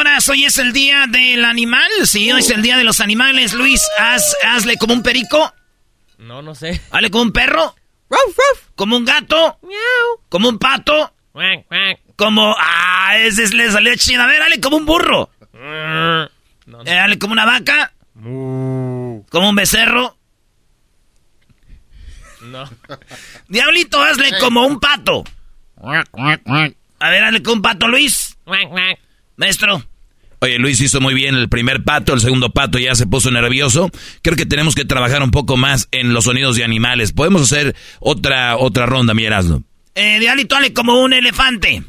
Señoras, hoy es el día del animal. Sí, hoy es el día de los animales. Luis, haz, hazle como un perico. No, no sé. Hazle como un perro. Como un gato. Como un pato. Como. Ah, ese le salió chido. A ver, dale como un burro. Eh, dale como una vaca. Como un becerro. No. Diablito, hazle como un pato. A ver, hazle como un pato, Luis. Maestro. Oye, Luis hizo muy bien el primer pato, el segundo pato ya se puso nervioso. Creo que tenemos que trabajar un poco más en los sonidos de animales. Podemos hacer otra otra ronda, mi Erasmo. Eh, Diablito, hazle como un elefante.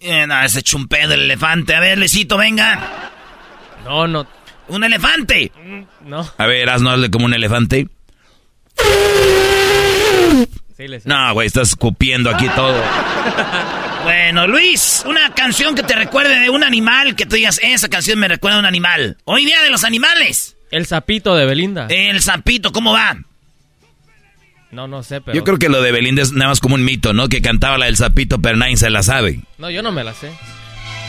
Eh, no, ese chumpedo el elefante. A ver, Luisito, venga. No, no. ¡Un elefante! No. A ver, hazno, hazle como un elefante. Sí. No, güey, estás escupiendo aquí todo. Bueno, Luis, una canción que te recuerde de un animal, que tú digas, esa canción me recuerda a un animal. Hoy día de los animales. El sapito de Belinda. El zapito, ¿cómo va? No, no sé, pero. Yo creo que lo de Belinda es nada más como un mito, ¿no? Que cantaba la del sapito, pero nadie se la sabe. No, yo no me la sé.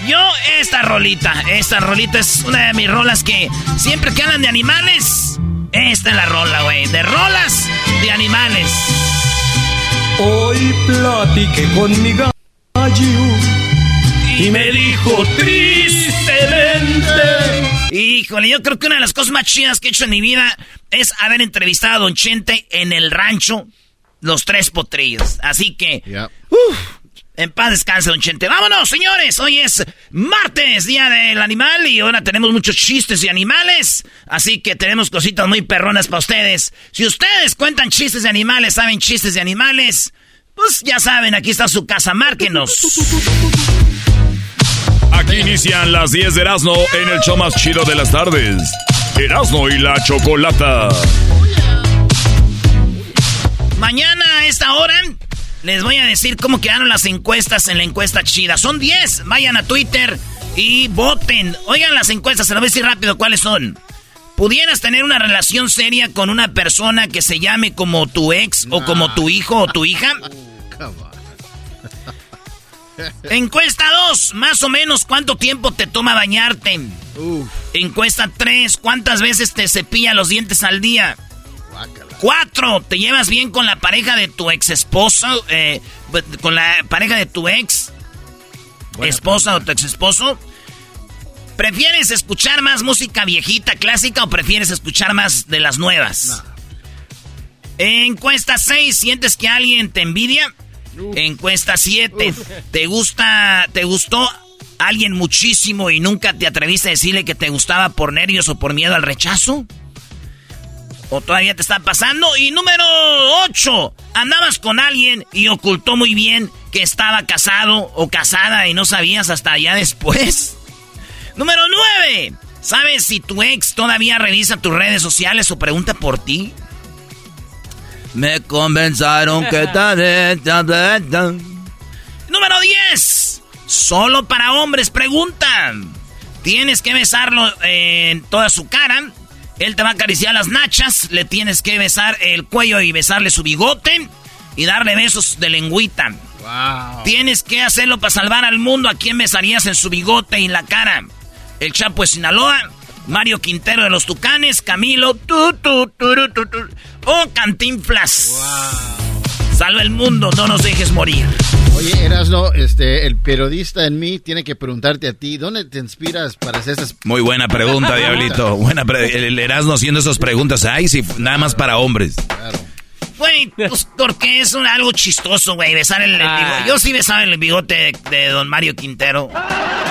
Yo, esta rolita, esta rolita es una de mis rolas que siempre que hablan de animales, esta es la rola, güey. De rolas de animales. Hoy platiqué con mi gallo y me dijo tristemente. Híjole, yo creo que una de las cosas más chidas que he hecho en mi vida es haber entrevistado a Don Chente en el rancho Los Tres Potrillos. Así que, uf, en paz descanse, Don Chente. ¡Vámonos, señores! Hoy es martes, Día del Animal, y ahora tenemos muchos chistes de animales. Así que tenemos cositas muy perronas para ustedes. Si ustedes cuentan chistes de animales, saben chistes de animales, pues ya saben, aquí está su casa, márquenos. Aquí inician las 10 de Erasmo en el show más chido de las tardes. Erasmo y la Chocolata. Mañana a esta hora les voy a decir cómo quedaron las encuestas en la encuesta chida. Son 10. Vayan a Twitter y voten. Oigan las encuestas, se las voy a decir rápido cuáles son. ¿Pudieras tener una relación seria con una persona que se llame como tu ex o como tu hijo o tu hija? Encuesta 2, más o menos cuánto tiempo te toma bañarte. Encuesta 3, cuántas veces te cepilla los dientes al día. 4, ¿te llevas bien con la pareja de tu ex esposa? Eh, con la pareja de tu ex esposa o tu ex esposo. ¿Prefieres escuchar más música viejita, clásica o prefieres escuchar más de las nuevas? Encuesta 6, ¿sientes que alguien te envidia? Encuesta 7, ¿te gusta, te gustó alguien muchísimo y nunca te atreviste a decirle que te gustaba por nervios o por miedo al rechazo? ¿O todavía te está pasando? Y número 8, andabas con alguien y ocultó muy bien que estaba casado o casada y no sabías hasta allá después. número 9, ¿sabes si tu ex todavía revisa tus redes sociales o pregunta por ti? Me convenzaron que Número 10. Solo para hombres preguntan. Tienes que besarlo en toda su cara. Él te va a acariciar las nachas. Le tienes que besar el cuello y besarle su bigote. Y darle besos de lengüita. Tienes que hacerlo para salvar al mundo. ¿A quién besarías en su bigote y en la cara? El Chapo de Sinaloa. Mario Quintero de los Tucanes, Camilo, tu, tu, tu, tu, tu, o Cantinflas. Wow. Salva el mundo, no nos dejes morir. Oye, Erasno, este, el periodista en mí tiene que preguntarte a ti, ¿dónde te inspiras para hacer esas... Muy buena pregunta, Diablito. Buena el, Erasno haciendo esas preguntas. Ay, sí, nada más para hombres. Claro. Güey, pues porque es algo chistoso, güey, besar el, ah. bigote. Yo sí besaba el bigote de, don Mario Quintero.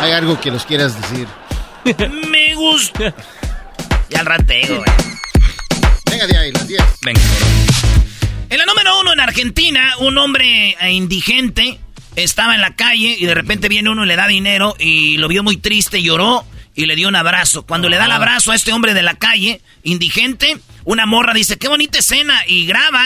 Hay algo que los quieras decir. Me gusta. Ya al rateo, güey. Venga de ahí, las 10. Venga. En la número uno en Argentina, un hombre indigente estaba en la calle y de repente viene uno y le da dinero y lo vio muy triste, lloró y le dio un abrazo. Cuando le da el abrazo a este hombre de la calle, indigente, una morra dice, qué bonita escena y graba.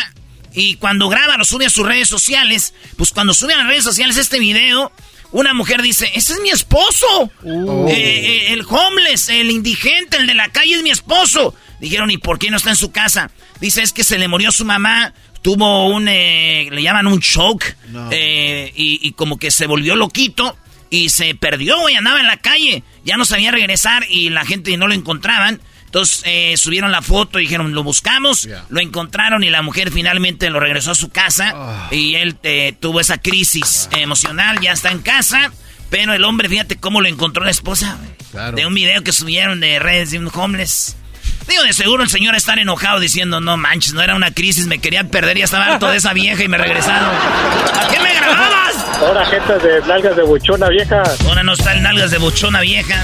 Y cuando graba lo sube a sus redes sociales. Pues cuando sube a las redes sociales este video, una mujer dice, ese es mi esposo. Uh. Eh, eh, el homeless, el indigente, el de la calle es mi esposo. Dijeron, ¿y por qué no está en su casa? Dice, es que se le murió su mamá, tuvo un, eh, le llaman un choke, y, como que se volvió loquito y se perdió, y andaba en la calle. Ya no sabía regresar y la gente no lo encontraban. Entonces eh, subieron la foto y dijeron, lo buscamos, lo encontraron y la mujer finalmente lo regresó a su casa ah. y él eh, tuvo esa crisis emocional, ya está en casa, pero el hombre, fíjate cómo lo encontró la esposa. De un video que subieron de redes de un homeless. Digo, de seguro el señor está enojado diciendo, no manches, no era una crisis, me quería perder, y estaba harto de esa vieja y me regresaron. ¿A qué me grababas? Ahora gente de nalgas de buchona vieja. Ahora no está el nalgas de buchona vieja.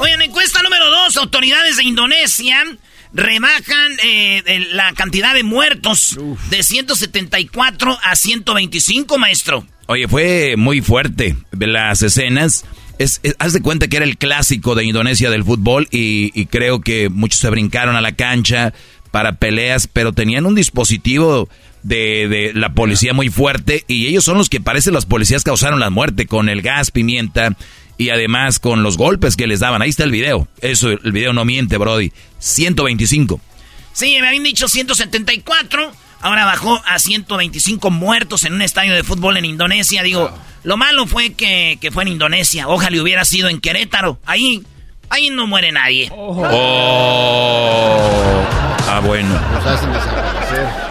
Oigan, encuesta número dos, autoridades de Indonesia rebajan eh, la cantidad de muertos de 174 a 125, maestro. Oye, fue muy fuerte las escenas. Es, haz de cuenta que era el clásico de Indonesia del fútbol y, creo que muchos se brincaron a la cancha para peleas, pero tenían un dispositivo de, la policía muy fuerte y ellos son los que parecen las policías causaron la muerte con el gas, pimienta y además con los golpes que les daban. Ahí está el video. Eso, el video no miente, Brody. 125. Sí, me habían dicho 174. Ahora bajó a 125 muertos en un estadio de fútbol en Indonesia. Digo, lo malo fue que, que, fue en Indonesia. Ojalá hubiera sido en Querétaro. Ahí, ahí no muere nadie. Oh. Ah, bueno.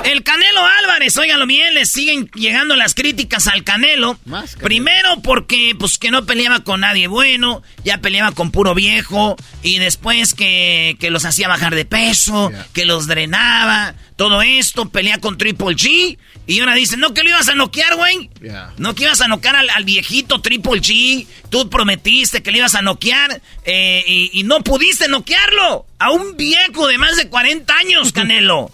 El Canelo Álvarez, óigalo bien, le siguen llegando las críticas al Canelo. Primero porque, pues, que no peleaba con nadie bueno, ya peleaba con puro viejo, y después que, que los hacía bajar de peso, que los drenaba, todo esto, pelea con Triple G, y ahora dice, no que lo ibas a noquear, güey. No que ibas a noquear al, viejito Triple G, tú prometiste que le ibas a noquear, eh, y, y no pudiste noquearlo. A un viejo de más de 40 años, Canelo.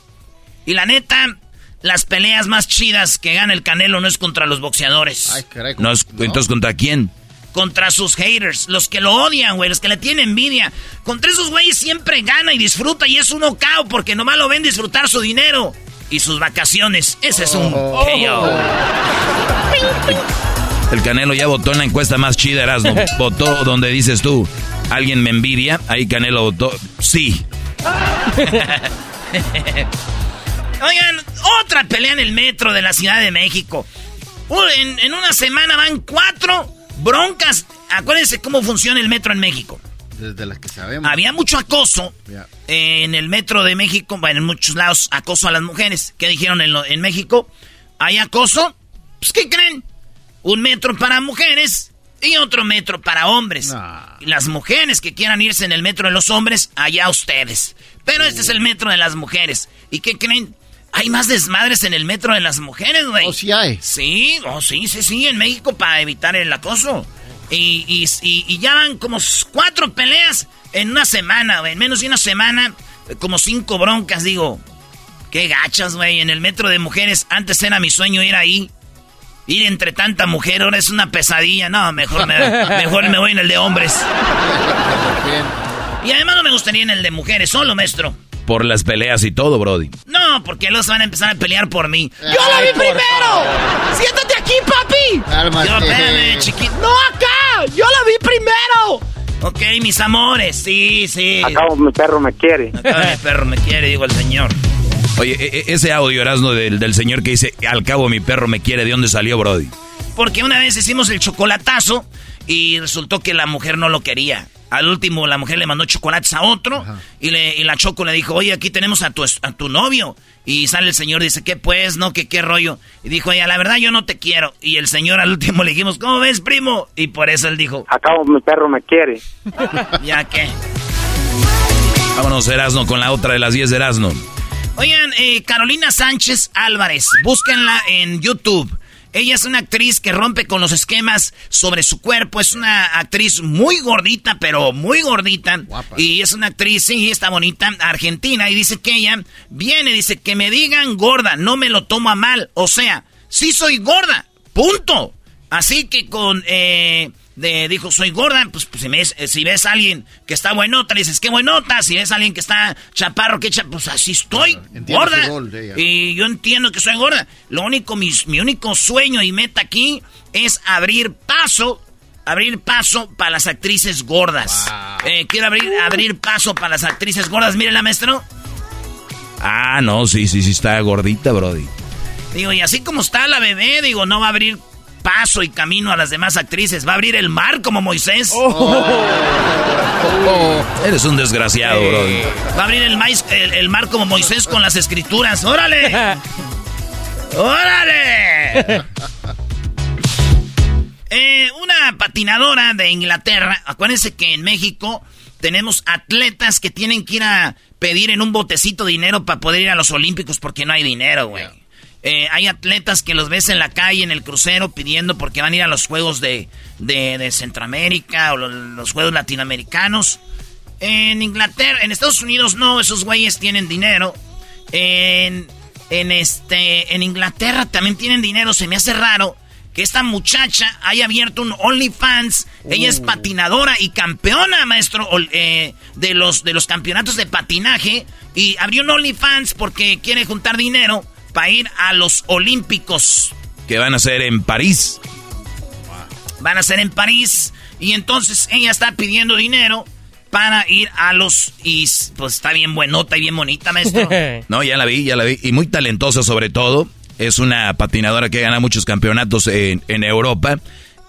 Y la neta, las peleas más chidas que gana el Canelo no es contra los boxeadores. Ay, caray, no es, Entonces, ¿contra quién? Contra sus haters, los que lo odian, güey, los que le tienen envidia. Contra esos güeyes siempre gana y disfruta y es un cao porque nomás lo ven disfrutar su dinero y sus vacaciones. Ese es un KO. El Canelo ya votó en la encuesta más chida, Erasmo. Votó donde dices tú, alguien me envidia. Ahí Canelo votó, sí. Oigan, otra pelea en el metro de la Ciudad de México. en, una semana van cuatro broncas. Acuérdense cómo funciona el metro en México. Desde las que sabemos. Había mucho acoso en el metro de México, bueno, en muchos lados, acoso a las mujeres. ¿Qué dijeron en, en México? ¿Hay acoso? Pues, ¿qué creen? Un metro para mujeres y otro metro para hombres. Y las mujeres que quieran irse en el metro de los hombres, allá ustedes. Pero este es el metro de las mujeres. ¿Y qué creen? Hay más desmadres en el metro de las mujeres, güey. ¿O sí hay? Sí, oh, sí, sí, sí, en México para evitar el acoso. Y, y, y, y ya van como cuatro peleas en una semana, güey. En menos de una semana, como cinco broncas, digo. Qué gachas, güey. En el metro de mujeres, antes era mi sueño ir ahí. Ir entre tanta mujer, ahora es una pesadilla. No, mejor me, mejor me voy en el de hombres. Y además no me gustaría en el de mujeres, solo, maestro. Por las peleas y todo, Brody. No, porque los van a empezar a pelear por mí. ¡Yo la vi primero! ¡Siéntate aquí, papi! Cálmate. Yo, espérame, chiquito. ¡No, acá! ¡Yo la vi primero! Ok, mis amores, sí, sí. Acabo mi perro me quiere. Acá mi perro me quiere, digo el señor. Oye, e- e- ese audio, Erasmo, del, del señor que dice, al cabo mi perro me quiere, ¿de dónde salió, Brody? Porque una vez hicimos el chocolatazo y resultó que la mujer no lo quería. Al último, la mujer le mandó chocolates a otro y, le, y la Choco le dijo, oye, aquí tenemos a tu, a tu novio. Y sale el señor y dice, ¿qué pues? No, que qué rollo. Y dijo ella, la verdad yo no te quiero. Y el señor al último le dijimos, ¿cómo ves, primo? Y por eso él dijo, Acabo mi perro me quiere. ya que. Vámonos, Erasmo, con la otra de las 10 de Erasmo. Oigan, eh, Carolina Sánchez Álvarez, búsquenla en YouTube. Ella es una actriz que rompe con los esquemas sobre su cuerpo. Es una actriz muy gordita, pero muy gordita. Y es una actriz, sí, está bonita, argentina. Y dice que ella viene, dice que me digan gorda, no me lo tomo a mal. O sea, sí soy gorda, punto. Así que con, eh, de, dijo, soy gorda, pues, pues, si, me- eh, si ves a alguien que está buenota, le dices, qué buenota. Si ves a alguien que está chaparro, que cha pues así estoy, gorda. Y yo entiendo que soy gorda. Lo único, mis- mi único sueño y meta aquí es abrir paso, abrir paso para las actrices gordas. Eh, quiero abrir, abrir paso para las actrices gordas. Mírenla, maestro. Ah, no, sí, sí, sí, está gordita, Brody. Digo, y así como está la bebé, digo, no va a abrir paso y camino a las demás actrices. Va a abrir el mar como Moisés. Eres un desgraciado, Brody. Va a abrir el, maíz- el, el mar como Moisés con las escrituras. ¡Órale! ¡Órale! Eh, una patinadora de Inglaterra. Acuérdense que en México tenemos atletas que tienen que ir a pedir en un botecito dinero para poder ir a los Olímpicos porque no hay dinero, güey. Eh, hay atletas que los ves en la calle, en el crucero, pidiendo porque van a ir a los Juegos de, de- de Centroamérica o lo- los Juegos Latinoamericanos. En Inglaterra, en Estados Unidos no, esos güeyes tienen dinero. En, en este, en Inglaterra también tienen dinero. Se me hace raro que esta muchacha haya abierto un OnlyFans. Ella es patinadora y campeona, maestro, eh, de los de los campeonatos de patinaje y abrió un OnlyFans porque quiere juntar dinero para ir a los Olímpicos. Que van a ser en París. Van a ser en París y entonces ella está pidiendo dinero para ir a los y pues está bien buenota y bien bonita, maestro. No, ya la vi, ya la vi. Y muy talentosa sobre todo. Es una patinadora que gana muchos campeonatos en, en Europa.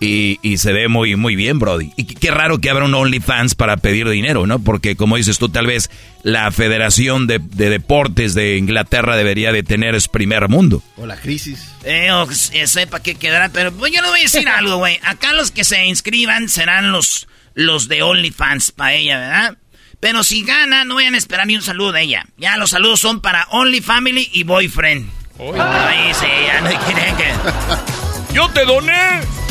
Y, y se ve muy, muy bien, Brody. Y qué, raro que abra un OnlyFans para pedir dinero, ¿no? Porque como dices tú, tal vez la Federación de, de Deportes de Inglaterra debería de tener es primer mundo. O la crisis. Eh, o que sepa qué quedará, pero pues yo le voy a decir algo, güey. Acá los que se inscriban serán los, los de OnlyFans para ella, ¿verdad? Pero si gana, no vayan a esperar ni un saludo de ella. Ya los saludos son para Only Family y Boyfriend. Ahí sí, ya no quieren que... ¡Yo te doné!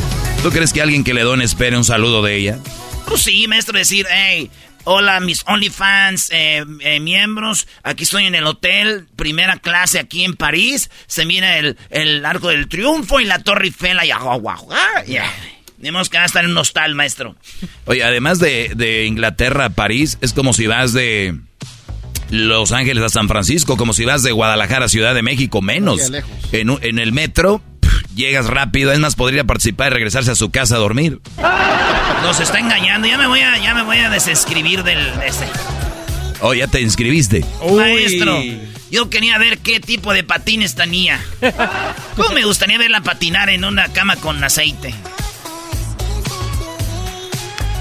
¿Tú crees que alguien que le done espere un saludo de ella? Pues sí, maestro, decir, hey, hola mis OnlyFans eh, eh, miembros, aquí estoy en el hotel, primera clase aquí en París, se mira el, el Arco del Triunfo y la Torre Eiffel y ah, ya. Tenemos que estar en un hostal, maestro. Oye, además de, de Inglaterra a París, es como si vas de Los Ángeles a San Francisco, como si vas de Guadalajara a Ciudad de México, menos. En, en el metro, llegas rápido, es más, podría participar y regresarse a su casa a dormir. Nos está engañando, ya me voy a, ya me voy a desescribir del ese. Oh, ya te inscribiste. Maestro, yo quería ver qué tipo de patines tenía. ¿Cómo me gustaría verla patinar en una cama con aceite?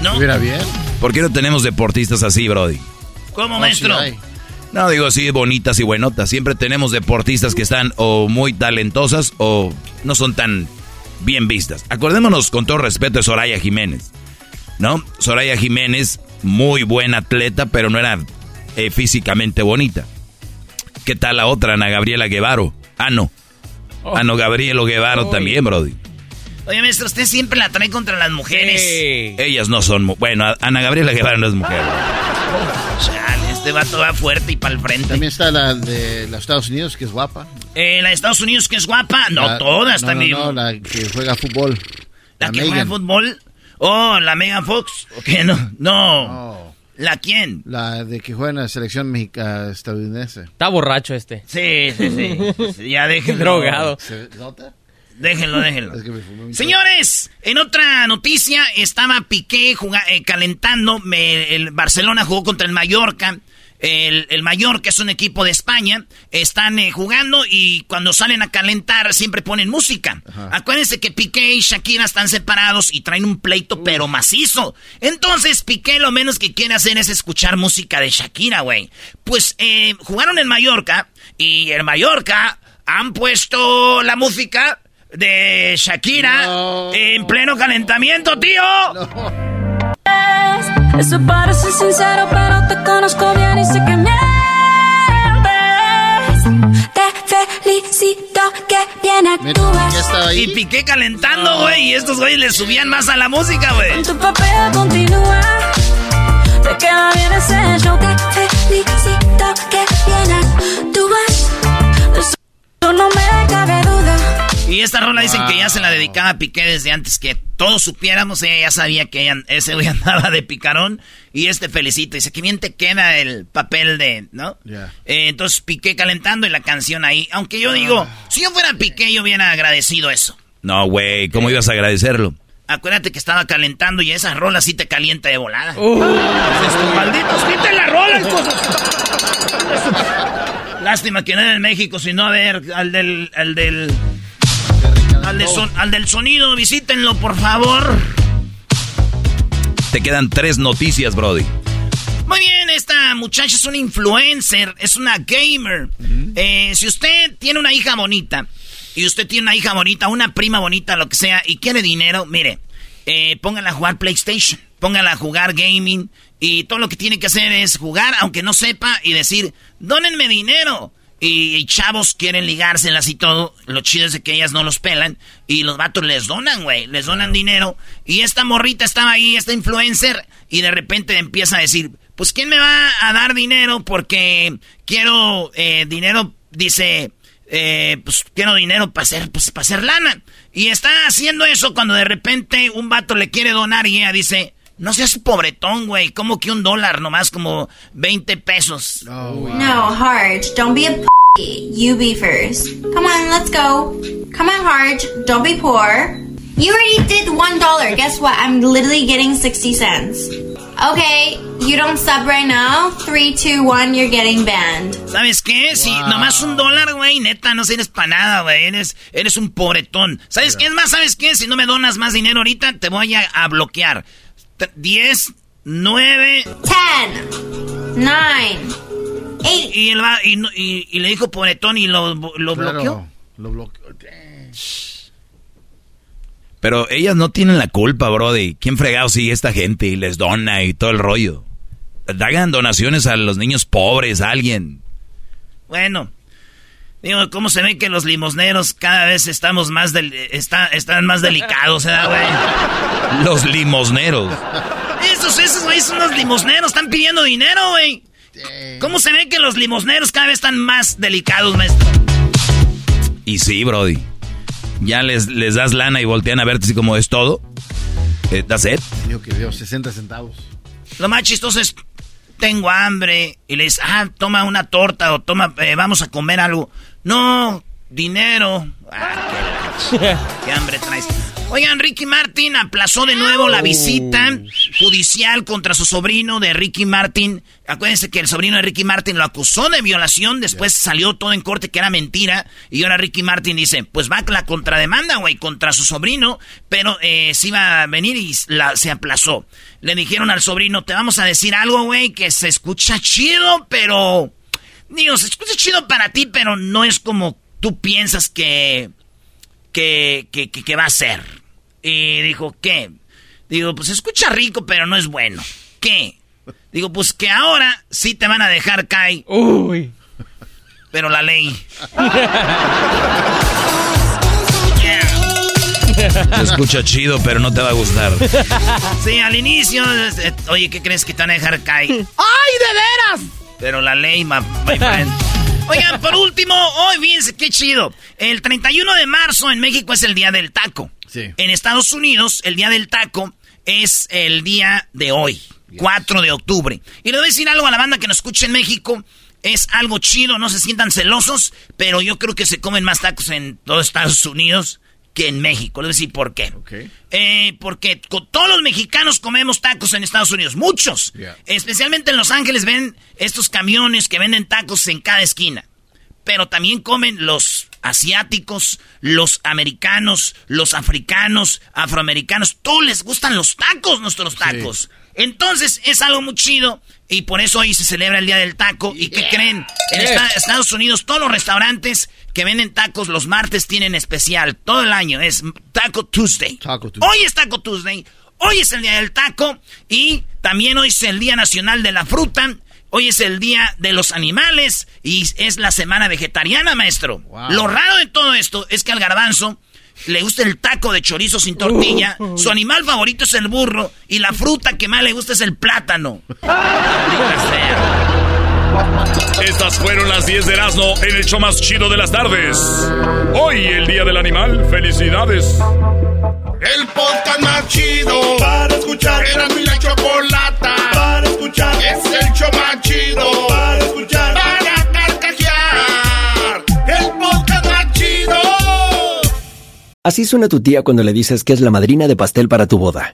¿No? Estuviera bien. ¿Por qué no tenemos deportistas así, Brody? ¿Cómo, No, maestro? No, digo así, bonitas y buenotas. Siempre tenemos deportistas que están o muy talentosas o no son tan bien vistas. Acordémonos con todo respeto de Soraya Jiménez, ¿no? Soraya Jiménez, muy buena atleta, pero no era eh, físicamente bonita. ¿Qué tal la otra, Ana Gabriela Guevaro? Ah, no. Oh. Ano Gabrielo Guevaro también, Brody. Oye, maestro, usted siempre la trae contra las mujeres. Ellas no son... Bueno, Ana Gabriela Guevaro no es mujer. Este vato va fuerte y para el frente. También está la de los Estados Unidos, que es guapa. Eh, la de Estados Unidos que es guapa. No, La- todas no, también. No, no, la que juega fútbol. ¿La que juega fútbol? Oh, la Megan Fox. ¿O qué? No. No. ¿La quién? La de que juega en la selección mexicana estadounidense. Está borracho este. Sí, sí, sí. Sí, Ya déjenlo. Drogado. ¿Se nota? Déjenlo, déjenlo. Es que me fumé un Señores, en otra noticia, estaba Piqué juga- eh, calentando. me- el Barcelona jugó contra el Mallorca. El, el Mallorca es un equipo de España. Están eh, jugando y cuando salen a calentar siempre ponen música. Acuérdense que Piqué y Shakira están separados y traen un pleito pero macizo. Entonces Piqué lo menos que quiere hacer es escuchar música de Shakira, güey. Pues eh, jugaron en Mallorca y en Mallorca han puesto la música de Shakira en pleno calentamiento, tío. Eso parece sincero, pero te conozco bien y sé que mientes. Te felicito que bien actúas. Y Piqué calentando, güey, y estos güeyes le subían más a la música, güey. Tu papel continúa. Te queda bien ese show. Te felicito que bien actúas. De eso no me cabe duda. Y esta rola dicen que ya se la dedicaba a Piqué desde antes que todos supiéramos. Ella ya sabía que ella- ese güey andaba de picarón. Y este felicito. Dice que bien te queda el papel de, ¿no? Ya. Eh, entonces Piqué calentando y la canción ahí. Aunque yo digo, si yo fuera Piqué, yo hubiera agradecido eso. No, güey, ¿cómo ibas a agradecerlo? Acuérdate que estaba calentando y esa rola sí te calienta de volada. Estos malditos, quiten la rola. Lástima que no era en México, sino a ver al del. al del. Al, de son- al del sonido, visítenlo, por favor. Te quedan tres noticias, Brody. Muy bien, esta muchacha es una influencer, es una gamer. Eh, si usted tiene una hija bonita, y usted tiene una hija bonita, una prima bonita, lo que sea, y quiere dinero, mire, eh, póngala a jugar PlayStation, póngala a jugar gaming, y todo lo que tiene que hacer es jugar, aunque no sepa, y decir, dónenme dinero. Y, y chavos quieren ligárselas y todo. Lo chido es de que ellas no los pelan. Y los vatos les donan, güey. Les donan dinero. Y esta morrita estaba ahí, esta influencer. Y de repente empieza a decir, pues ¿quién me va a dar dinero? Porque quiero eh, dinero, dice, eh, pues quiero dinero para hacer, pues, para hacer lana. Y está haciendo eso cuando de repente un vato le quiere donar y ella dice, no seas pobretón, güey. ¿Cómo que un dólar? Nomás como 20 pesos. No, Harge, don't be a p. You be first. Come on, let's go. Come on, Harge, don't be poor. You already did one dollar. Guess what? I'm literally getting 60 cents. Okay, you don't sub right now. Three, two, one, you're getting banned. ¿Sabes qué? Si nomás un dólar, güey, neta, no sirves para nada, güey. Eres, eres un pobretón. ¿Sabes qué? Es más, ¿sabes qué? Si no me donas más dinero ahorita, te voy a, a bloquear. T- Diez, nueve... Ten, nine, eight. Y, él va, y, no- y- y le dijo pobretón y lo, lo Claro, bloqueó. Lo bloqueó. Pero ellas no tienen la culpa, Brody. ¿Quién fregado sigue esta gente y les dona y todo el rollo? Hagan donaciones a los niños pobres, a alguien. Bueno, digo, ¿cómo se ve que los limosneros cada vez estamos más del, está, están más delicados, ¿eh, güey? Los limosneros. Esos, esos, güey, son los limosneros, están pidiendo dinero, güey. ¿Cómo se ve que los limosneros cada vez están más delicados, maestro? Y sí, Brody. Ya les, les das lana y voltean a verte así como es todo. Eh, that's it. Dijo que dio 60 centavos. Lo más chistoso es, tengo hambre, y le dices, ah, toma una torta o toma, eh, vamos a comer algo. No, dinero. Ah, qué, qué hambre traes. Oigan, Ricky Martin aplazó de nuevo la visita judicial contra su sobrino de Ricky Martin. Acuérdense que el sobrino de Ricky Martin lo acusó de violación, después salió todo en corte que era mentira. Y ahora Ricky Martin dice, pues va la contrademanda, güey, contra su sobrino, pero eh, sí iba a venir y la, se aplazó. Le dijeron al sobrino, te vamos a decir algo, güey, que se escucha chido, pero... Digo, se escucha chido para ti, pero no es como tú piensas que que, que, que, que va a hacer. Y dijo, ¿qué? Digo, pues escucha rico, pero no es bueno. ¿Qué? Digo, pues que ahora sí te van a dejar caer. Uy. Pero la ley. Se escucha chido, pero no te va a gustar. Sí, al inicio, eh, oye, ¿qué crees que te van a dejar caer? ¡Ay, de veras! Pero la ley, my friend. Oigan, por último, hoy fíjense qué chido. El 31 de marzo en México es el día del taco. Sí. En Estados Unidos, el día del taco es el día de hoy, 4 de octubre. Y le voy a decir algo a la banda que nos escucha en México. Es algo chido, no se sientan celosos, pero yo creo que se comen más tacos en todo Estados Unidos que en México. Le voy a decir por qué. Eh, porque todos los mexicanos comemos tacos en Estados Unidos, muchos. Yeah. Especialmente en Los Ángeles ven estos camiones que venden tacos en cada esquina. Pero también comen los asiáticos, los americanos, los africanos, afroamericanos. Todos les gustan los tacos, nuestros tacos. Entonces es algo muy chido y por eso hoy se celebra el Día del Taco. ¿Y qué creen? En Yeah. Estados Unidos todos los restaurantes que venden tacos los martes tienen especial. Todo el año es Taco Tuesday. Taco Tuesday. Hoy es Taco Tuesday. Hoy es el Día del Taco y también hoy es el Día Nacional de la Fruta. Hoy es el Día de los Animales y es la semana vegetariana, maestro. Wow. Lo raro de todo esto es que al garbanzo le gusta el taco de chorizo sin tortilla, su animal favorito es el burro y la fruta que más le gusta es el plátano. Estas fueron las 10 de Erasmo en el show más chido de las tardes. Hoy, el Día del Animal. ¡Felicidades! El podcast más chido para escuchar. Era mi la chocolata para escuchar. Es el show más chido para escuchar. Para carcajear. El podcast más chido. Así suena tu tía cuando le dices que es la madrina de pastel para tu boda.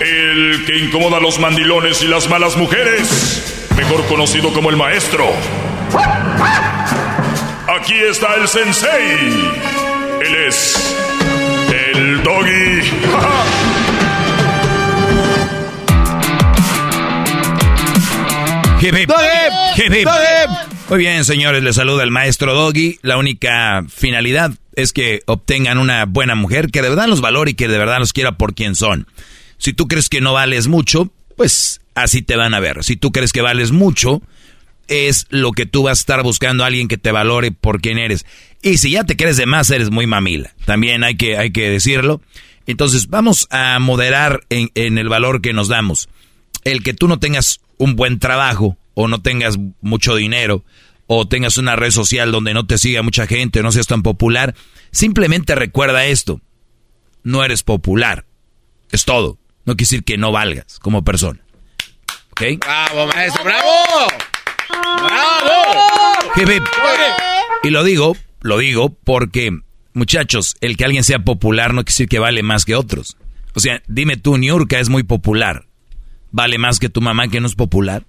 El que incomoda a los mandilones y las malas mujeres. Mejor conocido como el maestro. Aquí está el sensei. Él es. El doggy. Hip, hip. Hip, hip. Muy bien, señores, les saluda el maestro Doggy. La única finalidad es que obtengan una buena mujer que de verdad los valore y que de verdad los quiera por quien son. Si tú crees que no vales mucho, pues así te van a ver. Si tú crees que vales mucho, es lo que tú vas a estar buscando a alguien que te valore por quien eres. Y si ya te crees de más, eres muy mamila. También hay que, hay que decirlo. Entonces, vamos a moderar en, en el valor que nos damos. El que tú no tengas un buen trabajo, o no tengas mucho dinero, o tengas una red social donde no te siga mucha gente, no seas tan popular, simplemente recuerda esto. No eres popular. Es todo. No quiere decir que no valgas como persona. ¿Ok? ¡Bravo, maestro! ¡Bravo! ¡Bravo! Y lo digo, lo digo porque, muchachos, el que alguien sea popular no quiere decir que vale más que otros. O sea, dime tú, Niurka es muy popular. ¿Vale más que tu mamá que no es popular?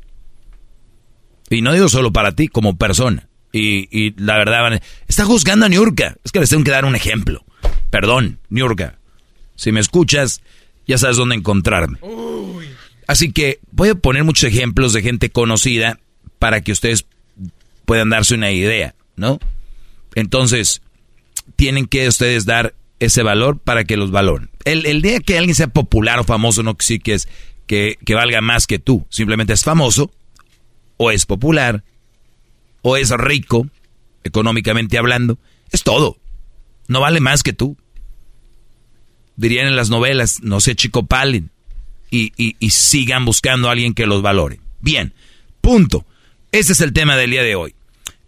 Y no digo solo para ti, como persona. Y, y la verdad, van a- está juzgando a Niurka. Es que les tengo que dar un ejemplo. Perdón, Niurka. Si me escuchas, ya sabes dónde encontrarme. Así que voy a poner muchos ejemplos de gente conocida para que ustedes puedan darse una idea, ¿no? Entonces, tienen que ustedes dar ese valor para que los valoren. El, el día que alguien sea popular o famoso no sí que es que, que valga más que tú. Simplemente es famoso, o es popular, o es rico, económicamente hablando. Es todo. No vale más que tú. Dirían en las novelas, no sé, chico palen. Y, y, y sigan buscando a alguien que los valore. Bien, punto. Ese es el tema del día de hoy.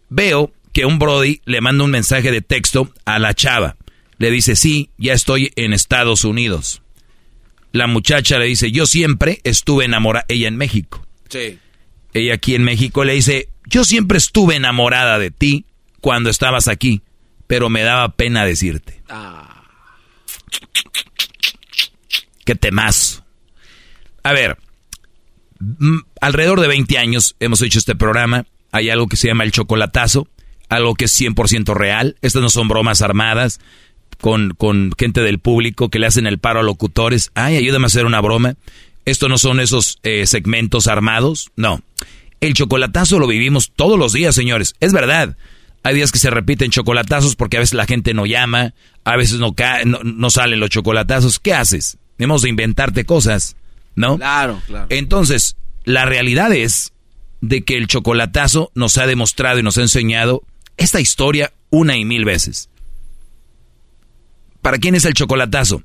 Veo que un Brody le manda un mensaje de texto a la chava. Le dice, sí, ya estoy en Estados Unidos. La muchacha le dice, yo siempre estuve enamorada, ella en México. Sí. Ella aquí en México le dice, yo siempre estuve enamorada de ti cuando estabas aquí, pero me daba pena decirte. Qué temazo. A ver, alrededor de 20 años hemos hecho este programa. Hay algo que se llama el chocolatazo, algo que es 100% real. Estas no son bromas armadas con, con gente del público que le hacen el paro a locutores. Ay, ayúdame a hacer una broma. Esto no son esos eh, segmentos armados. No. El chocolatazo lo vivimos todos los días, señores. Es verdad. Hay días que se repiten chocolatazos porque a veces la gente no llama, a veces no, ca- no, no salen los chocolatazos. ¿Qué haces? Tenemos de inventarte cosas, ¿no? Claro, claro. Entonces, la realidad es de que el chocolatazo nos ha demostrado y nos ha enseñado esta historia una y mil veces. ¿Para quién es el chocolatazo?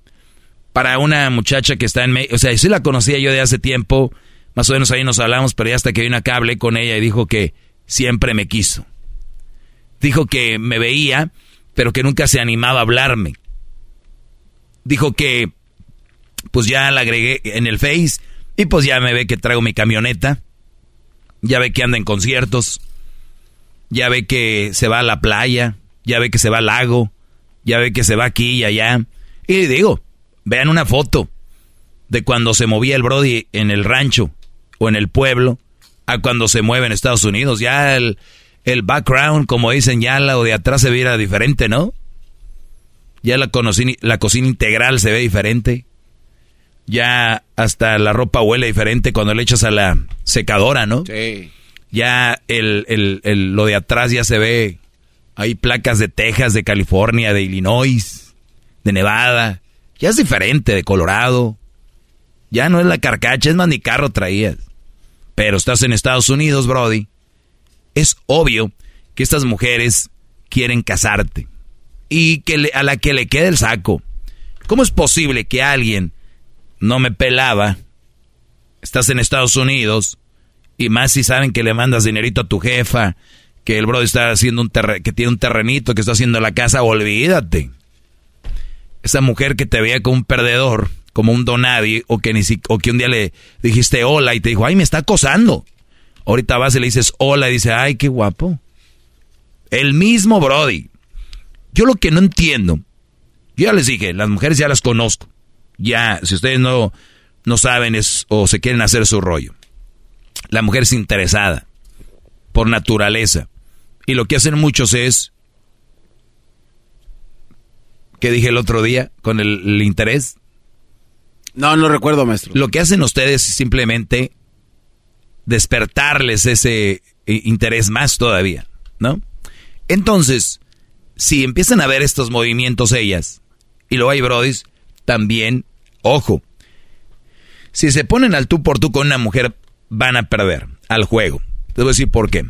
Para una muchacha que está en México. O sea, sí la conocía yo de hace tiempo. Más o menos ahí nos hablamos, pero ya hasta que vino acá hablé con ella y dijo que siempre me quiso. Dijo que me veía, pero que nunca se animaba a hablarme. Dijo que, pues ya la agregué en el Face y pues ya me ve que traigo mi camioneta. Ya ve que anda en conciertos. Ya ve que se va a la playa. Ya ve que se va al lago. Ya ve que se va aquí y allá. Y digo, vean una foto de cuando se movía el Brody en el rancho o en el pueblo a cuando se mueve en Estados Unidos. Ya el, el background, como dicen, ya lo de atrás se viera diferente, ¿no? Ya la, conocí- la cocina integral se ve diferente. Ya hasta la ropa huele diferente cuando le echas a la secadora, ¿no? Sí. Ya el, el- el- lo de atrás ya se ve. Hay placas de Texas, de California, de Illinois, de Nevada. Ya es diferente, de Colorado. Ya no es la carcacha, es más ni carro traías. Pero estás en Estados Unidos, Brody. Es obvio que estas mujeres quieren casarte. Y que le- a la que le quede el saco. ¿Cómo es posible que alguien no me pelaba? Estás en Estados Unidos. Y más si saben que le mandas dinerito a tu jefa. Que el brother está haciendo un terre- que tiene un terrenito, que está haciendo la casa, olvídate. Esa mujer que te veía como un perdedor, como un donadie, o que, ni si- o que un día le dijiste hola y te dijo, ay, me está acosando. Ahorita vas y le dices hola y dice, ay, qué guapo. El mismo Brody. Yo lo que no entiendo, yo ya les dije, las mujeres ya las conozco. Ya, si ustedes no, no saben es, o se quieren hacer su rollo. La mujer es interesada, por naturaleza. Y lo que hacen muchos es, ¿qué dije el otro día con el, el interés? No, no recuerdo, maestro. Lo que hacen ustedes es simplemente despertarles ese eh, interés más todavía, ¿no? Entonces, si empiezan a ver estos movimientos ellas, y luego hay brodis, también, ojo, si se ponen al tú por tú con una mujer, van a perder al juego. Te voy a decir por qué.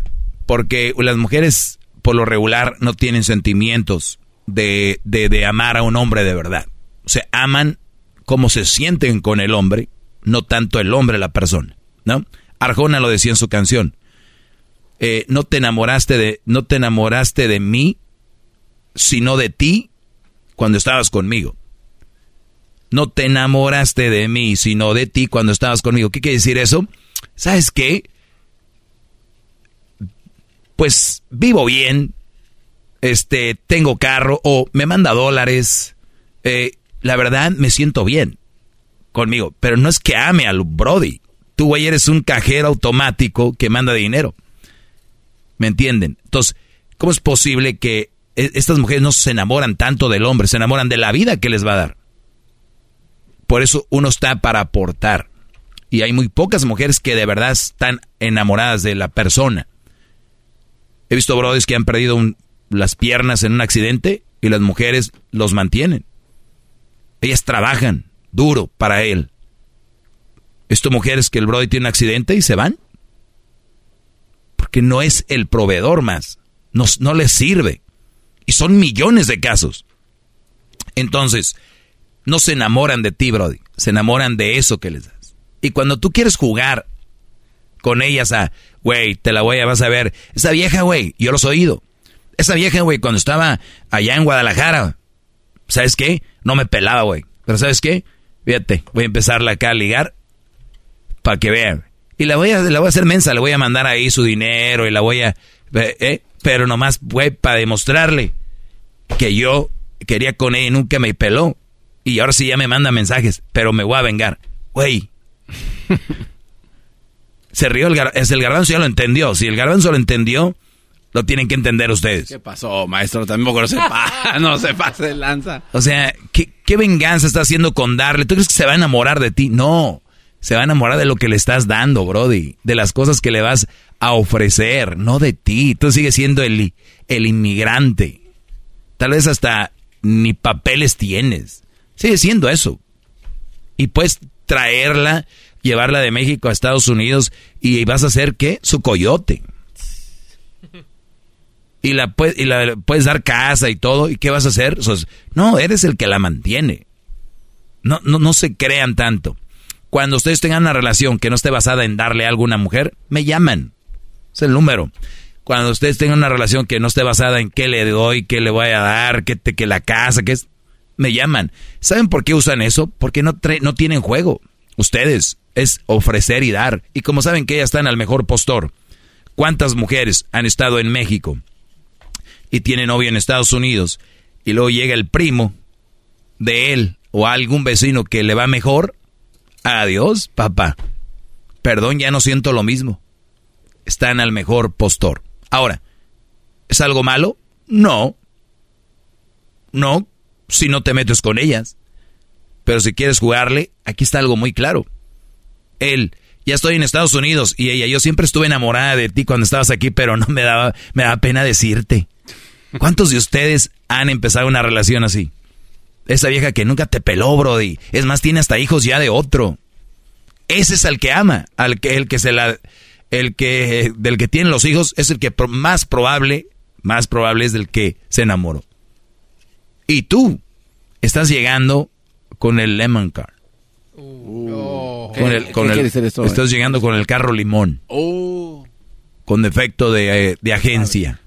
Porque las mujeres, por lo regular, no tienen sentimientos de, de, de amar a un hombre de verdad. O sea, aman como se sienten con el hombre, no tanto el hombre la persona, ¿no? Arjona lo decía en su canción. Eh, no te enamoraste de, no te enamoraste de mí, sino de ti cuando estabas conmigo. No te enamoraste de mí, sino de ti cuando estabas conmigo. ¿Qué quiere decir eso? ¿Sabes qué? Pues vivo bien, este, tengo carro o me manda dólares. eh, la verdad me siento bien conmigo, pero no es que ame al Brody. Tú, güey, eres un cajero automático que manda dinero. ¿Me entienden? Entonces, ¿Cómo es posible que e, estas mujeres no se enamoran tanto del hombre, se enamoran de la vida que les va a dar? Por eso uno está para aportar. Y hay muy pocas mujeres que de verdad están enamoradas de la persona. He visto brothers que han perdido las piernas en un accidente y las mujeres los mantienen. Ellas trabajan duro para él. Esto mujeres que el brother tiene un accidente y se van. Porque no es el proveedor más. No, no les sirve. Y son millones de casos. Entonces, no se enamoran de ti, Brody. Se enamoran de eso que les das. Y cuando tú quieres jugar con ellas a, güey, te la voy a, vas a ver. Esa vieja, güey, yo los he oído. Esa vieja, güey, cuando estaba allá en Guadalajara, ¿sabes qué? No me pelaba, güey. Pero ¿sabes qué? Fíjate, voy a empezarla acá a ligar para que vean. Y la voy, a, la voy a hacer mensa, le voy a mandar ahí su dinero y la voy a... Eh, eh pero nomás, güey, para demostrarle que yo quería con ella y nunca me peló. Y ahora sí ya me manda mensajes, pero me voy a vengar. Güey. Se rió el, es el garbanzo, ya lo entendió. Si el garbanzo lo entendió, lo tienen que entender ustedes. ¿Qué pasó, maestro? Tampoco no se, pa no se pase lanza. O sea, ¿qué, ¿qué, venganza está haciendo con darle? ¿Tú crees que se va a enamorar de ti? No se va a enamorar de lo que le estás dando, Brody, de las cosas que le vas a ofrecer, no de ti. Tú sigues siendo el, el inmigrante. Tal vez hasta ni papeles tienes. Sigue siendo eso. Y puedes traerla, llevarla de México a Estados Unidos y vas a hacer, ¿qué? Su coyote. Y la, y la puedes dar casa y todo. ¿Y qué vas a hacer? no, eres el que la mantiene. No, no, no se crean tanto. Cuando ustedes tengan una relación que no esté basada en darle algo a una mujer, me llaman. Es el número. Cuando ustedes tengan una relación que no esté basada en qué le doy, qué le voy a dar, qué, te, que la casa, qué es, me llaman. ¿Saben por qué usan eso? Porque no, no tienen juego. Ustedes es ofrecer y dar. Y como saben que ellas están al mejor postor, ¿cuántas mujeres han estado en México y tienen novio en Estados Unidos y luego llega el primo de él o algún vecino que le va mejor Adiós, papá. Perdón, ya no siento lo mismo. Están al mejor postor. Ahora, ¿es algo malo? No. No, si no te metes con ellas. Pero si quieres jugarle, aquí está algo muy claro. Él, ya estoy en Estados Unidos y ella, yo siempre estuve enamorada de ti cuando estabas aquí, pero no me daba, me daba pena decirte. ¿Cuántos de ustedes han empezado una relación así? Esa vieja que nunca te peló, Brody. Es más, tiene hasta hijos ya de otro. Ese es el que ama, al que el que se la el que del que tiene los hijos es el que más probable, más probable es del que se enamoró. Y tú estás llegando con el lemon car. Uh. con el, con el, estás llegando con el carro limón. Oh. Con defecto de, eh, de agencia.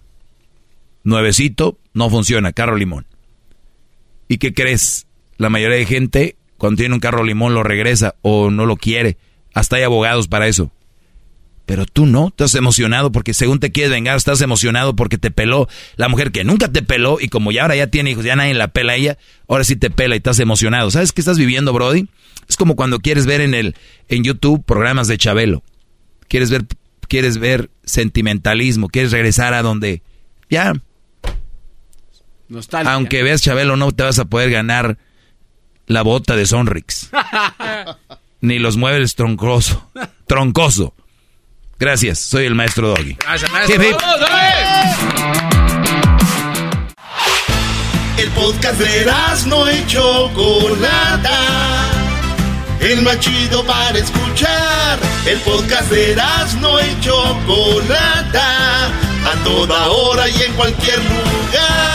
Nuevecito, no funciona, carro limón. ¿Y qué crees? La mayoría de gente, cuando tiene un carro limón, lo regresa o no lo quiere. Hasta hay abogados para eso. Pero tú no, estás emocionado porque según te quieres vengar, estás emocionado porque te peló la mujer que nunca te peló y como ya ahora ya tiene hijos, ya nadie la pela a ella, ahora sí te pela y estás emocionado. ¿Sabes qué estás viviendo, Brody? Es como cuando quieres ver en el en YouTube programas de Chabelo. Quieres ver quieres ver sentimentalismo, quieres regresar a donde ya aunque veas Chabelo, no te vas a poder ganar la bota de Sonrix. Ni los muebles troncoso. Troncoso. Gracias, soy el maestro Doggy. Gracias, maestro. El podcast de no hecho Chocolata. El más chido para escuchar. El podcast de no hecho Chocolata. A toda hora y en cualquier lugar.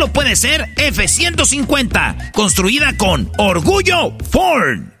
puede ser F-150, construida con orgullo Ford.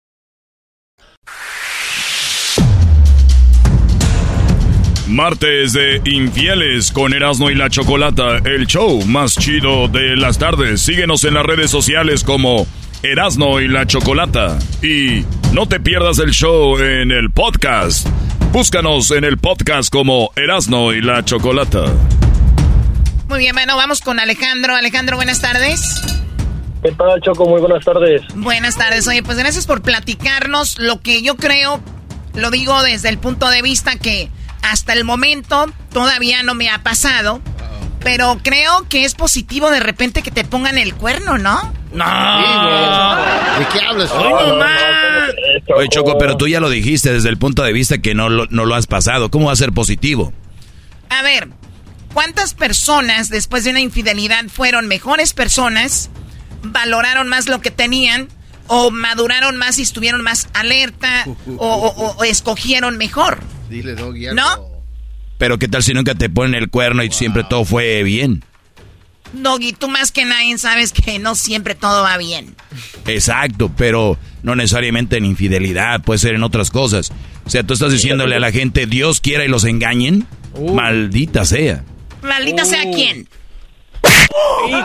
Martes de Infieles con Erasmo y la Chocolata, el show más chido de las tardes. Síguenos en las redes sociales como Erasmo y la Chocolata. Y no te pierdas el show en el podcast. Búscanos en el podcast como Erasmo y la Chocolata. Muy bien, bueno, vamos con Alejandro. Alejandro, buenas tardes. ¿Qué tal, Choco? Muy buenas tardes. Buenas tardes. Oye, pues gracias por platicarnos lo que yo creo, lo digo desde el punto de vista que hasta el momento todavía no me ha pasado. Pero creo que es positivo de repente que te pongan el cuerno, ¿no? No. ¿De qué hablas? Oye, Choco, pero tú ya lo dijiste desde el punto de vista que no lo, no lo has pasado. ¿Cómo va a ser positivo? A ver, ¿cuántas personas después de una infidelidad fueron mejores personas, valoraron más lo que tenían, o maduraron más y estuvieron más alerta, o, o- o escogieron mejor? Dile, Doggy. ¿No? Pero ¿qué tal si nunca te ponen el cuerno y siempre todo fue bien? Doggy, tú más que nadie sabes que no siempre todo va bien. Exacto, pero no necesariamente en infidelidad, puede ser en otras cosas. O sea, tú estás diciéndole a la gente, Dios quiera y los engañen. Maldita sea. Maldita sea quién. Oye,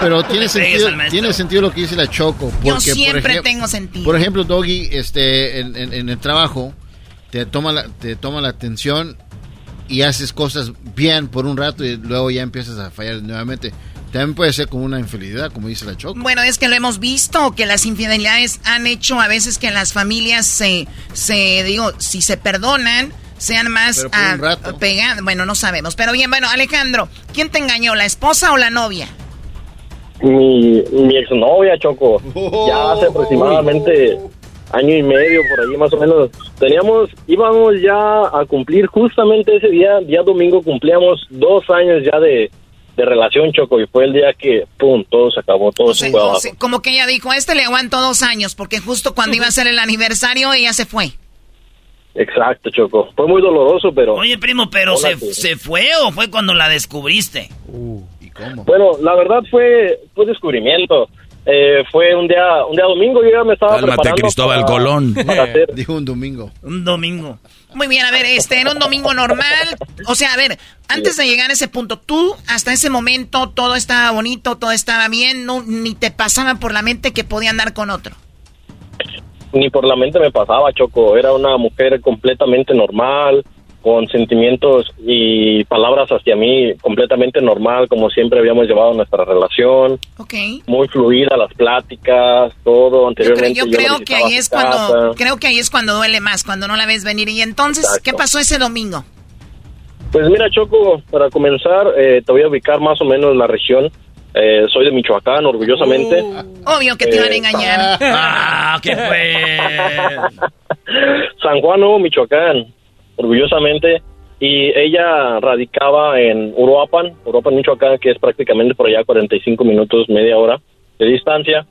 pero tiene sentido, tiene sentido lo que dice la Choco. Porque, Yo por siempre ejem- tengo sentido. Por ejemplo, Doggy, este, en, en- en el trabajo, te toma, la, te toma la atención y haces cosas bien por un rato y luego ya empiezas a fallar nuevamente. También puede ser como una infidelidad, como dice la Choco. Bueno, es que lo hemos visto, que las infidelidades han hecho a veces que las familias se, se digo, si se perdonan, sean más rato. pegadas. Bueno, no sabemos. Pero bien, bueno, Alejandro, ¿quién te engañó, la esposa o la novia? Mi, mi exnovia, Choco. Ya hace aproximadamente año y medio, por ahí más o menos. Teníamos, íbamos ya a cumplir justamente ese día, día domingo, cumplíamos dos años ya de, de relación, Choco. Y fue el día que, pum, todo se acabó, todo se fue O abajo. como que ella dijo, a este le aguanto dos años, porque justo cuando iba a ser el aniversario, ella se fue. Exacto, Choco. Fue muy doloroso, pero... Oye, primo, pero se, se fue o fue cuando la descubriste? Bueno, la verdad fue, fue descubrimiento. Eh, fue un día, un día domingo, yo ya me estaba Cálmate, preparando Cristóbal para- Colón. para hacer- Dijo un domingo. Un domingo. Muy bien, a ver, este era un domingo normal. O sea, a ver, antes de llegar a ese punto, tú hasta ese momento todo estaba bonito, todo estaba bien, no, ni te pasaba por la mente que podía andar con otro. ni por la mente me pasaba, Choco. Era una mujer completamente normal, con sentimientos y palabras hacia mí completamente normal, como siempre habíamos llevado nuestra relación. Ok. Muy fluida las pláticas, todo. Yo creo, Anteriormente yo yo la creo que ahí es cuando, creo que ahí es cuando duele más, cuando no la ves venir. Y entonces, ¿qué pasó ese domingo? Pues mira, Choco, para comenzar, eh, te voy a ubicar más o menos la región. Eh, soy de Michoacán, orgullosamente. Obvio que te iban a Eh, engañar. ah, ¿qué fue? San Juan, Nuevo Michoacán, orgullosamente. Y ella radicaba en Uruapan, Uruapan, Michoacán, que es prácticamente por allá 45 minutos, media hora de distancia.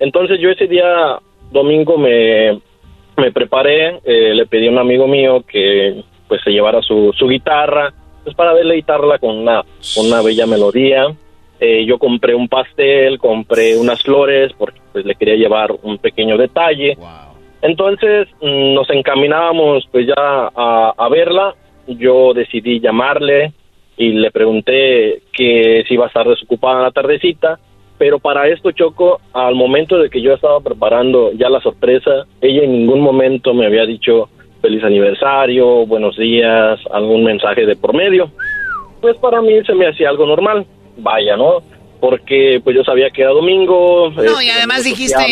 Entonces yo ese día, domingo, me, me preparé, eh, le pedí a un amigo mío que pues se llevara su, su guitarra, pues para deleitarla con una, con una bella melodía. Eh, yo compré un pastel, compré unas flores, porque pues le quería llevar un pequeño detalle. Entonces mm, nos encaminábamos pues ya a, verla. Yo decidí llamarle y le pregunté que si iba a estar desocupada la tardecita. Pero para esto, Choco, al momento de que yo estaba preparando ya la sorpresa, ella en ningún momento me había dicho feliz aniversario, buenos días, algún mensaje de por medio. Pues para mí se me hacía algo normal. Vaya, ¿no? Porque pues yo sabía que era domingo. No, y este, además dijiste,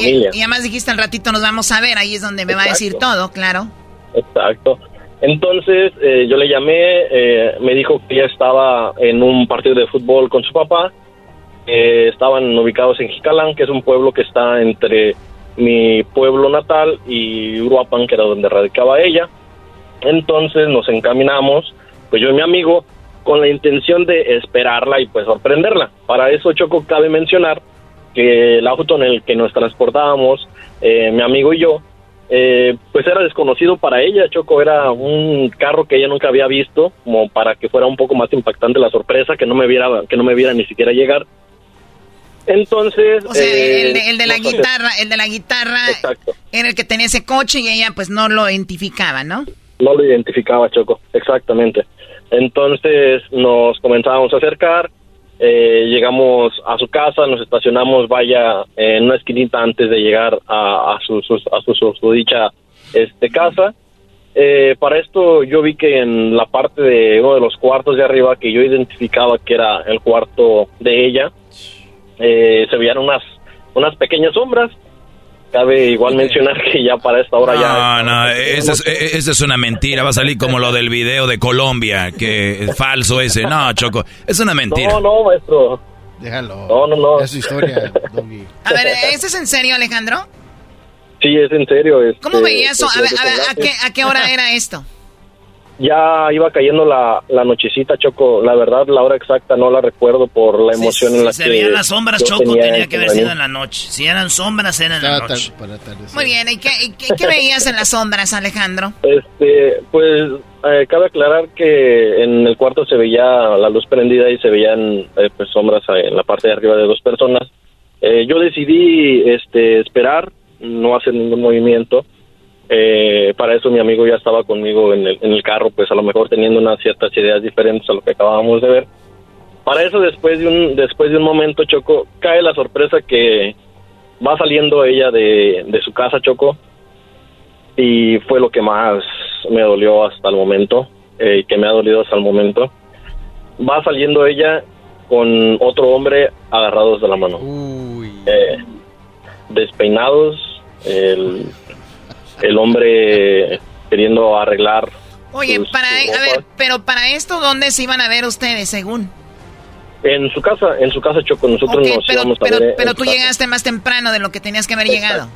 y, además dijiste al ratito nos vamos a ver, ahí es donde me va a decir todo, claro. Exacto. Entonces eh, yo le llamé, eh, me dijo que ella estaba en un partido de fútbol con su papá. Estaban ubicados en Jicalán, que es un pueblo que está entre mi pueblo natal y Uruapan, que era donde radicaba ella. Entonces nos encaminamos, pues yo y mi amigo, con la intención de esperarla y pues sorprenderla. Para eso, Choco, cabe mencionar que el auto en el que nos transportábamos, eh, mi amigo y yo, eh, pues era desconocido para ella, Choco, era un carro que ella nunca había visto, como para que fuera un poco más impactante la sorpresa, que no me viera, que no me viera ni siquiera llegar. Entonces, O sea, eh, el, de, el de la guitarra, el de la guitarra era el que tenía ese coche y ella pues no lo identificaba, ¿no? No lo identificaba, Choco, exactamente. Entonces nos comenzábamos a acercar, eh, llegamos a su casa, nos estacionamos, vaya, en una esquinita antes de llegar a, su, a su- su dicha este, casa. Eh, para esto yo vi que en la parte de uno de los cuartos de arriba, que yo identificaba que era el cuarto de ella, eh, se veían unas, unas pequeñas sombras. Cabe igual mencionar que ya para esta hora ya... No, no, esa es, e- esa es una mentira. Va a salir como lo del video de Colombia, que es falso ese. No, Choco, es una mentira. No, no, maestro. Déjalo. No, no, no. Es su historia, Doggy. A ver, ¿este es en serio, Alejandro? Sí, es en serio. ¿Cómo este, veías eso? pues, A ver, a, ver, ¿a, que- qué, ¿a qué hora era esto? Ya iba cayendo la, la nochecita, Choco. La verdad, la hora exacta no la recuerdo por la emoción en la Se que... veían las sombras, Choco, tenía que haber sido en la noche. Si eran sombras, eran en la noche. para atardecer. Muy bien, ¿y qué, y qué- qué veías en las sombras, Alejandro? Este, pues, eh, cabe aclarar que en el cuarto se veía la luz prendida y se veían eh, pues, sombras en la parte de arriba de dos personas. Eh, yo decidí este, esperar, no hacer ningún movimiento. Eh, para eso mi amigo ya estaba conmigo en el, en el carro, pues a lo mejor teniendo unas ciertas ideas diferentes a lo que acabábamos de ver. Para eso después de un después de un momento Choco cae la sorpresa que va saliendo ella de, de su casa Choco y fue lo que más me dolió hasta el momento eh, que me ha dolido hasta el momento. Va saliendo ella con otro hombre agarrados de la mano, Eh, despeinados, el, el hombre queriendo arreglar. Oye, sus- para, sus a ver, pero para esto, ¿dónde se iban a ver ustedes, según? En su casa, en su casa Choco, nosotros Ok, nos pero, íbamos a pero, ver en pero su tú casa. llegaste más temprano de lo que tenías que haber llegado.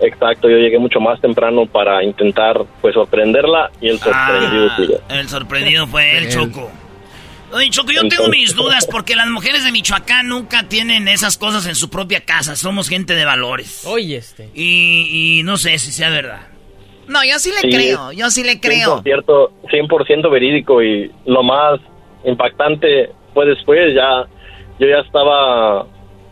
Exacto, yo llegué mucho más temprano para intentar pues sorprenderla y el sorprendido Ah, fui yo. el sorprendido fue Él. Choco. Oye, Choco, yo tengo mis dudas porque las mujeres de Michoacán nunca tienen esas cosas en su propia casa. Somos gente de valores. Oye, este. Y, y no sé si sea verdad. No, yo sí le Sí, creo, yo sí le creo. 100%, 100% verídico y lo más impactante fue después, ya yo ya estaba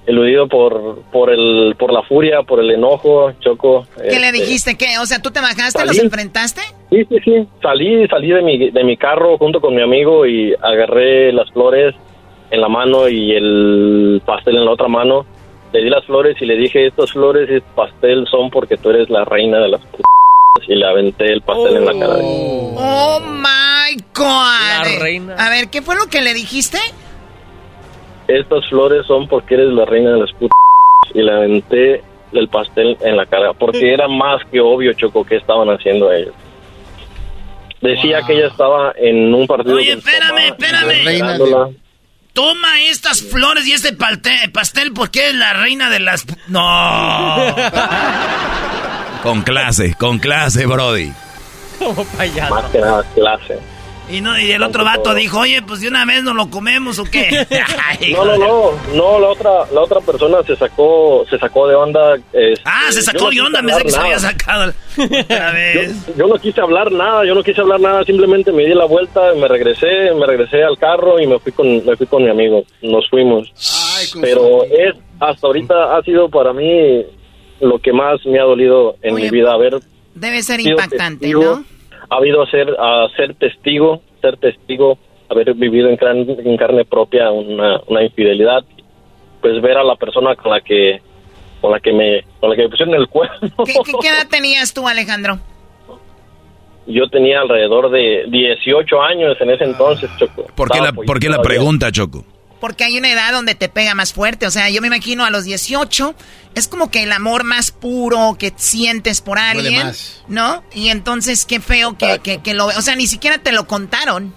eludido por por el por la furia, por el enojo, Choco. ¿Qué le este, dijiste? ¿Qué? O sea, ¿tú te bajaste, los enfrentaste? Sí, sí, sí. Salí, salí de mi, de mi carro junto con mi amigo y agarré las flores en la mano y el pastel en la otra mano. Le di las flores y le dije, estas flores y este pastel son porque tú eres la reina de las p y le aventé el pastel en la cara. de Oh my God. La reina. A ver, ¿qué fue lo que le dijiste? Estas flores son porque eres la reina de las p y le aventé el pastel en la cara porque era más que obvio, Choco, que estaban haciendo ellos. Decía que ella estaba en un partido. Oye, espérame, espérame. Toma estas flores y este pastel porque es la reina de las... No. Con clase, con clase, Brody. Como payaso. Más que nada clase. Y, no, y el otro vato dijo, oye, pues de una vez nos lo comemos o qué. Ay, No, no, no, no, la otra, la otra persona se sacó, se sacó de onda. este, Ah, se sacó no de onda, me hablar que se había nada. sacado otra vez. Yo, yo no quise hablar nada, yo no quise hablar nada, simplemente me di la vuelta, me regresé, me regresé al carro y me fui con, me fui con mi amigo, nos fuimos. Pero es, hasta ahorita ha sido para mí lo que más me ha dolido en mi vida, haber Debe ser impactante, testigo, ¿no? Ha habido ser, a ser testigo, ser testigo, haber vivido en, carne- en carne propia una, una infidelidad, pues ver a la persona con la que con la que me con la que me pusieron el cuerno. ¿Qué, qué, qué edad tenías tú, Alejandro? Yo tenía alrededor de 18 años en ese entonces, Choco. ¿Por qué, la, ¿Por qué la pregunta, Choco? Porque hay una edad donde te pega más fuerte. O sea, yo me imagino a los 18, es como que el amor más puro que sientes por Duele alguien, más. ¿no? Y entonces qué feo que, que, que lo... O sea, ni siquiera te lo contaron.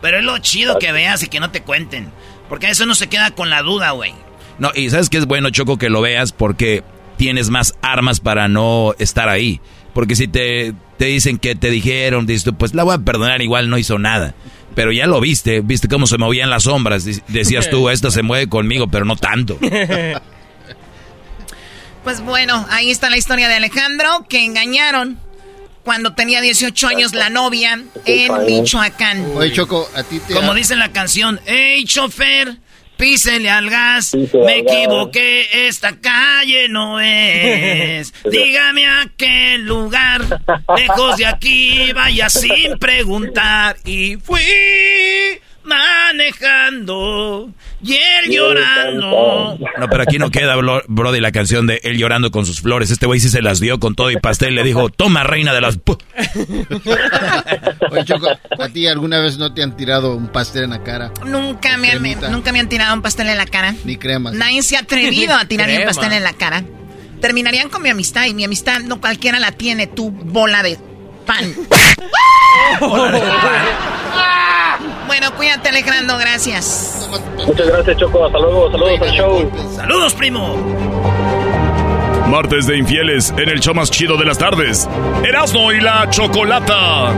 Pero es lo chido que veas y que no te cuenten. Porque eso no se queda con la duda, güey. No, y sabes que es bueno, Choco, que lo veas porque tienes más armas para no estar ahí. Porque si te, te dicen que te dijeron, dices tú, pues la voy a perdonar, igual no hizo nada. Pero ya lo viste, viste cómo se movían las sombras. Decías tú, esta se mueve conmigo, pero no tanto. Pues bueno, ahí está la historia de Alejandro, que engañaron cuando tenía 18 años la novia en Michoacán. Oye, Choco, a ti te... Como dice en la canción, hey, chofer, písele al gas, me equivoqué, esta calle no es. Dígame a qué lugar, lejos de aquí, vaya sin preguntar. Y fui manejando y él llorando. No, pero aquí no queda, bro- Brody, la canción de él llorando con sus flores. Este güey sí se las dio con todo y pastel. Le dijo, toma, reina de las... pu-". Oye, Choco, ¿a ti alguna vez no te han tirado un pastel en la cara? Nunca me, han, nunca me han tirado un pastel en la cara. Ni cremas. Nadie se ha atrevido a tirarme un pastel en la cara. Terminarían con mi amistad y mi amistad no cualquiera la tiene, tú bola de pan. bueno, cuídate Alejandro, gracias. Muchas gracias, Choco. Hasta luego. Saludos al show. Saludos, primo. Martes de infieles en el show más chido de las tardes. Erasmo y la chocolata.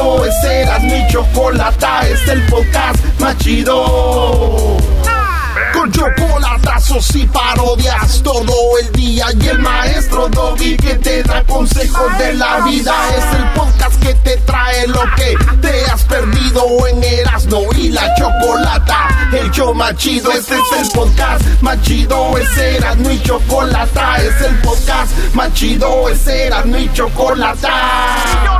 Es Eras mi chocolata, es el podcast más chido. Con chocolatazos y parodias todo el día y el maestro Doggy que te da consejos de la vida. Es el podcast que te trae lo que te has perdido en Erasmo y la chocolata. El show más chido, este es el podcast más chido, es Erasmo y chocolata. Es el podcast más chido, es Erasmo y chocolata.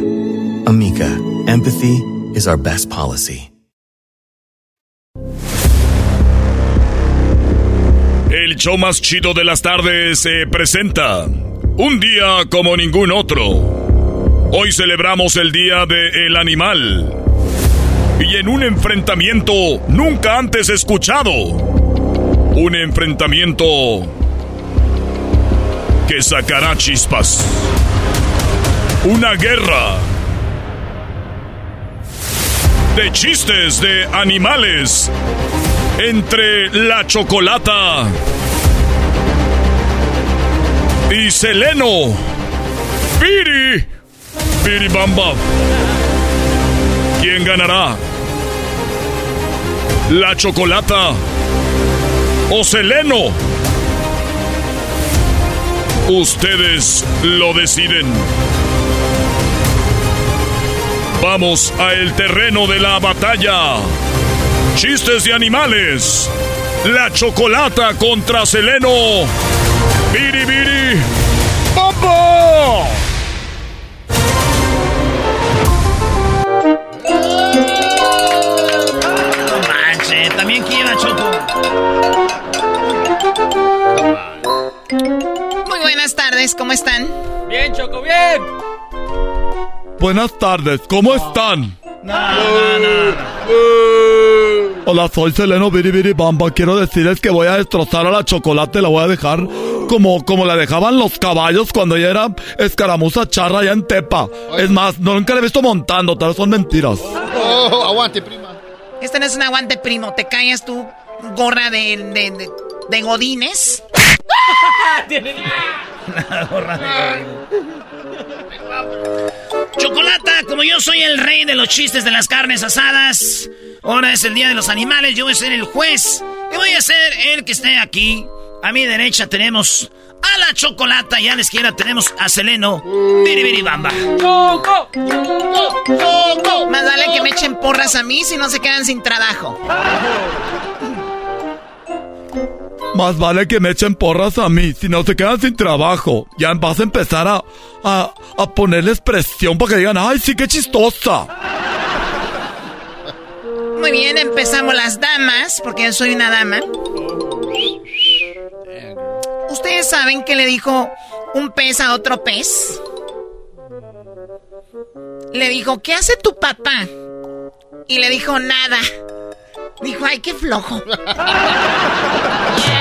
Amica, empathy is our best policy. El show más chido de las tardes se presenta un día como ningún otro. Hoy celebramos el Día del Animal. Y en un enfrentamiento nunca antes escuchado. Un enfrentamiento que sacará chispas. Una guerra de chistes de animales entre la chocolata y Seleno. Piri. Piri Bamba. ¿Quién ganará? ¿La chocolata o Seleno? Ustedes lo deciden. Vamos a el terreno de la batalla. Chistes de animales. La chocolata contra Seleno. Biri biri. ¡Bombo! No manches, también quiera, Choco. Muy buenas tardes, ¿cómo están? Bien, Choco, bien. Buenas tardes, ¿cómo están? Eh. Hola, soy Seleno Biribiri Bamba. Quiero decirles que voy a destrozar a la chocolate, la voy a dejar como, como la dejaban los caballos cuando ella era escaramuza charra allá en Tepa. Es más, nunca la he visto montando, tal vez son mentiras. Oh, aguante, prima. Este no es un aguante, primo. ¿Te callas tú, gorra de, de, de, de godines? La gorra de godines. Chocolata, como yo soy el rey de los chistes de las carnes asadas, ahora es el día de los animales, yo voy a ser el juez y voy a ser el que esté aquí. A mi derecha tenemos a la chocolata y a la izquierda tenemos a Seleno. Biribiri bamba. Choco, choco, choco. Más vale que me echen porras a mí si no se quedan sin trabajo. Más vale que me echen porras a mí, si no se quedan sin trabajo. Ya vas a empezar a, a, a ponerles presión para que digan, ay, sí, qué chistosa. Muy bien, empezamos las damas, porque yo soy una dama. ¿Ustedes saben qué le dijo un pez a otro pez? Le dijo, ¿qué hace tu papá? Y le dijo, nada. Dijo, ay, qué flojo.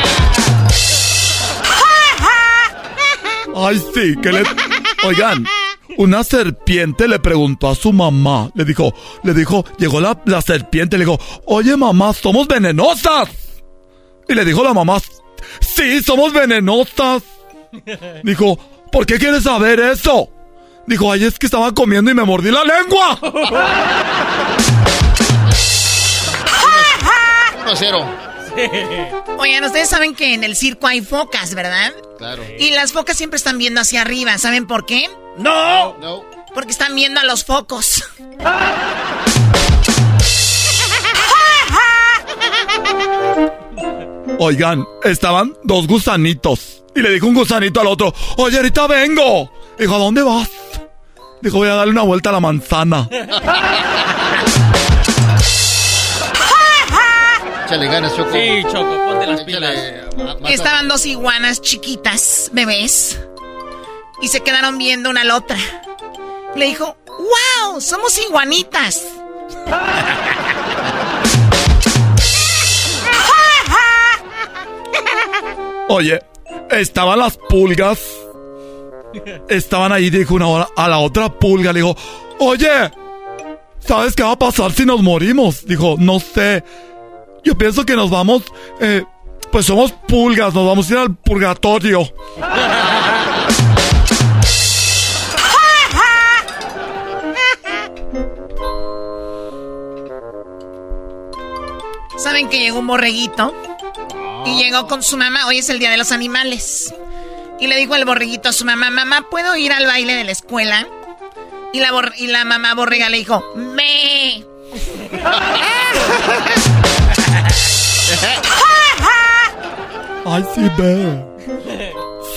Ay, sí, que le... Oigan, una serpiente le preguntó a su mamá, le dijo, le dijo, llegó la, la serpiente, le dijo, oye mamá, somos venenosas. Y le dijo la mamá, sí, somos venenosas. Dijo, ¿por qué quieres saber eso? Dijo, ay, es que estaba comiendo y me mordí la lengua. 1-0. Oigan, ustedes saben que en el circo hay focas, ¿verdad? Claro. Y las focas siempre están viendo hacia arriba. ¿Saben por qué? ¡No! No. Porque están viendo a los focos. Oigan, estaban dos gusanitos. Y le dijo un gusanito al otro, oye, ahorita vengo. Dijo, ¿a dónde vas? Dijo, voy a darle una vuelta a la manzana. Échale ganas, Choco. Sí, Choco, ponte las pilas. Estaban dos iguanas chiquitas, bebés. Y se quedaron viendo una a la otra. Le dijo, ¡Wow! Somos iguanitas. Oye, estaban las pulgas. Estaban ahí, dijo una hora a la otra pulga. Le dijo, oye, ¿sabes qué va a pasar si nos morimos? Dijo, no sé. Yo pienso que nos vamos, eh, pues somos pulgas, nos vamos a ir al purgatorio. ¿Saben que llegó un borreguito? Y llegó con su mamá. Hoy es el Día de los Animales. Y le dijo el borreguito a su mamá, mamá, ¿puedo ir al baile de la escuela? Y la, bor- y la mamá borrega le dijo, me. Ay, sí, ve.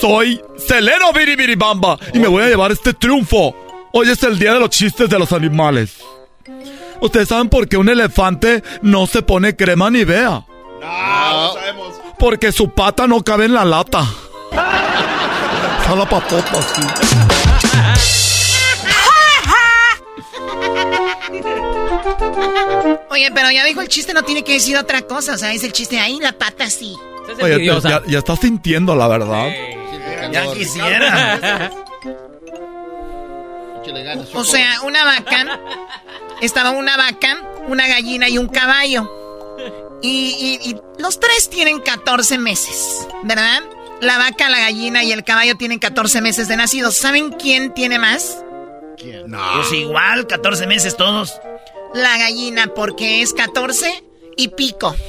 Soy Seleno Biribiribamba y me voy a llevar este triunfo. Hoy es el día de los chistes de los animales. ¿Ustedes saben por qué un elefante no se pone crema ni vea? No, no sabemos. Porque su pata no cabe en la lata. Está la patota así. Oye, pero ya dijo el chiste, no tiene que decir otra cosa. O sea, dice el chiste ahí, la pata sí. Oye, te- ya, ya estás sintiendo, la verdad. Ya quisiera. O sea, una vaca. Estaba una vaca, una gallina y un caballo. Y, y- y los tres tienen 14 meses, ¿verdad? La vaca, la gallina y el caballo tienen 14 meses de nacidos. ¿Saben quién tiene más? ¿Quién? Pues igual, 14 meses todos. La gallina, porque es 14 y pico.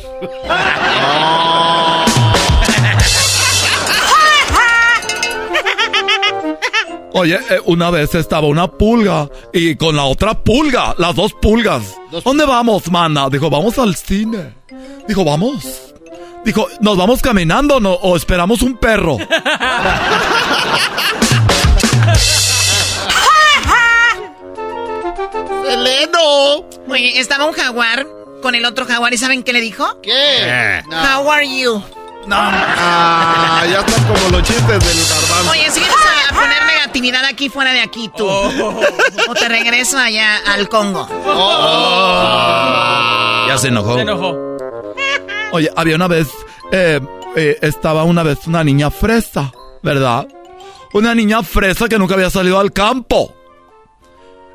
Oye, eh, una vez estaba una pulga y con la otra pulga, las dos pulgas. ¿Dónde vamos, mana? Dijo, vamos al cine. Dijo, vamos. Dijo, ¿nos vamos caminando no, o esperamos un perro? ¡Seleno! Oye, estaba un jaguar con el otro jaguar y ¿saben qué le dijo? ¿Qué? How are you? No. Ah, ya están como los chistes del garbanzo. Oye, si vienes a, a poner negatividad aquí fuera de aquí, tú. O te regreso allá al Congo. Ya se enojó. Se enojó. Oye, había una vez, eh, eh, estaba una vez una niña fresa, ¿verdad? Una niña fresa que nunca había salido al campo.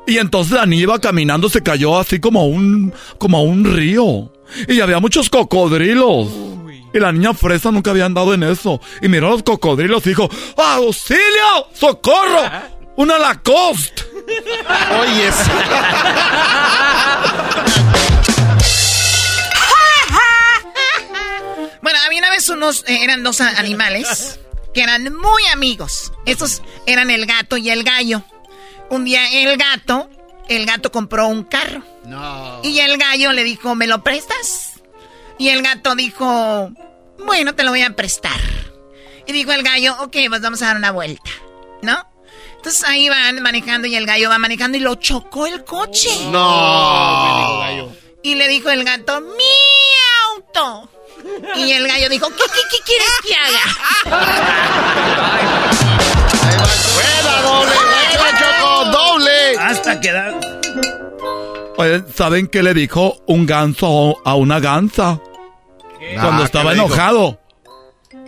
Y entonces la niña iba caminando, se cayó así como a un, como a un río. Y había muchos cocodrilos. Y la niña fresa nunca había andado en eso. Y miró a los cocodrilos y dijo, ¡Auxilio! ¡Socorro! ¡Una Lacoste! Oye, Bueno, había una vez unos, eh, eran dos animales que eran muy amigos. Estos eran el gato y el gallo. Un día el gato, el gato compró un carro. No. Y el gallo le dijo, ¿me lo prestas? Y el gato dijo, bueno, te lo voy a prestar. Y dijo el gallo, ok, pues vamos a dar una vuelta, ¿no? Entonces ahí van manejando y el gallo va manejando y lo chocó el coche. No. Y le dijo el gato, mi auto. Y el gallo dijo, ¿qué, qué, qué quieres que haga? Hasta quedar. Oye, ¿saben qué le dijo un ganso a una gansa? Cuando Ah, estaba ¿qué dijo? enojado.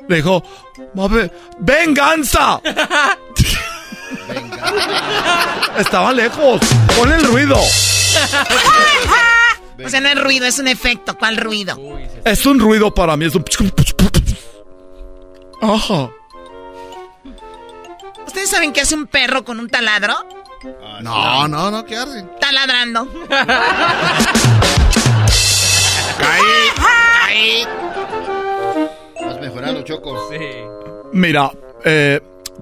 Le dijo, "Mame, ¡ven, gansa! estaba lejos. Pon el ruido. O sea, no es ruido, es un efecto. ¿Cuál ruido? Es un ruido para mí. Es un... Ajá. ¿Ustedes saben qué hace un perro con un taladro? No, no, no, ¿qué hacen? Está ladrando. Caí. Has mejorado, Choco. Sí. Mira, eh,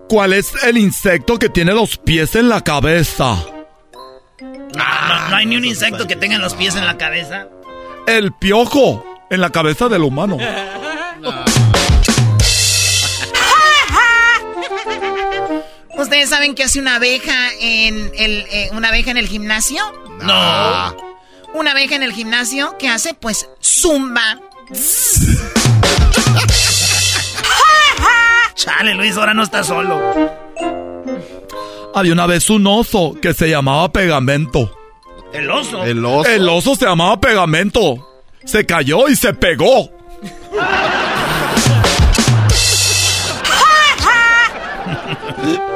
¿cuál es el insecto que tiene los pies en la cabeza? No, no hay ni un insecto que tenga los pies en la cabeza. El piojo en la cabeza del humano. ¿Ustedes saben qué hace una abeja en el eh, una abeja en el gimnasio? No. Una abeja en el gimnasio, ¿qué hace? Pues zumba. Chale, Luis, ahora no está solo. Había una vez un oso que se llamaba Pegamento. El oso. El oso. El oso se llamaba Pegamento. Se cayó y se pegó.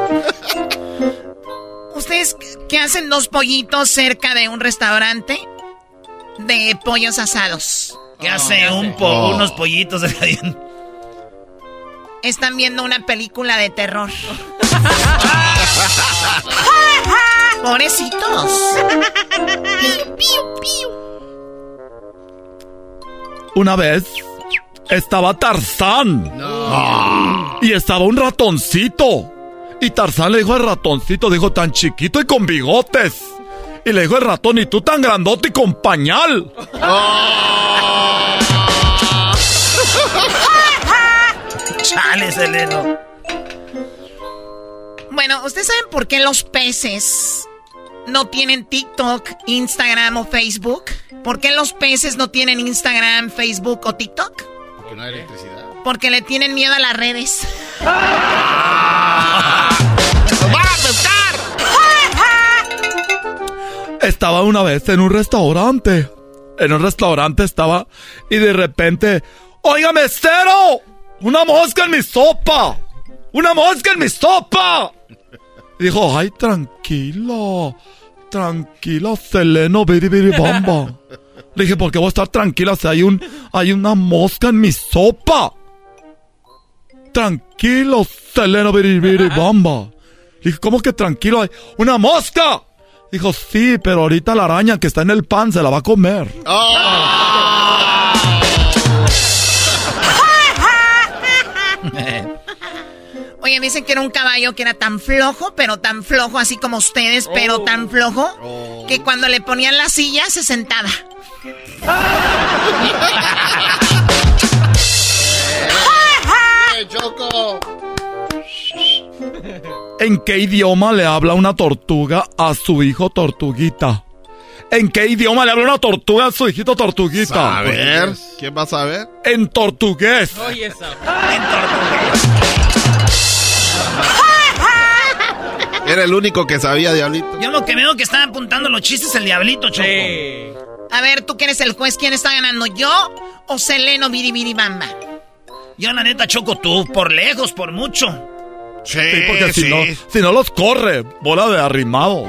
¿Ustedes qué hacen dos pollitos cerca de un restaurante de pollos asados? ¿Qué hace un po- Oh. unos pollitos de Están viendo una película de terror. Pobrecitos. Piu, piu, piu. Una vez estaba Tarzán. Y estaba un ratoncito. Y Tarzán le dijo al ratoncito, dijo, tan chiquito y con bigotes. Y le dijo el ratón, y tú tan grandote y con pañal. Chale, Seleno. Bueno, ¿ustedes saben por qué los peces no tienen TikTok, Instagram o Facebook? ¿Por qué los peces no tienen Instagram, Facebook o TikTok? Porque no hay electricidad. Porque le tienen miedo a las redes. Estaba una vez en un restaurante. En un restaurante estaba y de repente, oiga mesero, una mosca en mi sopa. Una mosca en mi sopa. Dijo, ay, tranquilo, tranquilo, Seleno, biri, biri, bamba. Le dije, ¿por qué voy a estar tranquila si hay, un, hay una mosca en mi sopa? Tranquilo, Seleno, biri, biri, bamba. Le dije, ¿cómo que tranquilo? Hay una mosca. Dijo, sí, pero ahorita la araña que está en el pan se la va a comer. Oye, dicen que era un caballo que era tan flojo, pero tan flojo, así como ustedes, pero tan flojo, que cuando le ponían la silla se sentaba. ¡Eh, Choco! ¿En qué idioma le habla una tortuga a su hijo tortuguita? ¿En qué idioma le habla una tortuga a su hijito tortuguita? A ver, ¿quién va a saber? En tortugués. Oye, esa. Era el único que sabía, Diablito. Yo lo que veo que está apuntando los chistes el diablito, Choco. A ver, tú que eres el juez, ¿quién está ganando? ¿Yo o Seleno Biribiribamba? Yo, la neta, Choco, tú, por lejos, por mucho. Sí, porque si, no, si no los corre, bola de arrimado.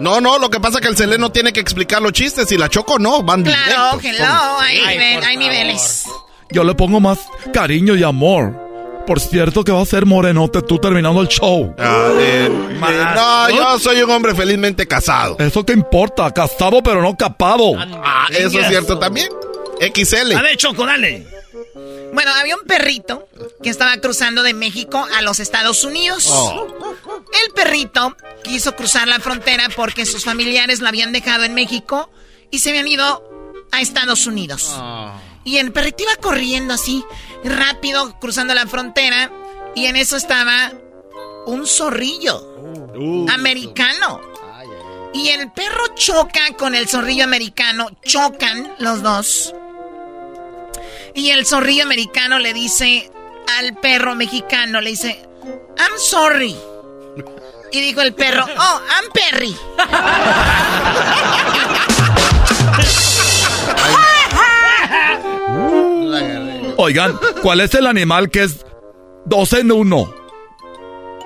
No, no, lo que pasa es que el Seleno tiene que explicar los chistes y la Choco no, van Claro, directos. hello, hay, nivel- niveles. Yo le pongo más cariño y amor. Por cierto que va a ser morenote tú terminando el show. Ah, eh, eh, no, yo soy un hombre felizmente casado. Eso que importa, casado pero no capado. Ah, eso es cierto también. XL. A ver, Choco, dale. Bueno, había un perrito que estaba cruzando de México a los Estados Unidos. Oh. El perrito quiso cruzar la frontera porque sus familiares lo habían dejado en México y se habían ido a Estados Unidos. Y el perrito iba corriendo así, rápido, cruzando la frontera. Y en eso estaba un zorrillo Uh, americano. Y el perro choca con el zorrillo americano. Chocan los dos. Y el zorrillo americano le dice al perro mexicano, le dice, I'm sorry. Y dijo el perro, oh, I'm Perry. Oigan, ¿cuál es el animal que es dos en uno?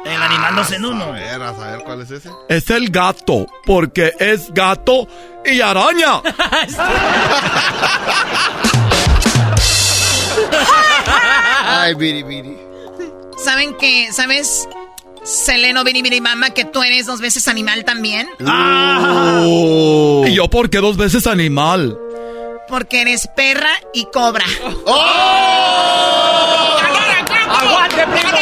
El animal dos en uno. A ver, a saber cuál es ese. Es el gato, porque es gato y araña. Ay, biri, biri. ¿Saben que, sabes, Seleno Biri Mama, que tú eres dos veces animal también? Oh. ¿Y yo por qué dos veces animal? Porque eres perra y cobra. ¡Aguante, primo!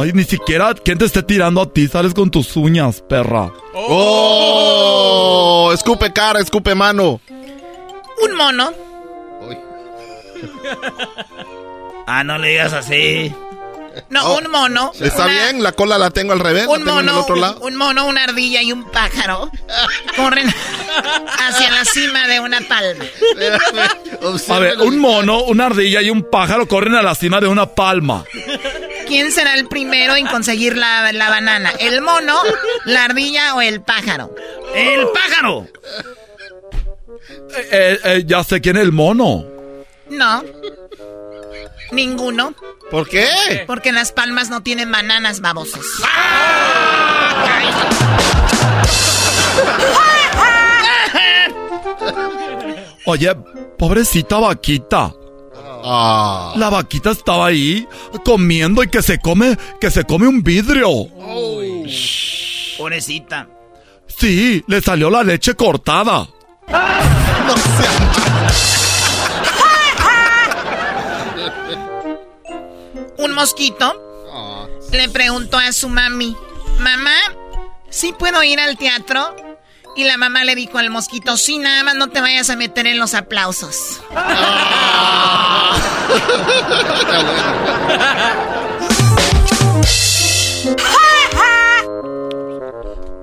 Ay, ni siquiera quien te esté tirando a ti, sales con tus uñas, perra. ¡Oh! Escupe cara, escupe mano. Un mono. Ah, no le digas así. No, un mono. ¿Está una- bien? La cola la tengo al revés. la Un el mono, otro un, lado. un mono, una ardilla y un pájaro corren hacia la cima de una palma. A ver, un mono, una ardilla y un pájaro corren a la cima de una palma. ¿Quién será el primero en conseguir la, la banana? ¿El mono, la ardilla o el pájaro? ¡El pájaro! Eh, eh, ya sé quién es el mono. No. Ninguno. ¿Por qué? Porque las palmas no tienen bananas, babosos. Oye, pobrecita vaquita. Ah. La vaquita estaba ahí comiendo y que se come, que se come un vidrio. Pobrecita. Sí, le salió la leche cortada. Un mosquito le preguntó a su mami, mamá, ¿sí puedo ir al teatro? Y la mamá le dijo al mosquito, sí, nada más no te vayas a meter en los aplausos.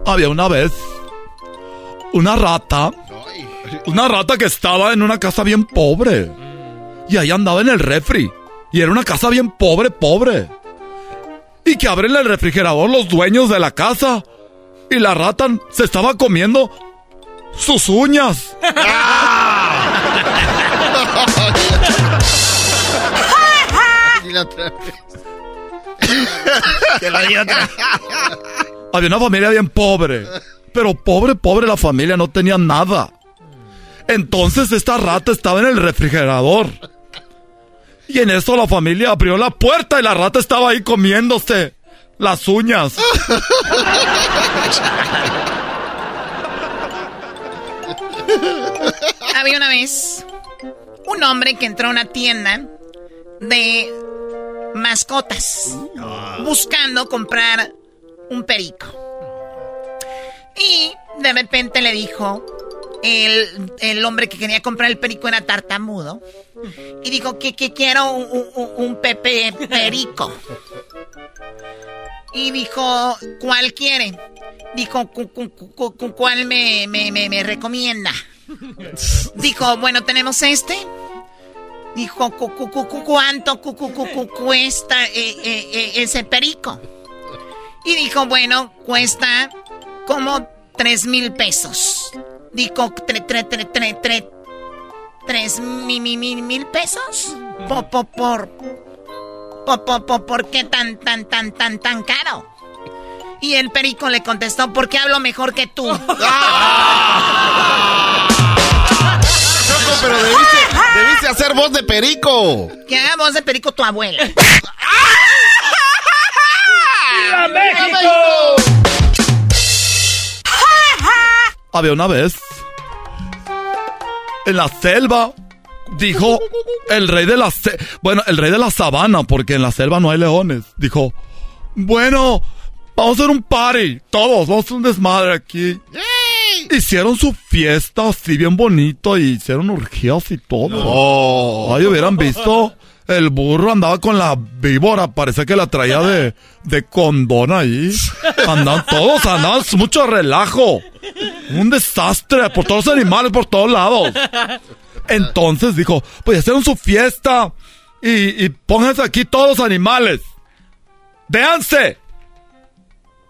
Había una vez una rata, una rata que estaba en una casa bien pobre. Y ahí andaba en el refri. Y era una casa bien pobre, pobre. Y que abren el refrigerador los dueños de la casa. Y la rata se estaba comiendo sus uñas. Dile otra vez. Te lo digo otra Había una familia bien pobre. Pero pobre, pobre la familia, no tenía nada. Entonces esta rata estaba en el refrigerador. Y en eso la familia abrió la puerta y la rata estaba ahí comiéndose las uñas. Había una vez un hombre que entró a una tienda de mascotas buscando comprar un perico. Y de repente le dijo, el, el hombre que quería comprar el perico era tartamudo, y dijo que, que quiero un, un- un pepe perico. Y dijo, ¿cuál quiere? Dijo, "Cu- cu- cu- cu- ¿cuál me, me, me, me recomienda? Dijo, bueno, tenemos este. Dijo, "Cu- cu- cu- cu- ¿cuánto cu- cu- cu- cu- cuesta ese perico? Y dijo, bueno, cuesta como tres mil pesos. Dijo, tre, tre, tre, tre, tre- tres mi, mi, mi- mil pesos. Po, po, por, po, po, po- ¿Por qué tan, tan, tan, tan, tan caro? Y el perico le contestó, porque hablo mejor que tú. Choco, pero debiste, debiste hacer voz de perico. Que haga voz de perico tu abuela. ¡Viva México! Había una vez en la selva dijo el rey de la bueno, el rey de la sabana, porque en la selva no hay leones. Dijo, bueno, vamos a hacer un party, todos, vamos a hacer un desmadre aquí. Hicieron su fiesta así bien bonito y hicieron orgías y todo. Ay, hubieran visto. El burro andaba con la víbora, parece que la traía de, de condón ahí. Andaban todos, andaban mucho relajo. Un desastre por todos los animales, por todos lados. Entonces dijo, pues hicieron su fiesta y, pónganse aquí todos los animales. Véanse.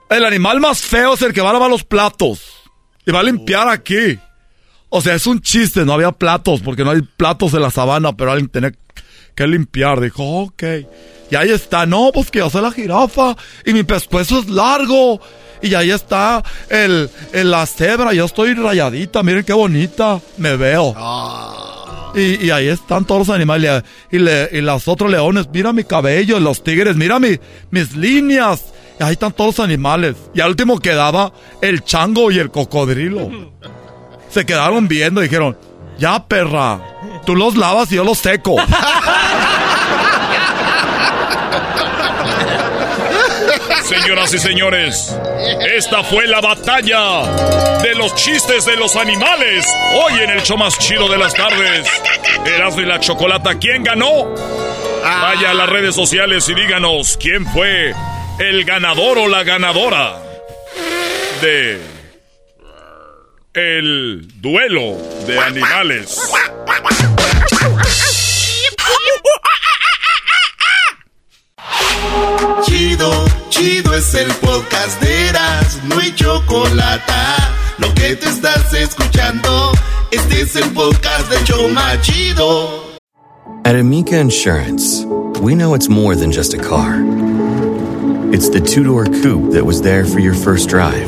El animal más feo es el que va a lavar los platos. Y va a limpiar aquí. O sea, es un chiste, no había platos, porque no hay platos en la sabana, pero alguien tenía que limpiar. Dijo, ok. Y ahí está, no, pues que yo soy la jirafa y mi pescuezo es largo. Y ahí está el, el- la cebra, yo estoy rayadita, miren qué bonita me veo. Y, y ahí están todos los animales. Y, le- y los otros leones, mira mi cabello, los tigres, mira mi, mis líneas. Y ahí están todos los animales. Y al último quedaba el chango y el cocodrilo. Se quedaron viendo y dijeron, ya perra, tú los lavas y yo los seco. Señoras y señores, esta fue la batalla de los chistes de los animales. Hoy en el show más chido de las tardes. Erasmo y la Chocolata, ¿quién ganó? Vaya a las redes sociales y díganos quién fue el ganador o la ganadora de el duelo de animales. Chido, chido es el podcast de Eras, no hay chocolate. Lo que te estás escuchando, este es el podcast de Choma Chido. At Amica Insurance, we know it's more than just a car. It's the two door coupe that was there for your first drive,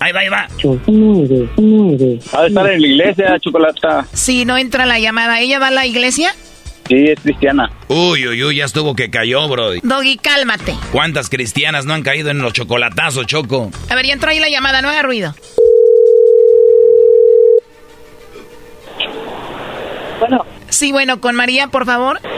Ahí va, ahí va. Ha de estar en la iglesia, Chocolata. Sí, no entra la llamada. ¿Ella va a la iglesia? Sí, es cristiana. Uy, uy, uy, ya estuvo que cayó, Brody. Doggy, cálmate. ¿Cuántas cristianas no han caído en los chocolatazos, Choco? A ver, ya entró ahí la llamada, no haga ruido. Bueno. Sí, bueno, con María, por favor.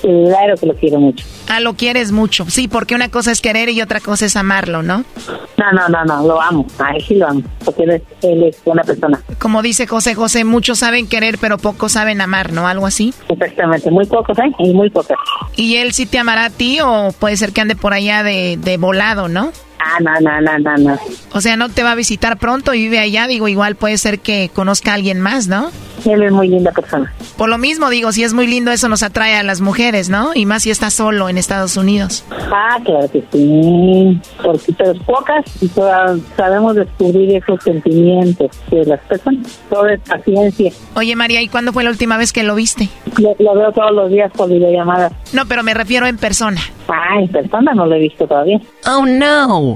Claro que lo quiero mucho. Ah, lo quieres mucho. Sí, porque una cosa es querer y otra cosa es amarlo, ¿no? No, no, no, no, lo amo. A él sí lo amo. Porque él es, él es buena persona. Como dice José José, muchos saben querer, pero pocos saben amar, ¿no? Algo así. Exactamente, muy pocos, ¿eh? Y muy pocos. ¿Y él sí te amará a ti o puede ser que ande por allá de, de volado, no? Ah, no, no, no, no, no. O sea, no te va a visitar pronto y vive allá. Digo, igual puede ser que conozca a alguien más, ¿no? Él es muy linda persona. Por lo mismo, digo, si es muy lindo, eso nos atrae a las mujeres, ¿no? Y más si está solo en Estados Unidos. Ah, claro que sí. Porque pero pocas y todas sabemos descubrir esos sentimientos de las personas. Todo es paciencia. Oye, María, ¿y cuándo fue la última vez que lo viste? Lo, lo veo todos los días por videollamadas. No, pero me refiero en persona. Ah, en persona no lo he visto todavía. Oh, no.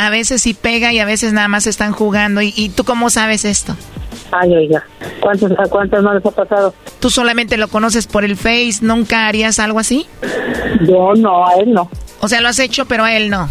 A veces sí pega y a veces nada más están jugando. ¿Y, y tú cómo sabes esto? Ay, oiga, ¿cuántos, ¿a cuántos no les ha pasado? ¿Tú solamente lo conoces por el Face? ¿Nunca harías algo así? Yo no, a él no. O sea, lo has hecho, pero a él no.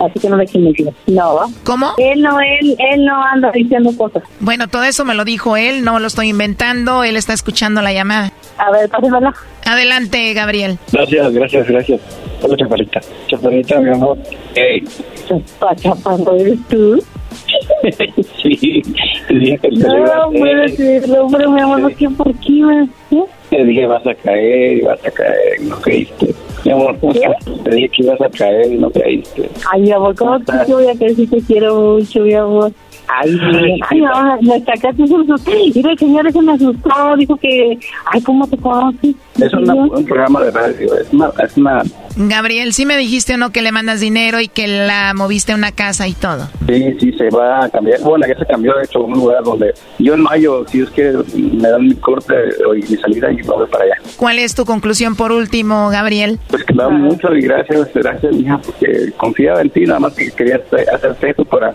Así que no le echen mentiras. No, ¿va? ¿Cómo? Él no, él, él no anda diciendo cosas. Bueno, todo eso me lo dijo él, no lo estoy inventando, él está escuchando la llamada. A ver, pásemela. Adelante, Gabriel. Gracias, gracias, gracias. Hola, chaparrita. Chaparrita, mi amor. Hey. Chapa, chaparro, ¿eres tú? sí, te dije que te No, hacer. decirlo, pero mi amor, ¿por qué? ¿Por qué? ¿Eh? Te dije vas a caer vas a caer, no creíste. Mi amor, ¿cómo estás? Te dije que ibas a caer y no caíste. Ay, mi amor, ¿cómo te voy a decir que te quiero mucho, mi amor? Ay, ay, ay, me sacaste un susto. Y el señor se me asustó, dijo que, ay, ¿cómo te conoces? Es una- un programa de radio, es una, es una Gabriel, sí me dijiste o no que le mandas dinero y que la moviste a una casa y todo. Sí, sí, se va a cambiar. Bueno, ya se cambió, de hecho, a un lugar donde yo en mayo, si Dios quiere, me dan mi corte y mi salida y me voy para allá. ¿Cuál es tu conclusión por último, Gabriel? Pues que me da mucho y gracias, gracias, mija, porque confiaba en ti, nada más que quería hacer- hacerte eso para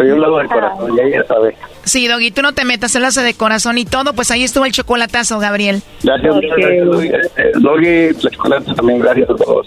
Pero yo lo hago de corazón, ya ella sabe. Sí, Doggy, tú no te metas, él hace de corazón y todo, pues ahí estuvo el chocolatazo, Gabriel. Gracias, muchas gracias, Doggy. Eh, Doggy, la Chocolata también, gracias a todos.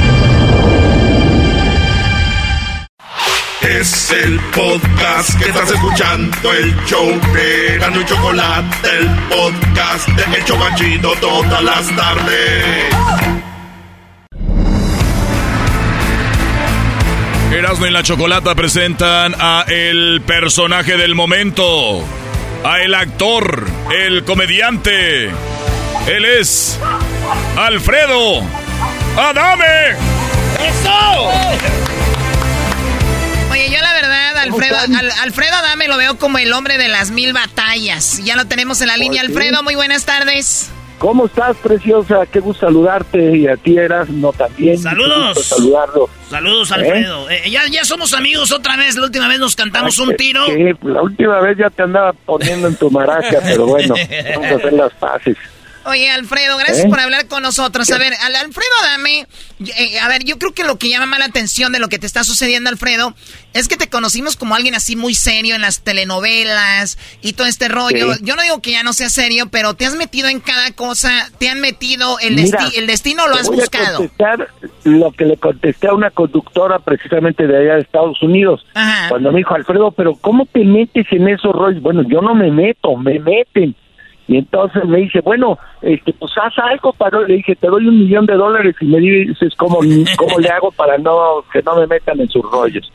Es el podcast que estás escuchando, el show de y Chocolate, el podcast de El Chobachito todas las tardes. Erasmo y la Chocolata presentan a el personaje del momento, a el actor, el comediante. Él es Alfredo Adame. ¡Eso! La verdad, Alfredo, Al- Alfredo Adame lo veo como el hombre de las mil batallas. Ya lo tenemos en la línea. Alfredo, muy buenas tardes. ¿Cómo estás, preciosa? Qué gusto saludarte y a ti eras no también. Saludos. Qué gusto saludarlo. Saludos, ¿Eh? Alfredo. Eh, ya, ya somos amigos otra vez. La última vez nos cantamos un tiro. Sí, la última vez ya te andaba poniendo en tu maraca, pero bueno, vamos a hacer las paces. Oye, Alfredo, gracias ¿Eh? por hablar con nosotros. A ver, al Alfredo Adame, eh, a ver, yo creo que lo que llama más la atención de lo que te está sucediendo, Alfredo, es que te conocimos como alguien así muy serio en las telenovelas y todo este rollo. Sí. Yo no digo que ya no sea serio, pero te has metido en cada cosa, te han metido, el, Mira, desti- el destino lo has voy a buscado. contestar lo que le contesté a una conductora precisamente de allá de Estados Unidos. Ajá. Cuando me dijo, Alfredo, pero ¿cómo te metes en esos rollos? Bueno, yo no me meto, me meten. Y entonces me dice, bueno, este, pues haz algo para... Le dije, te doy un millón de dólares y me dices cómo, cómo le hago para no que no me metan en sus rollos.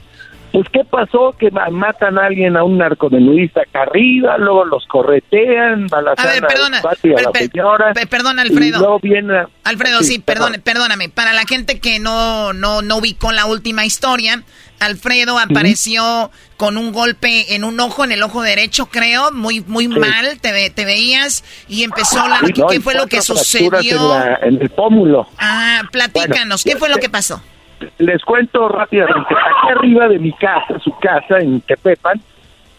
Pues, ¿qué pasó? Que ma- matan a alguien, a un narcomenudista acá arriba, luego los corretean, A balacean ver, perdona, a la per- señora. per- perdona, Alfredo. viene... a- Alfredo, sí, perdone, perdóname. Para la gente que no, no, no ubicó la última historia, Alfredo apareció con un golpe en un ojo, en el ojo derecho, creo, muy, muy mal, te, te veías, y empezó la... Sí, no, ¿Qué fue lo que sucedió? En, la- en el pómulo. Ah, platícanos, ¿qué fue lo que pasó? Les cuento rápidamente. Aquí arriba de mi casa, su casa en Tepepan,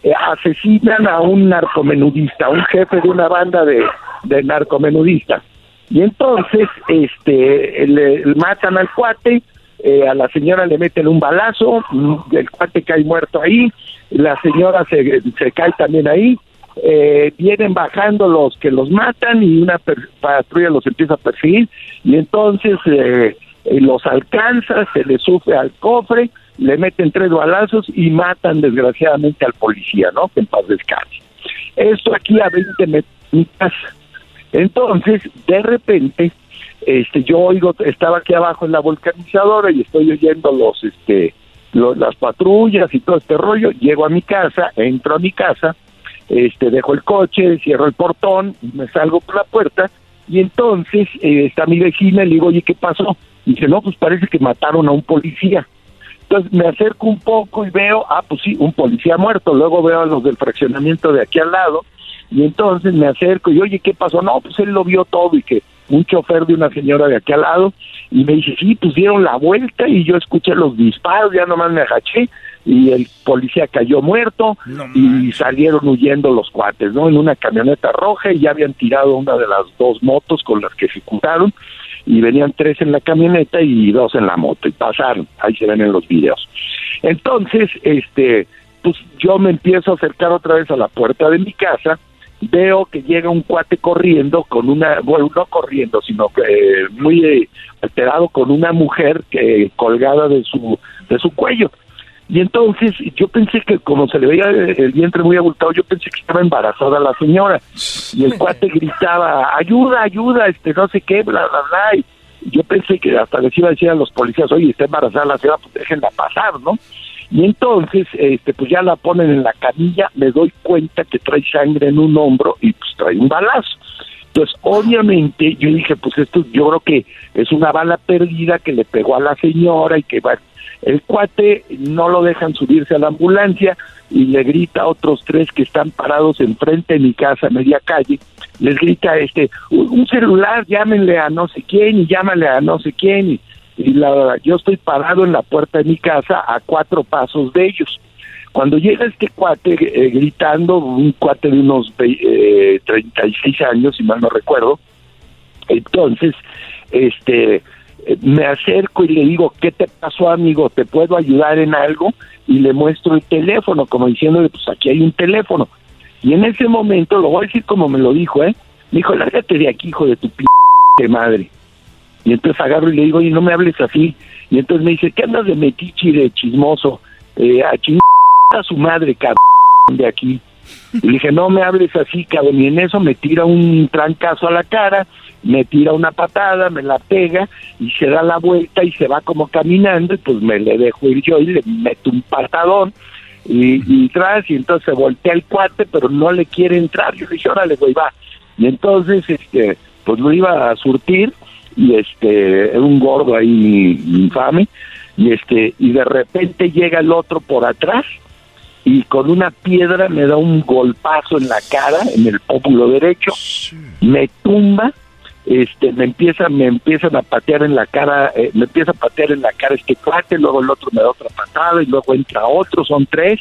eh, asesinan a un narcomenudista, un jefe de una banda de, de narcomenudistas. Y entonces, este, le, matan al cuate, eh, a la señora le meten un balazo, mm, el cuate cae muerto ahí, la señora se, cae también ahí, eh, vienen bajando los que los matan y una per- patrulla los empieza a perseguir y entonces eh, los alcanza, se les sufre al cofre, le meten tres balazos y matan desgraciadamente al policía, ¿no? Que en paz descanse. Esto aquí a 20 metros. Entonces, de repente, este, yo oigo, estaba aquí abajo en la volcanizadora y estoy oyendo los, este, lo- las patrullas y todo este rollo. Llego a mi casa, entro a mi casa, este, dejo el coche, cierro el portón, me salgo por la puerta y entonces eh, está mi vecina y le digo, oye, ¿qué pasó? Dice, no, pues parece que mataron a un policía. Entonces me acerco un poco y veo, ah, pues sí, un policía muerto. Luego veo a los del fraccionamiento de aquí al lado y entonces me acerco y, oye, ¿qué pasó? No, pues él lo vio todo y que un chofer de una señora de aquí al lado y me dice, sí, pues dieron la vuelta y yo escuché los disparos, ya nomás me agaché y el policía cayó muerto y salieron huyendo los cuates, ¿no? En una camioneta roja y ya habían tirado una de las dos motos con las que ejecutaron y venían tres en la camioneta y dos en la moto y pasaron, ahí se ven en los videos. Entonces, este, pues yo me empiezo a acercar otra vez a la puerta de mi casa, veo que llega un cuate corriendo con una, bueno, no corriendo, sino que eh, muy eh, alterado con una mujer que colgada de su de su cuello. Y entonces yo pensé que como se le veía el vientre muy abultado, yo pensé que estaba embarazada la señora. Y el cuate gritaba, ayuda, ayuda, este no sé qué, bla, bla, bla. Y yo pensé que hasta les iba a decir a los policías, oye, está embarazada la señora, pues déjenla pasar, ¿no? Y entonces, este, pues ya la ponen en la camilla, me doy cuenta que trae sangre en un hombro y pues trae un balazo. Entonces, obviamente, yo dije, pues esto yo creo que es una bala perdida que le pegó a la señora y que va, el cuate no lo dejan subirse a la ambulancia y le grita a otros tres que están parados enfrente de mi casa, media calle, les grita este, un celular, llámenle a no sé quién y llámale a no sé quién y, la, yo estoy parado en la puerta de mi casa a cuatro pasos de ellos. Cuando llega este cuate eh, gritando, un cuate de unos eh, 36 años, si mal no recuerdo, entonces, este, me acerco y le digo, ¿qué te pasó, amigo? ¿Te puedo ayudar en algo? Y le muestro el teléfono, como diciéndole, pues aquí hay un teléfono. Y en ese momento, lo voy a decir como me lo dijo, ¿eh? Me dijo, lárgate de aquí, hijo de tu p madre. Y entonces agarro y le digo, oye, no me hables así. Y entonces me dice, ¿qué andas de metichi, de chismoso? Eh, a ching a su madre, cabrón, de aquí. Y le dije, no me hables así, cabrón. Y en eso me tira un trancazo a la cara me tira una patada, me la pega y se da la vuelta y se va como caminando y pues me le dejo ir yo y le meto un patadón y, y tras y entonces voltea el cuate pero no le quiere entrar, yo le dije órale güey va y entonces este pues lo iba a surtir y este era un gordo ahí infame y este y de repente llega el otro por atrás y con una piedra me da un golpazo en la cara, en el pómulo derecho, me tumba este me empieza me empiezan a patear en la cara eh, me empieza a patear en la cara este cuate luego el otro me da otra patada y luego entra otro son tres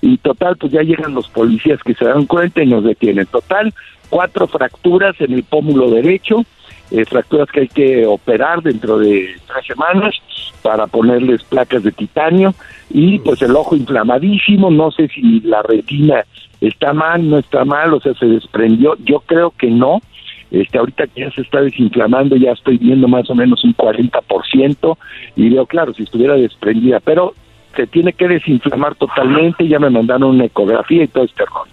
y total pues ya llegan los policías que se dan cuenta y nos detienen. Total cuatro fracturas en el pómulo derecho eh, fracturas que hay que operar dentro de tres semanas para ponerles placas de titanio y pues el ojo inflamadísimo no sé si la retina está mal no está mal o sea se desprendió yo creo que no este, ahorita que ya se está desinflamando, ya estoy viendo más o menos un 40% y veo, claro, si estuviera desprendida, pero se tiene que desinflamar totalmente, ya me mandaron una ecografía y todo este rollo.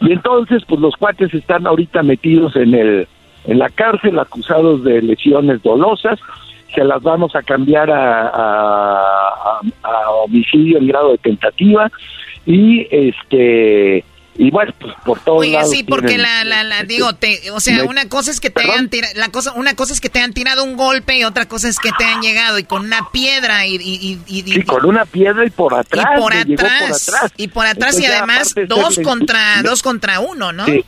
Y entonces, pues los cuates están ahorita metidos en el en la cárcel, acusados de lesiones dolosas, se las vamos a cambiar a, a, a homicidio en grado de tentativa y este y bueno, pues por todos Oye, lados sí, porque tienen- la, la, la, digo, te, o sea, Me- una cosa es que te hayan tirado, la cosa, una cosa es que te han tirado un golpe y otra cosa es que te han llegado y con una piedra y, y, y, y- Sí, con una piedra y por atrás. y por llegó atrás, por atrás. y por atrás y Entonces, además dos ser contra, dos contra uno, ¿no? Sí,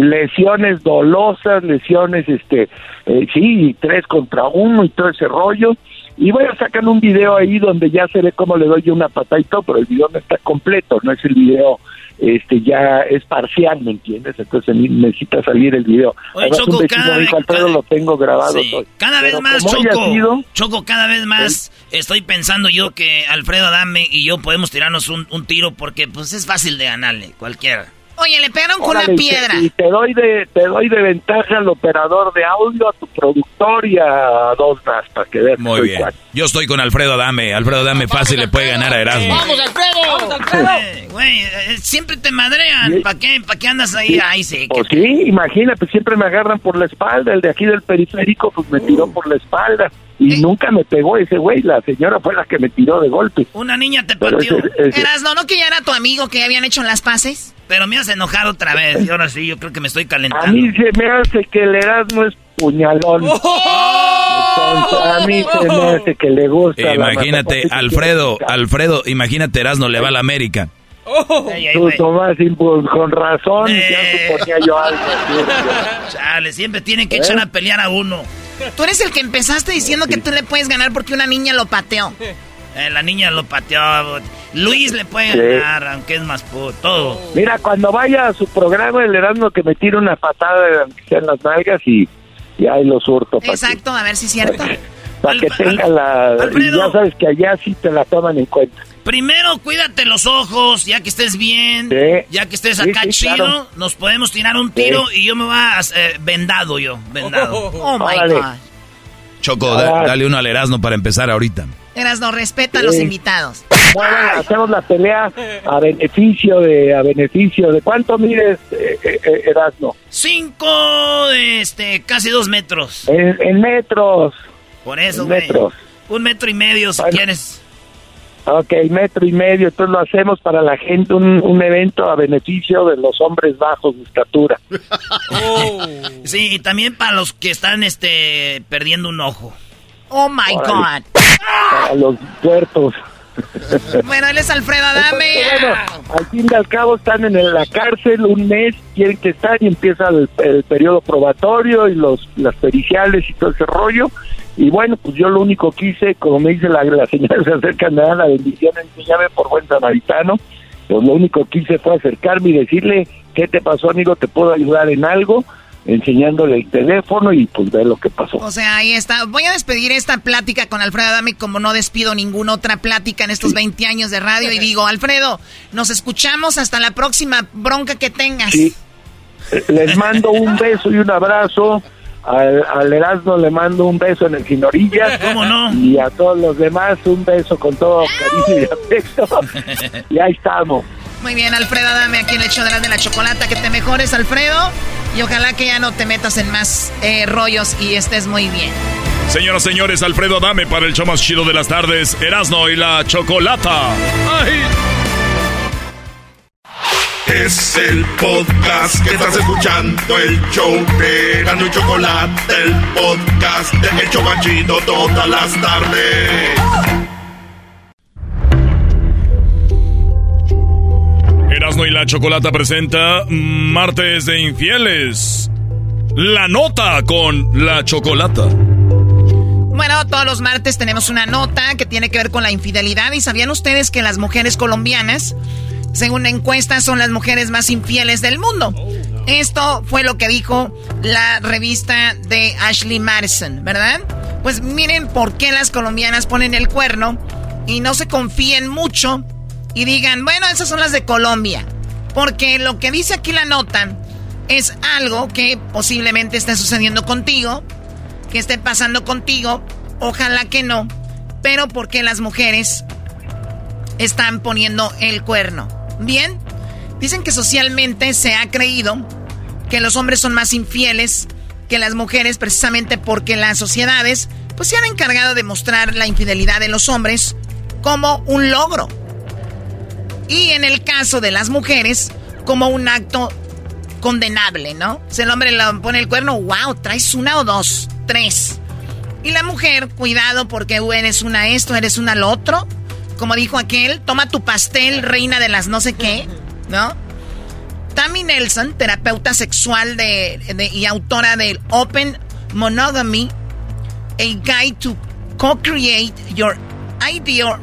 lesiones dolosas, lesiones, este, eh, sí, tres contra uno y todo ese rollo. Y bueno, sacan un video ahí donde ya se ve cómo le doy yo una patada y todo, pero el video no está completo, no es el video, este, ya es parcial, ¿me entiendes? Entonces ne- necesita salir el video. Oye, Además, Choco, un cada vez- Alfredo, lo tengo grabado. Sí. Cada vez más, Choco. sido, Choco, cada vez más estoy pensando yo que Alfredo Adame y yo podemos tirarnos un, un tiro porque pues es fácil de ganarle, cualquiera. Oye, le pegaron con Órale, una y te- piedra. Y te doy de te doy de ventaja al operador de audio, a tu productor y a dos más para que veas. que Muy bien. cuate. Yo estoy con Alfredo Adame. Alfredo Adame fácil le puede ganar a Erasmo. Alfredo! Eh, Güey, eh, siempre te madrean. ¿Para qué, ¿Para qué andas ahí? Ay, sí. Pues sí, imagínate, siempre me agarran por la espalda. El de aquí del periférico, pues me tiró por la espalda. Y nunca me pegó ese güey. La señora fue la que me tiró de golpe. Una niña te pateó. ese- ese- Eras, ¿no, no que ya era tu amigo que ya habían hecho las paces? Pero me has enojado otra vez. Y ahora sí, yo creo que me estoy A calentando. mí se me hace que el Erasmo es puñalón. Entonces, a mí se me hace que le gusta. Imagínate. Alfredo, Alfredo, imagínate Erasmo le va a la América. Ey, Tú. Tomás, y, pues, con razón, Eh. ya suponía yo algo. Chale, siempre tienen que ¿Eh? echar a pelear a uno. Tú eres el que empezaste diciendo que tú le puedes ganar porque una niña lo pateó. Eh, la niña lo pateó. Luis le puede ganar, aunque es más puto. Todo. Mira, cuando vaya a su programa, el Erasmo que me tire una patada en las nalgas y, y ahí lo surto. Exacto, a ver si es cierto. Para que tenga la... ya sabes que allá sí te la toman en cuenta. Primero, cuídate los ojos, ya que estés bien, ya que estés acá chido, nos podemos tirar un tiro y yo me voy a eh, vendado yo, vendado. Oh, my God. Choco, dale uno al Erasmo para empezar ahorita. Erasmo, respeta a los invitados. Bueno, hacemos la pelea a beneficio de, a beneficio de, ¿cuánto mides, eh, eh, Erasmo? Cinco, este, casi dos metros. En, metros. Por eso, metros. Un metro y medio si quieres. Ok, metro y medio, entonces lo hacemos para la gente, un, evento a beneficio de los hombres bajos de estatura. Oh. Sí, y también para los que están este perdiendo un ojo. Oh my God. Para los tuertos. Bueno, él es Alfredo Adame. bueno, al fin y al cabo están en la cárcel un mes, quieren que estén y empieza el, el periodo probatorio y los las periciales y todo ese rollo y bueno, pues yo lo único que hice, como me dice la, la señora, se acerca a la bendición, enséñame por buen samaritano, pues lo único que hice fue acercarme y decirle, ¿qué te pasó, amigo? ¿Te puedo ayudar en algo? enseñándole el teléfono y pues ver lo que pasó. O sea, ahí está. Voy a despedir esta plática con Alfredo Adame como no despido ninguna otra plática en estos 20 años de radio y digo, Alfredo, nos escuchamos hasta la próxima bronca que tengas. Sí. Les mando un beso y un abrazo. Al, Erasmo le mando un beso en el Ginorilla. ¿Cómo no? Y a todos los demás un beso con todo cariño y afecto. y ahí estamos. Muy bien, Alfredo, dame aquí el hecho de la, de la chocolata. Que te mejores, Alfredo. Y ojalá que ya no te metas en más eh, rollos y estés muy bien. Señoras, señores, Alfredo Dame para el show más chido de las tardes, Erasmo y la Chocolata. ¡Ay! Es el podcast que estás escuchando, el show de y Chocolate, el podcast de El Chocachito todas las tardes. Erasmo y la Chocolata presenta Martes de Infieles. La nota con la Chocolata. Bueno, todos los martes tenemos una nota que tiene que ver con la infidelidad. ¿Y sabían ustedes que las mujeres colombianas según la encuesta, son las mujeres más infieles del mundo. Esto fue lo que dijo la revista de Ashley Madison, ¿verdad? Pues miren por qué las colombianas ponen el cuerno y no se confíen mucho y digan, bueno, esas son las de Colombia. Porque lo que dice aquí la nota es algo que posiblemente esté sucediendo contigo, que esté pasando contigo, ojalá que no, pero porque las mujeres están poniendo el cuerno. Bien, dicen que socialmente se ha creído que los hombres son más infieles que las mujeres precisamente porque las sociedades pues se han encargado de mostrar la infidelidad de los hombres como un logro. Y en el caso de las mujeres, como un acto condenable, ¿no? Si el hombre le pone el cuerno, wow, traes una o dos, tres. Y la mujer, cuidado porque eres una esto, eres una lo otro. Como dijo aquel, toma tu pastel, reina de las no sé qué, ¿no? Tammy Nelson, terapeuta sexual de, y autora del Open Monogamy, A Guide to Co-Create Your Ideal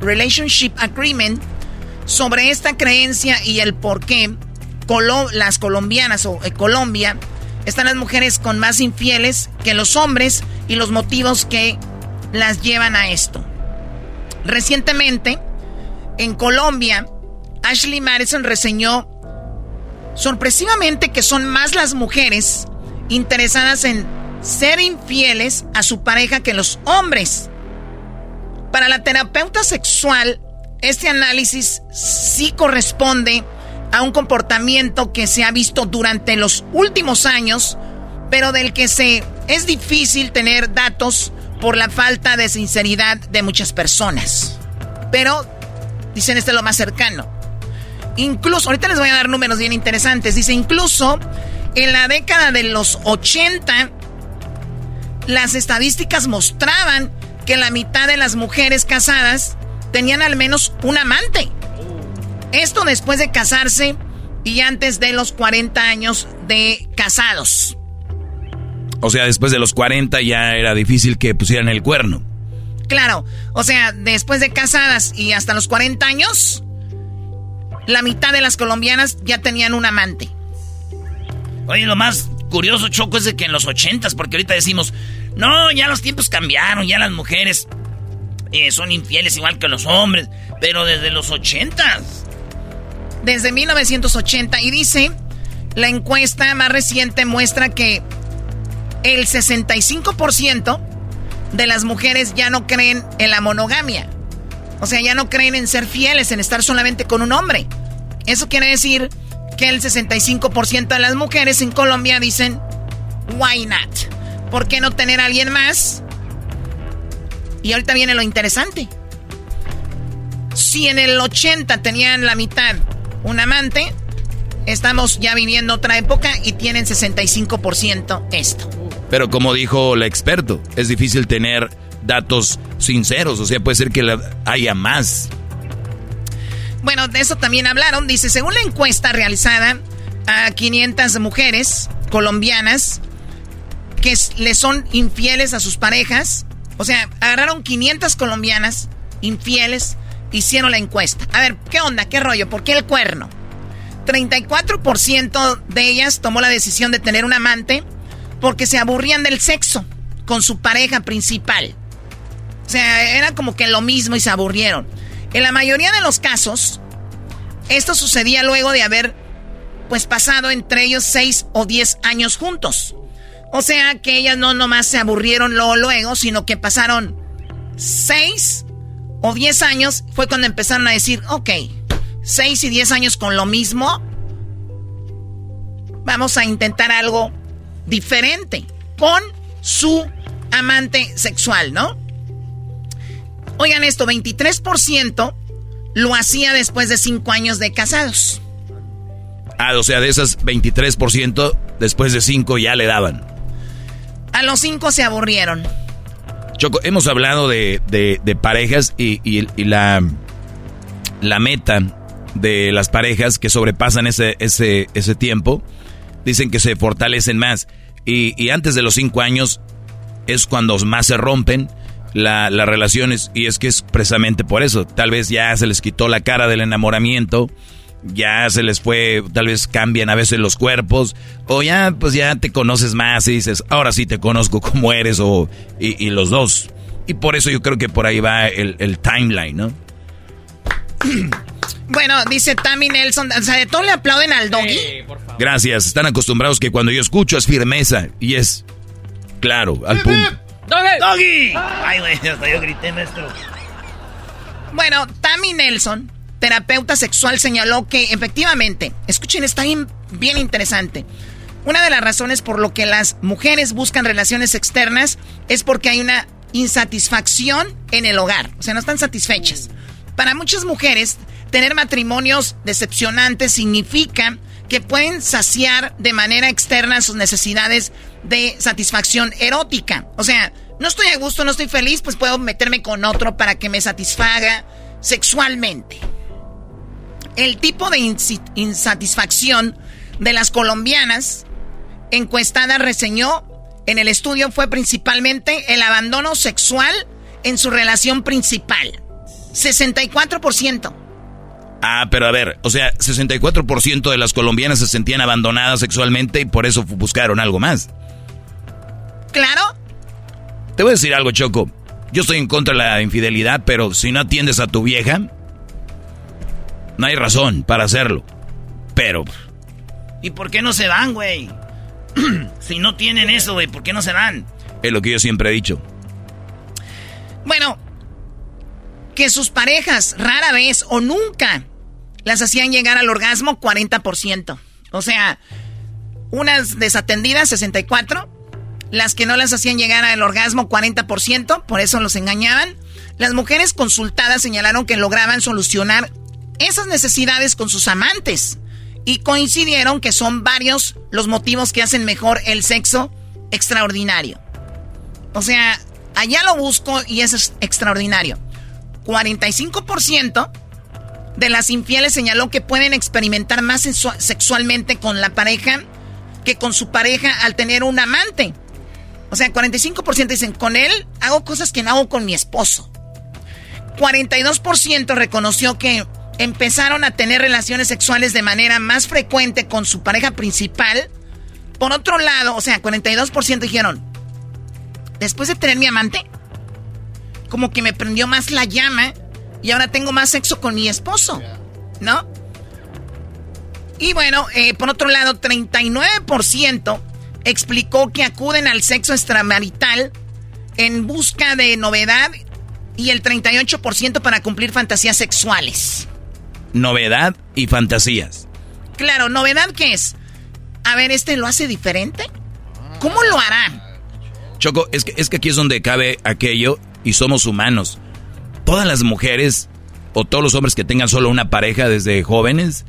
Relationship Agreement, sobre esta creencia y el por qué las colombianas o eh, Colombia están las mujeres con más infieles que los hombres y los motivos que las llevan a esto. Recientemente, en Colombia, Ashley Madison reseñó sorpresivamente que son más las mujeres interesadas en ser infieles a su pareja que los hombres. Para la terapeuta sexual, este análisis sí corresponde a un comportamiento que se ha visto durante los últimos años, pero del que se es difícil tener datos por la falta de sinceridad de muchas personas. Pero, dicen, este es lo más cercano. Incluso, ahorita les voy a dar números bien interesantes. Dice, incluso en la década de los 80, las estadísticas mostraban que la mitad de las mujeres casadas tenían al menos un amante. Esto después de casarse y antes de los 40 años de casados. O sea, después de los 40 ya era difícil que pusieran el cuerno. Claro, o sea, después de casadas y hasta los 40 años, la mitad de las colombianas ya tenían un amante. Oye, lo más curioso, Choco, es de que en los 80 porque ahorita decimos, no, ya los tiempos cambiaron, ya las mujeres eh, son infieles igual que los hombres, pero desde los 80 Desde 1980, y dice, la encuesta más reciente muestra que el 65% de las mujeres ya no creen en la monogamia. O sea, ya no creen en ser fieles, en estar solamente con un hombre. Eso quiere decir que el 65% de las mujeres en Colombia dicen, why not? ¿Por qué no tener a alguien más? Y ahorita viene lo interesante. Si en el 80 tenían la mitad un amante, estamos ya viviendo otra época y tienen 65% esto. Pero como dijo la experto, es difícil tener datos sinceros, o sea, puede ser que haya más. Bueno, de eso también hablaron. Dice, según la encuesta realizada a 500 mujeres colombianas que le son infieles a sus parejas, o sea, agarraron 500 colombianas infieles, hicieron la encuesta. A ver, ¿qué onda? ¿Qué rollo? ¿Por qué el cuerno? 34% de ellas tomó la decisión de tener un amante porque se aburrían del sexo con su pareja principal. O sea, era como que lo mismo y se aburrieron. En la mayoría de los casos, esto sucedía luego de haber pues pasado entre ellos 6 o 10 años juntos. O sea que ellas no nomás se aburrieron luego, luego, sino que pasaron 6 o 10 años, fue cuando empezaron a decir, ok, 6 y 10 años con lo mismo, vamos a intentar algo diferente con su amante sexual, ¿no? Oigan esto, 23% lo hacía después de 5 años de casados. Ah, o sea, de esas 23%, después de 5 ya le daban. A los 5 se aburrieron. Choco, hemos hablado de, parejas y, la, la meta de las parejas que sobrepasan ese, ese, ese tiempo, dicen que se fortalecen más. Y, antes de los cinco años es cuando más se rompen las relaciones y es que es precisamente por eso. Tal vez ya se les quitó la cara del enamoramiento, ya se les fue, tal vez cambian a veces los cuerpos o ya pues ya te conoces más y dices, ahora sí te conozco como eres o y, los dos. Y por eso yo creo que por ahí va el, timeline, ¿no? Bueno, dice Tammy Nelson, o sea, de todo le aplauden al doggy. Gracias, están acostumbrados que cuando yo escucho es firmeza y es claro, al punto. ¡Doggy! ¡Doggy! Ay, güey, hasta yo grité, maestro. Bueno, Tammy Nelson, terapeuta sexual, señaló que efectivamente, escuchen, está bien, bien interesante. Una de las razones por lo que las mujeres buscan relaciones externas es porque hay una insatisfacción en el hogar. O sea, no están satisfechas. Para muchas mujeres, tener matrimonios decepcionantes significa que pueden saciar de manera externa sus necesidades de satisfacción erótica. O sea, no estoy a gusto, no estoy feliz, pues puedo meterme con otro para que me satisfaga sexualmente. El tipo de insatisfacción de las colombianas encuestadas reseñó en el estudio fue principalmente el abandono sexual en su relación principal. 64%. Ah, pero a ver, o sea, 64% de las colombianas se sentían abandonadas sexualmente y por eso buscaron algo más. Claro. Te voy a decir algo, Choco. Yo estoy en contra de la infidelidad, pero si no atiendes a tu vieja, no hay razón para hacerlo. Pero... ¿Y por qué no se van, güey? si no tienen eso, güey, ¿por qué no se van? Es lo que yo siempre he dicho. Bueno, que sus parejas rara vez o nunca las hacían llegar al orgasmo 40%. O sea, unas desatendidas 64, las que no las hacían llegar al orgasmo 40%, por eso los engañaban. Las mujeres consultadas señalaron que lograban solucionar esas necesidades con sus amantes y coincidieron que son varios los motivos que hacen mejor el sexo extraordinario. O sea, allá lo busco y es extraordinario. 45% de las infieles señaló que pueden experimentar más sexualmente con la pareja que con su pareja al tener un amante. O sea, 45% dicen, con él hago cosas que no hago con mi esposo. 42% reconoció que empezaron a tener relaciones sexuales de manera más frecuente con su pareja principal. Por otro lado, o sea, 42% dijeron, después de tener mi amante, como que me prendió más la llama y ahora tengo más sexo con mi esposo, ¿no? Y bueno, eh, por otro lado, 39% explicó que acuden al sexo extramarital en busca de novedad y el 38% para cumplir fantasías sexuales. Novedad y fantasías. Claro, novedad qué es? A ver, ¿este lo hace diferente? ¿Cómo lo hará? Choco, es que, es que aquí es donde cabe aquello y somos humanos. Todas las mujeres o todos los hombres que tengan solo una pareja desde jóvenes,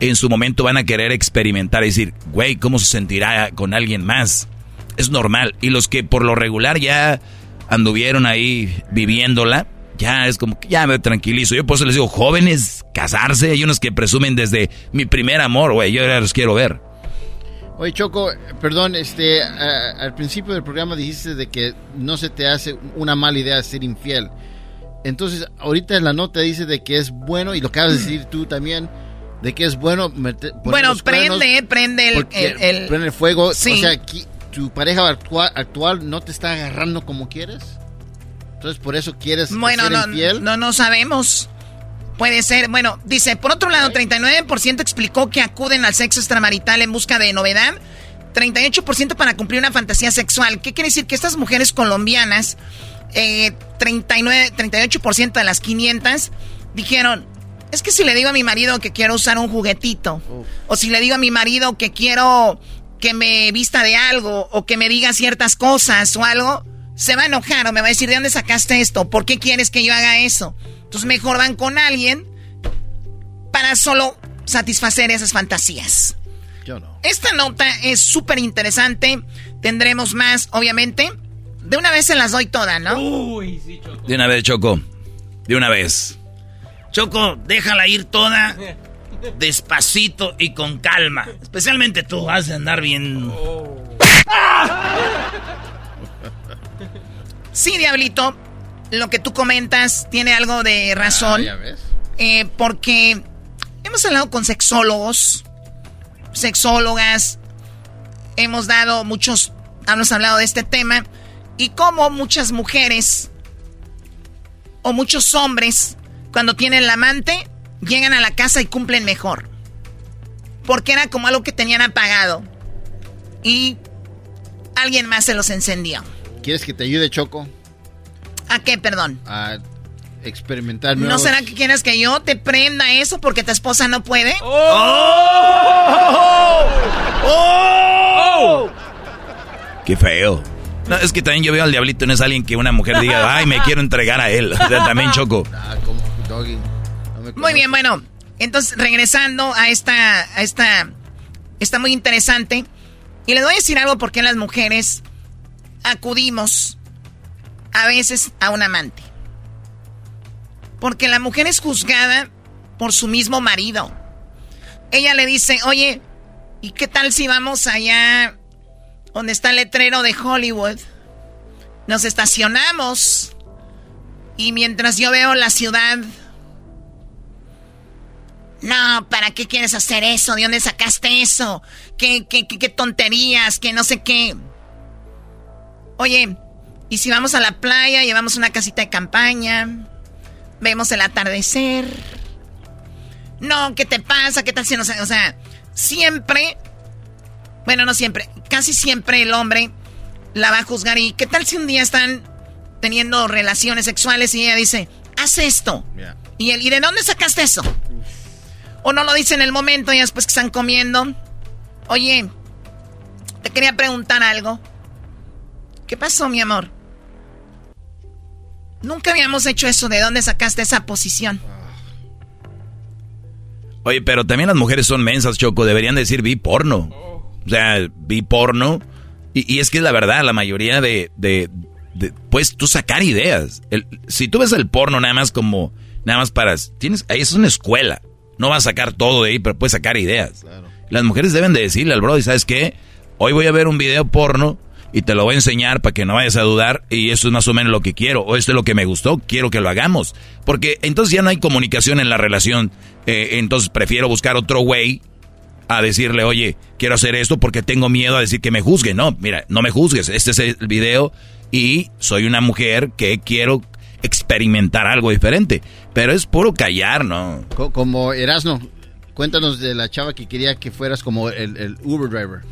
en su momento van a querer experimentar y decir, güey, ¿cómo se sentirá con alguien más? Es normal. Y los que por lo regular ya anduvieron ahí viviéndola, ya es como que ya me tranquilizo. Yo por eso les digo, jóvenes, casarse. Hay unos que presumen desde mi primer amor, güey. Yo ya los quiero ver. Oye, Choco, perdón, este, al principio del programa dijiste de que no se te hace una mala idea ser infiel. Entonces, ahorita en la nota dice de que es bueno, y lo acabas de decir tú también, de que es bueno Bueno, prende, prende el, el, Prende el fuego. O sea, tu pareja actual, actual no te está agarrando como quieres. Entonces, por eso quieres bueno, ser no, infiel. No, no sabemos. Puede ser. Bueno, dice, por otro lado, 39% explicó que acuden al sexo extramarital en busca de novedad. 38% para cumplir una fantasía sexual. ¿Qué quiere decir? Que estas mujeres colombianas, eh, 39, 38% de las 500 dijeron, es que si le digo a mi marido que quiero usar un juguetito, o si le digo a mi marido que quiero que me vista de algo, o que me diga ciertas cosas o algo, se va a enojar o me va a decir, ¿de dónde sacaste esto? ¿Por qué quieres que yo haga eso? Entonces mejor van con alguien para solo satisfacer esas fantasías. Yo no. Esta nota es súper interesante. Tendremos más, obviamente. De una vez se las doy todas, ¿no? Uy, sí, Choco. De una vez, Choco. De una vez. Choco, déjala ir toda despacito y con calma. Especialmente tú, vas a andar bien. Sí, Diablito, lo que tú comentas tiene algo de razón. Ah, eh, porque hemos hablado con sexólogos, sexólogas, hemos dado muchos, hemos hablado de este tema y cómo muchas mujeres o muchos hombres, cuando tienen la amante, llegan a la casa y cumplen mejor. Porque era como algo que tenían apagado. Y alguien más se los encendió. ¿Quieres que te ayude, Choco? ¿A qué, perdón? A experimentar ¿No será que quieres que yo te prenda eso porque tu esposa no puede? ¡Oh! ¡Oh! ¡Qué feo! No, es que también yo veo al diablito, no es alguien que una mujer diga, ay, me quiero entregar a él. también choco. Ah, como doggy. muy bien, bueno. Entonces, regresando a esta, a esta, está muy interesante. Y le voy a decir algo porque las mujeres acudimos a veces a un amante. Porque la mujer es juzgada por su mismo marido. Ella le dice, oye, ¿y qué tal si vamos allá donde está el letrero de Hollywood? Nos estacionamos y mientras yo veo la ciudad... No, ¿para qué quieres hacer eso? ¿De dónde sacaste eso? ¿Qué, qué, qué, tonterías? ¿Qué no sé qué? Oye, ¿y si vamos a la playa, llevamos una casita de campaña, vemos el atardecer? No, ¿qué te pasa? ¿Qué tal si no O sea, siempre, bueno, no siempre, casi siempre el hombre la va a juzgar. ¿Y qué tal si un día están teniendo relaciones sexuales y ella dice, haz esto? ¿Y, ¿Y de dónde sacaste eso? O no lo dice en el momento y después que están comiendo. Oye, te quería preguntar algo. ¿Qué pasó, mi amor? Nunca habíamos hecho eso. ¿De dónde sacaste esa posición? Oye, pero también las mujeres son mensas, Choco. Deberían decir vi porno. O sea, vi porno. Y, es que es la verdad, la mayoría de, de, Pues tú sacar ideas. si tú ves el porno nada más como... Nada más para... Tienes, ahí es una escuela. No vas a sacar todo de ahí, pero puedes sacar ideas. Las mujeres deben de decirle al brother, ¿sabes qué? Hoy voy a ver un video porno y te lo voy a enseñar para que no vayas a dudar y eso es más o menos lo que quiero o esto es lo que me gustó, quiero que lo hagamos. Porque entonces ya no hay comunicación en la relación, eh, entonces prefiero buscar otro güey a decirle, oye, quiero hacer esto porque tengo miedo a decir que me juzgue. No, mira, no me juzgues, este es el video y soy una mujer que quiero experimentar algo diferente. Pero es puro callar, ¿no? como Erasno, cuéntanos de la chava que quería que fueras como el Uber driver.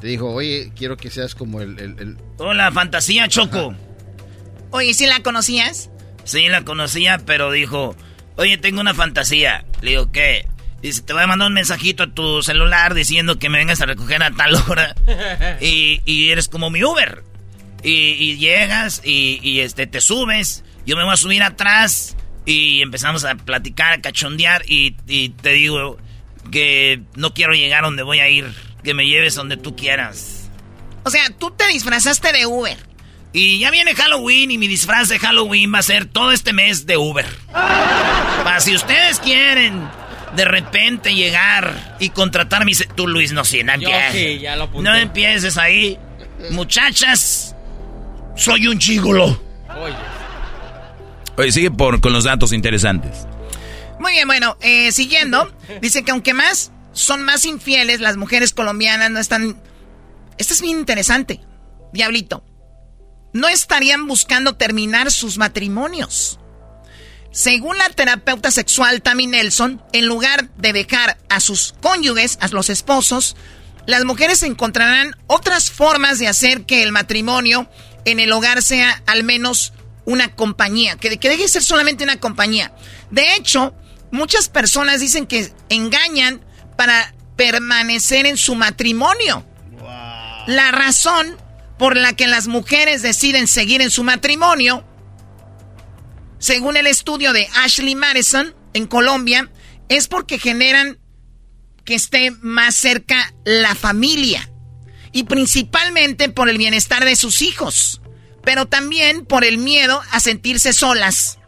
Te dijo, oye, quiero que seas como el... el, Hola, fantasía, Choco. Oye, ¿sí la conocías? Sí, la conocía, pero dijo, oye, tengo una fantasía. Le digo, ¿qué? Dice, te voy a mandar un mensajito a tu celular diciendo que me vengas a recoger a tal hora. y, eres como mi Uber. Y, llegas y, este, te subes. Yo me voy a subir atrás. Y empezamos a platicar, a cachondear. Y, y te digo que no quiero llegar donde voy a ir que me lleves donde tú quieras. O sea, tú te disfrazaste de Uber. Y ya viene Halloween y mi disfraz de Halloween va a ser todo este mes de Uber. Para si ustedes quieren de repente llegar y contratar mi... Tú, Luis, no, si no empieces. no empieces ahí. Muchachas, soy un chigolo. Oye. Oye, sigue por, con los datos interesantes. Muy bien, bueno, eh, siguiendo, dice que aunque más son más infieles, las mujeres colombianas no están... Esto es bien interesante, diablito. No estarían buscando terminar sus matrimonios. Según la terapeuta sexual Tammy Nelson, en lugar de dejar a sus cónyuges, a los esposos, las mujeres encontrarán otras formas de hacer que el matrimonio en el hogar sea al menos una compañía, que, que deje de ser solamente una compañía. De hecho, muchas personas dicen que engañan para permanecer en su matrimonio. La razón por la que las mujeres deciden seguir en su matrimonio, según el estudio de Ashley Madison en Colombia, es porque generan que esté más cerca la familia y principalmente por el bienestar de sus hijos, pero también por el miedo a sentirse solas,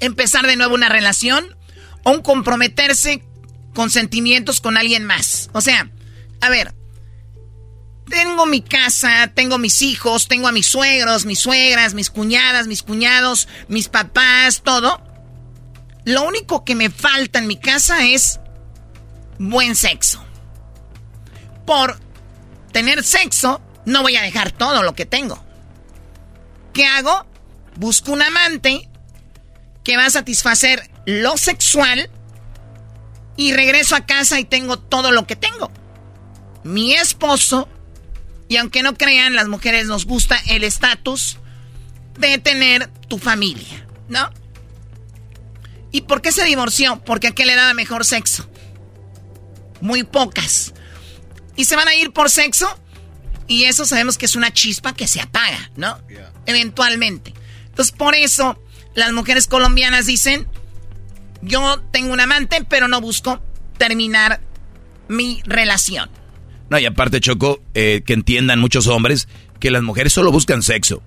empezar de nuevo una relación o un comprometerse con sentimientos con alguien más. O sea, a ver, tengo mi casa, tengo mis hijos, tengo a mis suegros, mis suegras, mis cuñadas, mis cuñados, mis papás, todo. Lo único que me falta en mi casa es buen sexo. Por tener sexo, no voy a dejar todo lo que tengo. ¿Qué hago? Busco un amante que va a satisfacer lo sexual y regreso a casa y tengo todo lo que tengo. Mi esposo, y aunque no crean, las mujeres nos gusta el estatus de tener tu familia, ¿no? ¿Y por qué se divorció? Porque a qué le daba mejor sexo. Muy pocas. Y se van a ir por sexo. Y eso sabemos que es una chispa que se apaga, ¿no? Eventualmente. Entonces, por eso las mujeres colombianas dicen, yo tengo un amante, pero no busco terminar mi relación. No, y aparte, Choco, eh, que entiendan muchos hombres que las mujeres solo buscan sexo.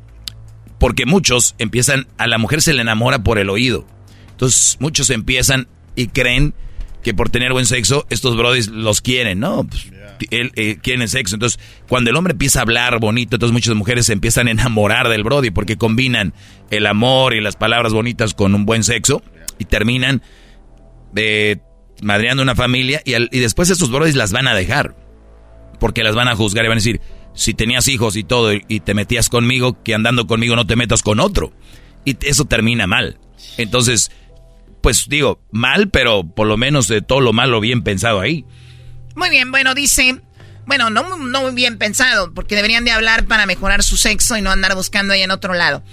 Porque muchos empiezan, a la mujer se le enamora por el oído. Entonces, muchos empiezan y creen que por tener buen sexo, estos brodis los quieren, ¿no? Pues, él, eh, quieren sexo. Entonces, cuando el hombre empieza a hablar bonito, entonces muchas mujeres se empiezan a enamorar del brody porque combinan el amor y las palabras bonitas con un buen sexo terminan de madreando una familia y, y después estos brodis las van a dejar. Porque las van a juzgar y van a decir, si tenías hijos y todo y, te metías conmigo, que andando conmigo no te metas con otro. Y eso termina mal. Entonces, pues digo, mal, pero por lo menos de todo lo malo bien pensado ahí. Muy bien, bueno, dice, bueno, no, no muy bien pensado, porque deberían de hablar para mejorar su sexo y no andar buscando ahí en otro lado.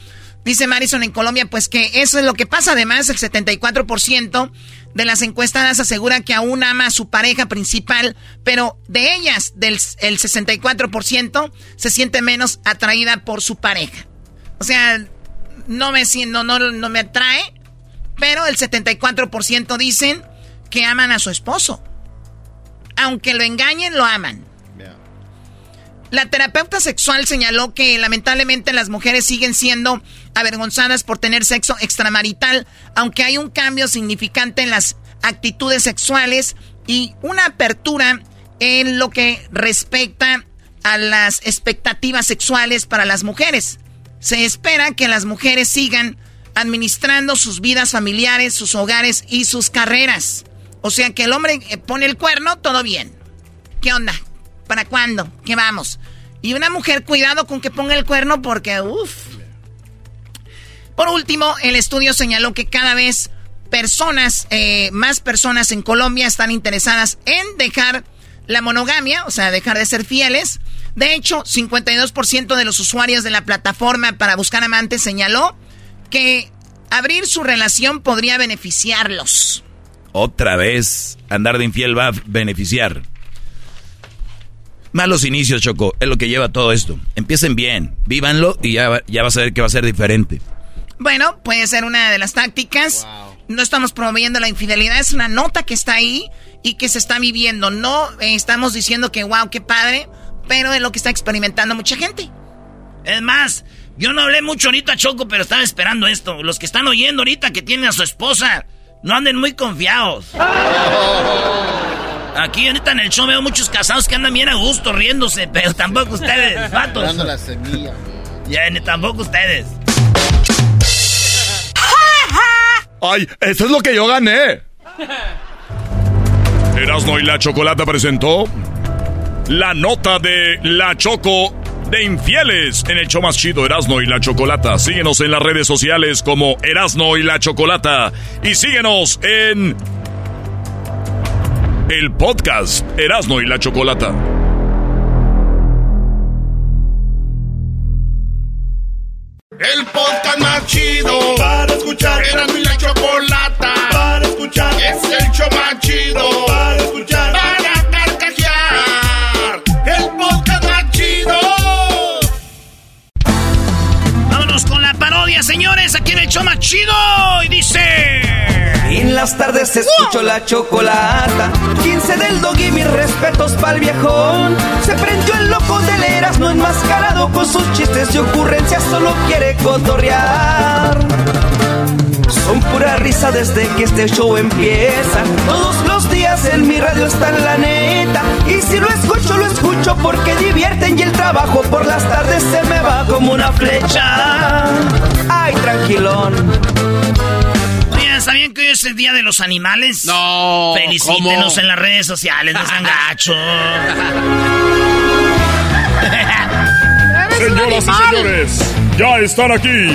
Dice Marison en Colombia, pues que eso es lo que pasa. Además, el 74% de las encuestadas asegura que aún ama a su pareja principal, pero de ellas, del el 64% se siente menos atraída por su pareja. O sea, no me, no, no, no me atrae, pero el 74% dicen que aman a su esposo. Aunque lo engañen, lo aman. La terapeuta sexual señaló que lamentablemente las mujeres siguen siendo avergonzadas por tener sexo extramarital, aunque hay un cambio significante en las actitudes sexuales y una apertura en lo que respecta a las expectativas sexuales para las mujeres. Se espera que las mujeres sigan administrando sus vidas familiares, sus hogares y sus carreras. O sea que el hombre eh, pone el cuerno, todo bien. ¿Qué onda? ¿Para cuándo? ¿Qué vamos? Y una mujer, cuidado con que ponga el cuerno porque, uff. Por último, el estudio señaló que cada vez personas, eh, más personas en Colombia están interesadas en dejar la monogamia, o sea, dejar de ser fieles. De hecho, 52% de los usuarios de la plataforma para buscar amantes señaló que abrir su relación podría beneficiarlos. Otra vez, andar de infiel va a beneficiar. Malos inicios, Choco, es lo que lleva todo esto. Empiecen bien, vívanlo y ya, ya vas a ver que va a ser diferente. Bueno, puede ser una de las tácticas. No estamos promoviendo la infidelidad, es una nota que está ahí y que se está viviendo. No eh, estamos diciendo que, wow, qué padre, pero es lo que está experimentando mucha gente. Es más, yo no hablé mucho ahorita, Choco, pero estaba esperando esto. Los que están oyendo ahorita que tienen a su esposa, no anden muy confiados. Aquí ahorita en el show veo muchos casados que andan bien a gusto riéndose, pero tampoco ustedes, vatos. Dando la semilla. Ya, tampoco ustedes. ¡Ay, eso es lo que yo gané! Erasmo y la Chocolata presentó la nota de La Choco de infieles en el show más chido Erasno y la Chocolata. Síguenos en las redes sociales como Erasno y la Chocolata. Y síguenos en el podcast Erasno y la Chocolata. El podcast más chido para escuchar. Erasno y la Chocolata para escuchar. Es el show más chido para escuchar. Señores, aquí en el show más chido. Y dice... En las tardes escucho la chocolata. 15 del dog y mis respetos pa'l viejón. Se prendió el loco del no enmascarado con sus chistes y ocurrencias, solo quiere cotorrear. Desde que este show empieza. Todos los días en mi radio está en la neta. Y si lo escucho, lo escucho porque divierten y el trabajo por las tardes se me va como una flecha. Ay, tranquilón. Oigan, ¿sabían que hoy es el Día de los Animales? No. Felicítenos en las redes sociales, no sean gachos. Señoras y señores, ya están aquí.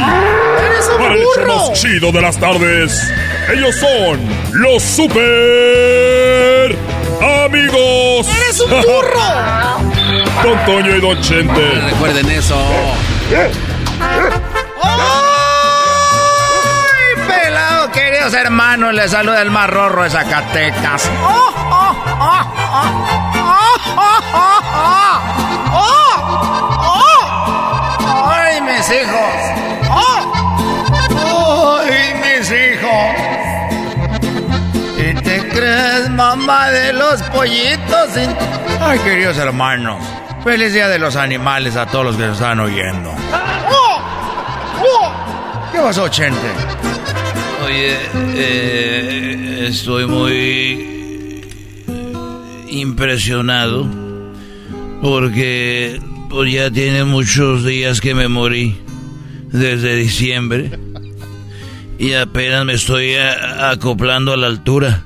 para el show más chido de las tardes. Ellos son los super amigos. ¡Eres un burro! Don Toño y Don Chente. Recuerden eso. ¡Ay, pelado, queridos hermanos! Les saluda el más rorro de Zacatecas. ¡Oh, oh, oh, oh, ay mis hijos! ¡Ay, mis hijos! ¿Y te crees mamá de los pollitos? Ay, queridos hermanos. Feliz Día de los Animales a todos los que nos están oyendo. ¿Qué pasó, Chente? Oye, eh, estoy muy impresionado porque pues, ya tiene muchos días que me morí desde diciembre y apenas me estoy a- acoplando a la altura.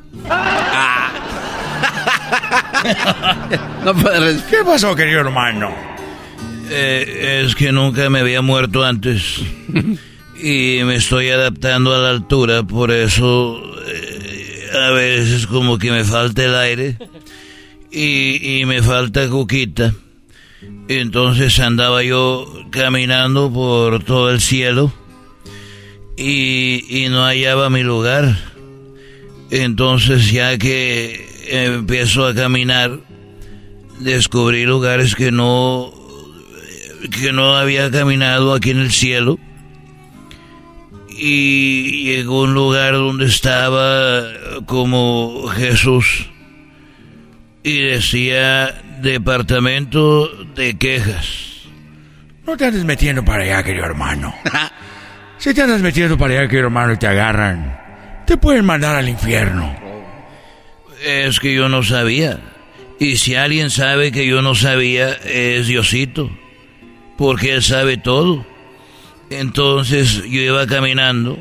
¿Qué pasó, querido hermano? Eh, es que nunca me había muerto antes y me estoy adaptando a la altura, por eso eh, a veces como que me falta el aire y, y me falta coquita. Entonces andaba yo caminando por todo el cielo y, no hallaba mi lugar. Entonces ya que empiezo a caminar, descubrí lugares que no que no había caminado aquí en el cielo y llegó a un lugar donde estaba como Jesús y decía departamento de quejas. No te andes metiendo para allá, querido hermano. Si te andas metiendo para allá, querido hermano, y te agarran, te pueden mandar al infierno. Es que yo no sabía. Y si alguien sabe que yo no sabía, es Diosito, porque Él sabe todo. Entonces yo iba caminando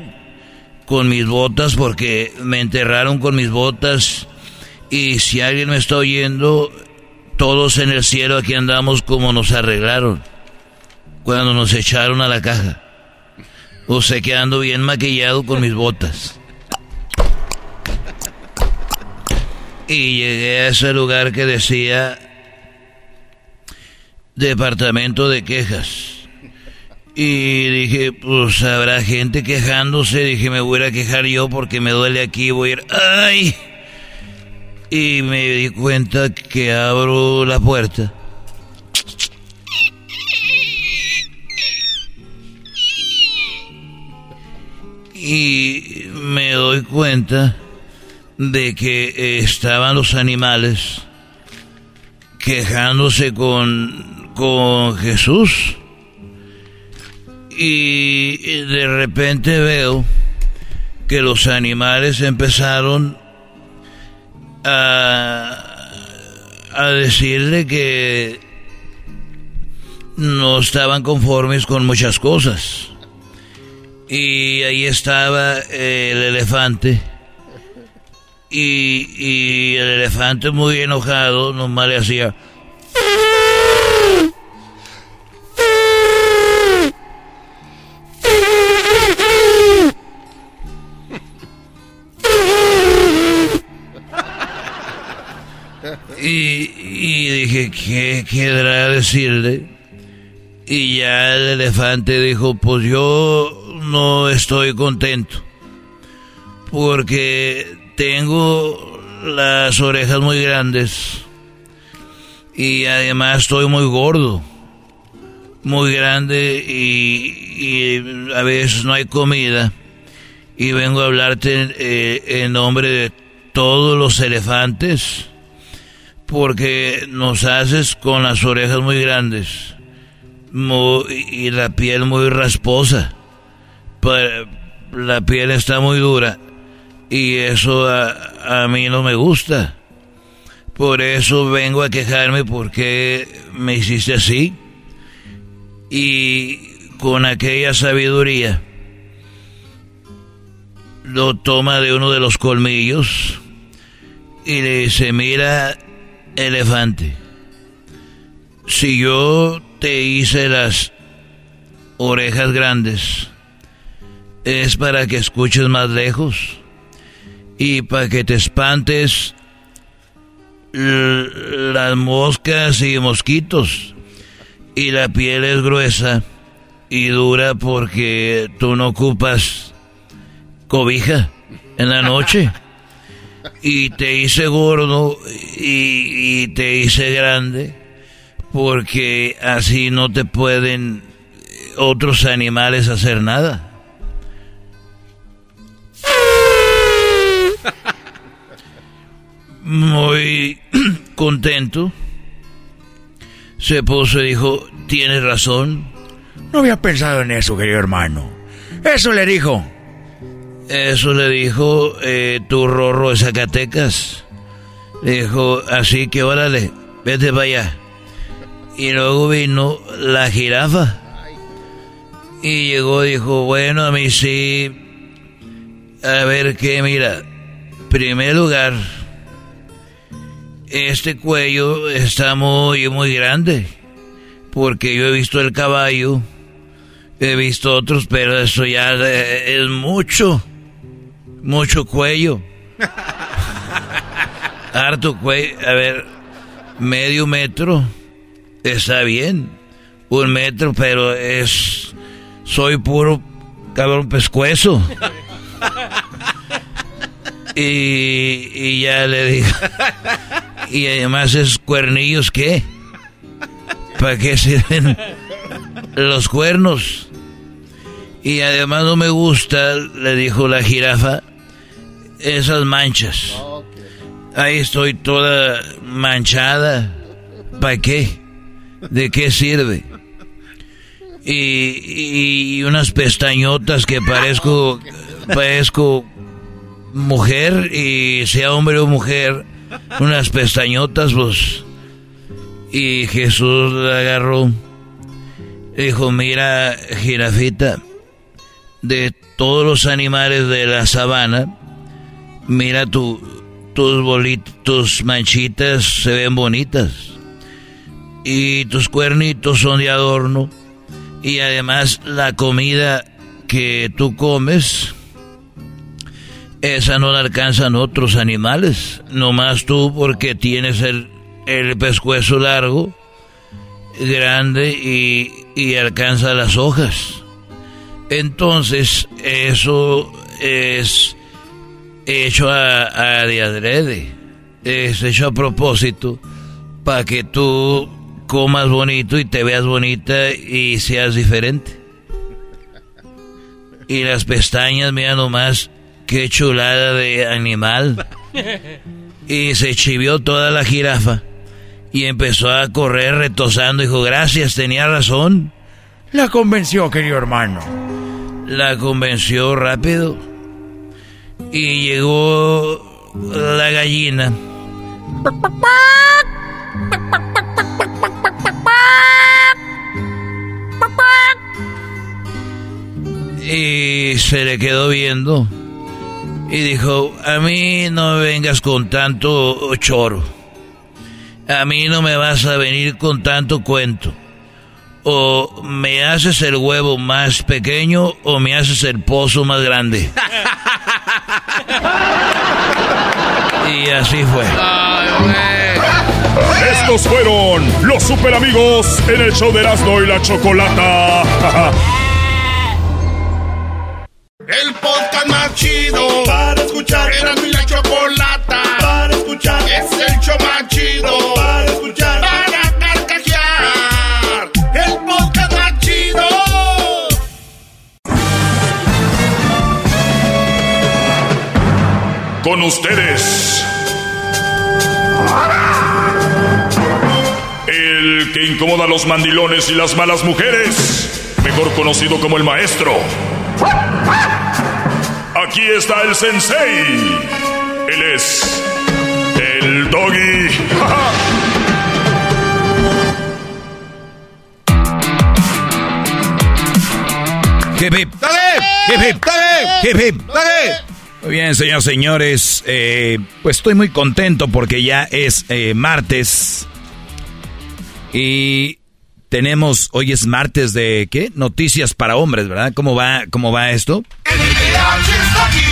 con mis botas porque me enterraron con mis botas y si alguien me está oyendo, todos en el cielo aquí andamos como nos arreglaron cuando nos echaron a la caja. O sea, quedando bien maquillado con mis botas. Y llegué a ese lugar que decía Departamento de Quejas. Y dije, pues habrá gente quejándose. Dije, me voy a quejar yo porque me duele aquí. Voy a ir, ¡ay! Y me di cuenta que abro la puerta. Y me doy cuenta de que estaban los animales quejándose con, con Jesús. Y de repente veo que los animales empezaron a, decirle que no estaban conformes con muchas cosas. Y ahí estaba el elefante y, y el elefante muy enojado nomás le hacía... Y, dije, ¿qué querrá decirle? Y ya el elefante dijo, pues yo no estoy contento. Porque tengo las orejas muy grandes y además estoy muy gordo, muy grande y, a veces no hay comida. Y vengo a hablarte eh, en nombre de todos los elefantes porque nos haces con las orejas muy grandes y la piel muy rasposa. La piel está muy dura y eso a, mí no me gusta. Por eso vengo a quejarme porque me hiciste así. Y con aquella sabiduría lo toma de uno de los colmillos y le dice, mira, elefante, si yo te hice las orejas grandes, es para que escuches más lejos y para que te espantes las moscas y mosquitos. Y la piel es gruesa y dura porque tú no ocupas cobija en la noche. Y te hice gordo y, te hice grande porque así no te pueden otros animales hacer nada. muy contento. Se puso y dijo, tienes razón. No había pensado en eso, querido hermano. Eso le dijo. Eso le dijo eh, tu rorro de Zacatecas. Le dijo, así que órale, vete para allá. Y luego vino la jirafa. Y llegó y dijo, bueno, a mí sí. A ver qué, mira. Primer lugar este cuello está muy, muy grande. Porque yo he visto el caballo, he visto otros, pero eso ya es mucho, mucho cuello. Harto cuello, a ver, medio metro, está bien. Un metro, pero es, soy puro cabrón pescuezo. Y, y ya le digo, y además esos cuernillos, ¿qué? ¿Para qué sirven los cuernos? Y además no me gusta, le dijo la jirafa, esas manchas. Ahí estoy toda manchada. ¿Para qué? ¿De qué sirve? Y, y unas pestañotas que parezco, parezco mujer y sea hombre o mujer unas pestañotas, pues. Y Jesús la agarró. Dijo, mira, jirafita, de todos los animales de la sabana, mira tu, tus bolitas, tus manchitas se ven bonitas. Y tus cuernitos son de adorno. Y además la comida que tú comes, esa no la alcanzan otros animales. Nomás tú porque tienes el, el pescuezo largo, grande y, y alcanza las hojas. Entonces, eso es hecho a, a de adrede. Es hecho a propósito para que tú comas bonito y te veas bonita y seas diferente. Y las pestañas, mira nomás, qué chulada de animal. Y se chivió toda la jirafa. Y empezó a correr retosando. Dijo, gracias, tenía razón. La convenció, querido hermano. La convenció rápido. Y llegó la gallina. Y se le quedó viendo. Y dijo, a mí no me vengas con tanto choro. A mí no me vas a venir con tanto cuento. O me haces el huevo más pequeño o me haces el pozo más grande. y así fue. Estos fueron los super amigos en el show de Erasmo y la Chocolata. incomoda a los mandilones y las malas mujeres. Mejor conocido como el maestro. Aquí está el sensei. Él es el doggy. Hip, hip. Hip, hip. Hip, hip. Muy bien, señores, señores. eh, pues estoy muy contento porque ya es eh, martes. Y tenemos, hoy es martes de, ¿qué? Noticias para hombres, ¿verdad? ¿Cómo va, cómo va esto? está aquí.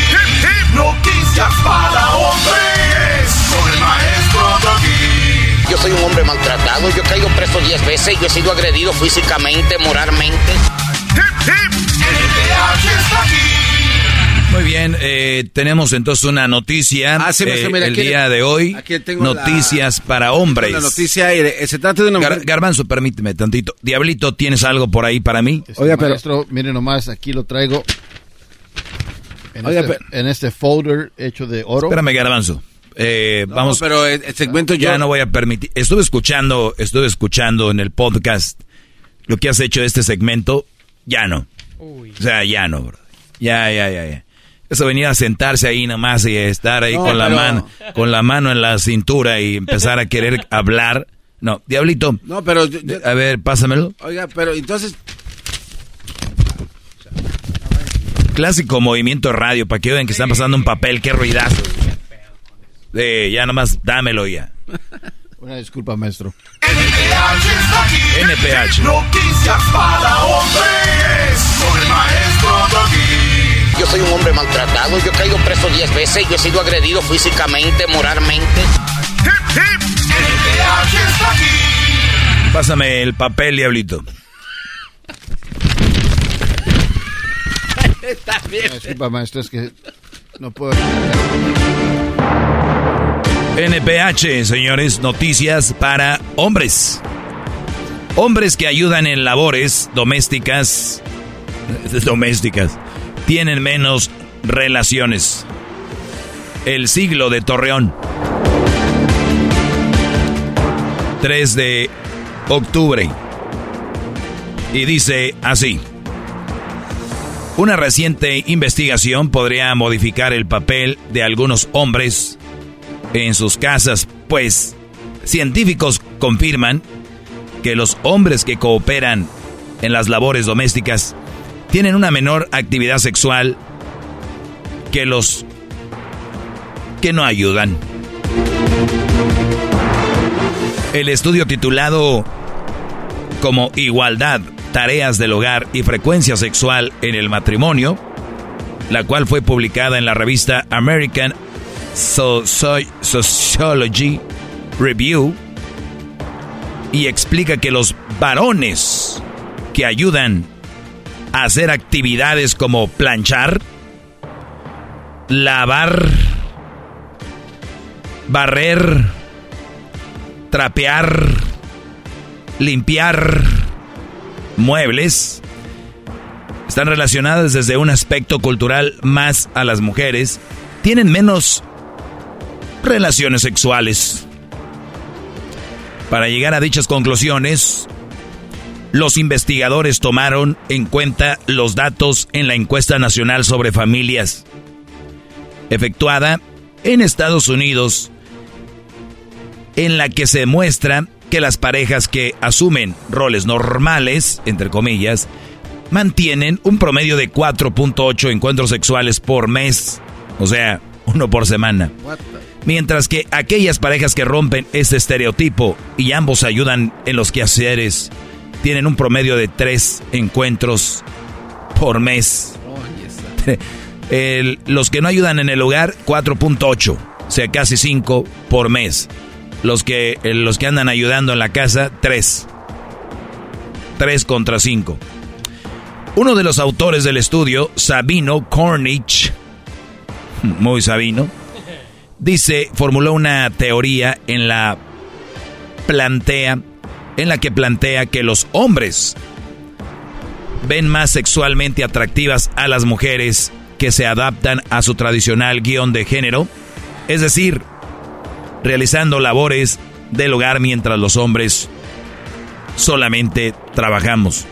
Noticias para hombres. Con el maestro Doggy. Yo soy un hombre maltratado, yo he caído preso 10 veces, yo he sido agredido físicamente, moralmente. está aquí. Muy bien, eh, tenemos entonces una noticia Ah, sí, eh, mira, el aquí- día de hoy. aquí tengo la- noticias para hombres. La noticia, eh, se trata de una Gar- Garbanzo, permíteme tantito. Diablito, ¿tienes algo por ahí para mí? Oiga, maestro, miren nomás, aquí lo traigo. En, Oiga, este, en este folder hecho de oro. Espérame, Garbanzo. Eh, No, vamos. pero el, el segmento yo... Ya no voy a permitir. Estuve escuchando, estuve escuchando en el podcast lo que has hecho de este segmento. Ya no. O sea, ya no, bro. Ya, ya, ya, ya. Eso venía a sentarse ahí nomás y estar ahí No, con la mano, con la mano en la cintura y empezar a querer hablar. No, diablito. No, pero... yo- yo- A ver, pásamelo. oiga, pero entonces... Clásico movimiento radio para que vean que están pasando un papel, qué ruidazo. Eh, ya nomás dámelo ya. Una disculpa, maestro. está aquí. NPH. Noticias para hombres. Con el maestro Doggy. Yo soy un hombre maltratado, yo he caído preso 10 veces, yo he sido agredido físicamente, moralmente. está aquí. Pásame el papel, diablito. Está bien. Disculpa, maestro, es que no puedo. NPH, señores, noticias para hombres. Hombres que ayudan en labores domésticas, domésticas, tienen menos relaciones. El siglo de Torreón. 3 de octubre. Y dice así. Una reciente investigación podría modificar el papel de algunos hombres en sus casas, pues científicos confirman que los hombres que cooperan en las labores domésticas tienen una menor actividad sexual que los que no ayudan. El estudio titulado como Igualdad, Tareas del Hogar y Frecuencia Sexual en el Matrimonio, la cual fue publicada en la revista American Sociology Review, y explica que los varones que ayudan hacer actividades como planchar, lavar, barrer, trapear, limpiar muebles, están relacionadas desde un aspecto cultural más a las mujeres, tienen menos relaciones sexuales. Para llegar a dichas conclusiones, los investigadores tomaron en cuenta los datos en la encuesta nacional sobre familias, efectuada en Estados Unidos, en la que se muestra que las parejas que asumen roles normales, entre comillas, mantienen un promedio de 4.8 encuentros sexuales por mes, o sea, uno por semana. Mientras que aquellas parejas que rompen este estereotipo y ambos ayudan en los quehaceres, tienen un promedio de tres encuentros por mes. los que no ayudan en el hogar, 4.8, o sea, casi 5 por mes. Los que, los que andan ayudando en la casa, 3. 3 contra 5. Uno de los autores del estudio, Sabino Cornich, muy Sabino, dice, formuló una teoría en la plantea, en la que plantea que los hombres ven más sexualmente atractivas a las mujeres que se adaptan a su tradicional guion de género, es decir, realizando labores del hogar mientras los hombres solamente trabajamos.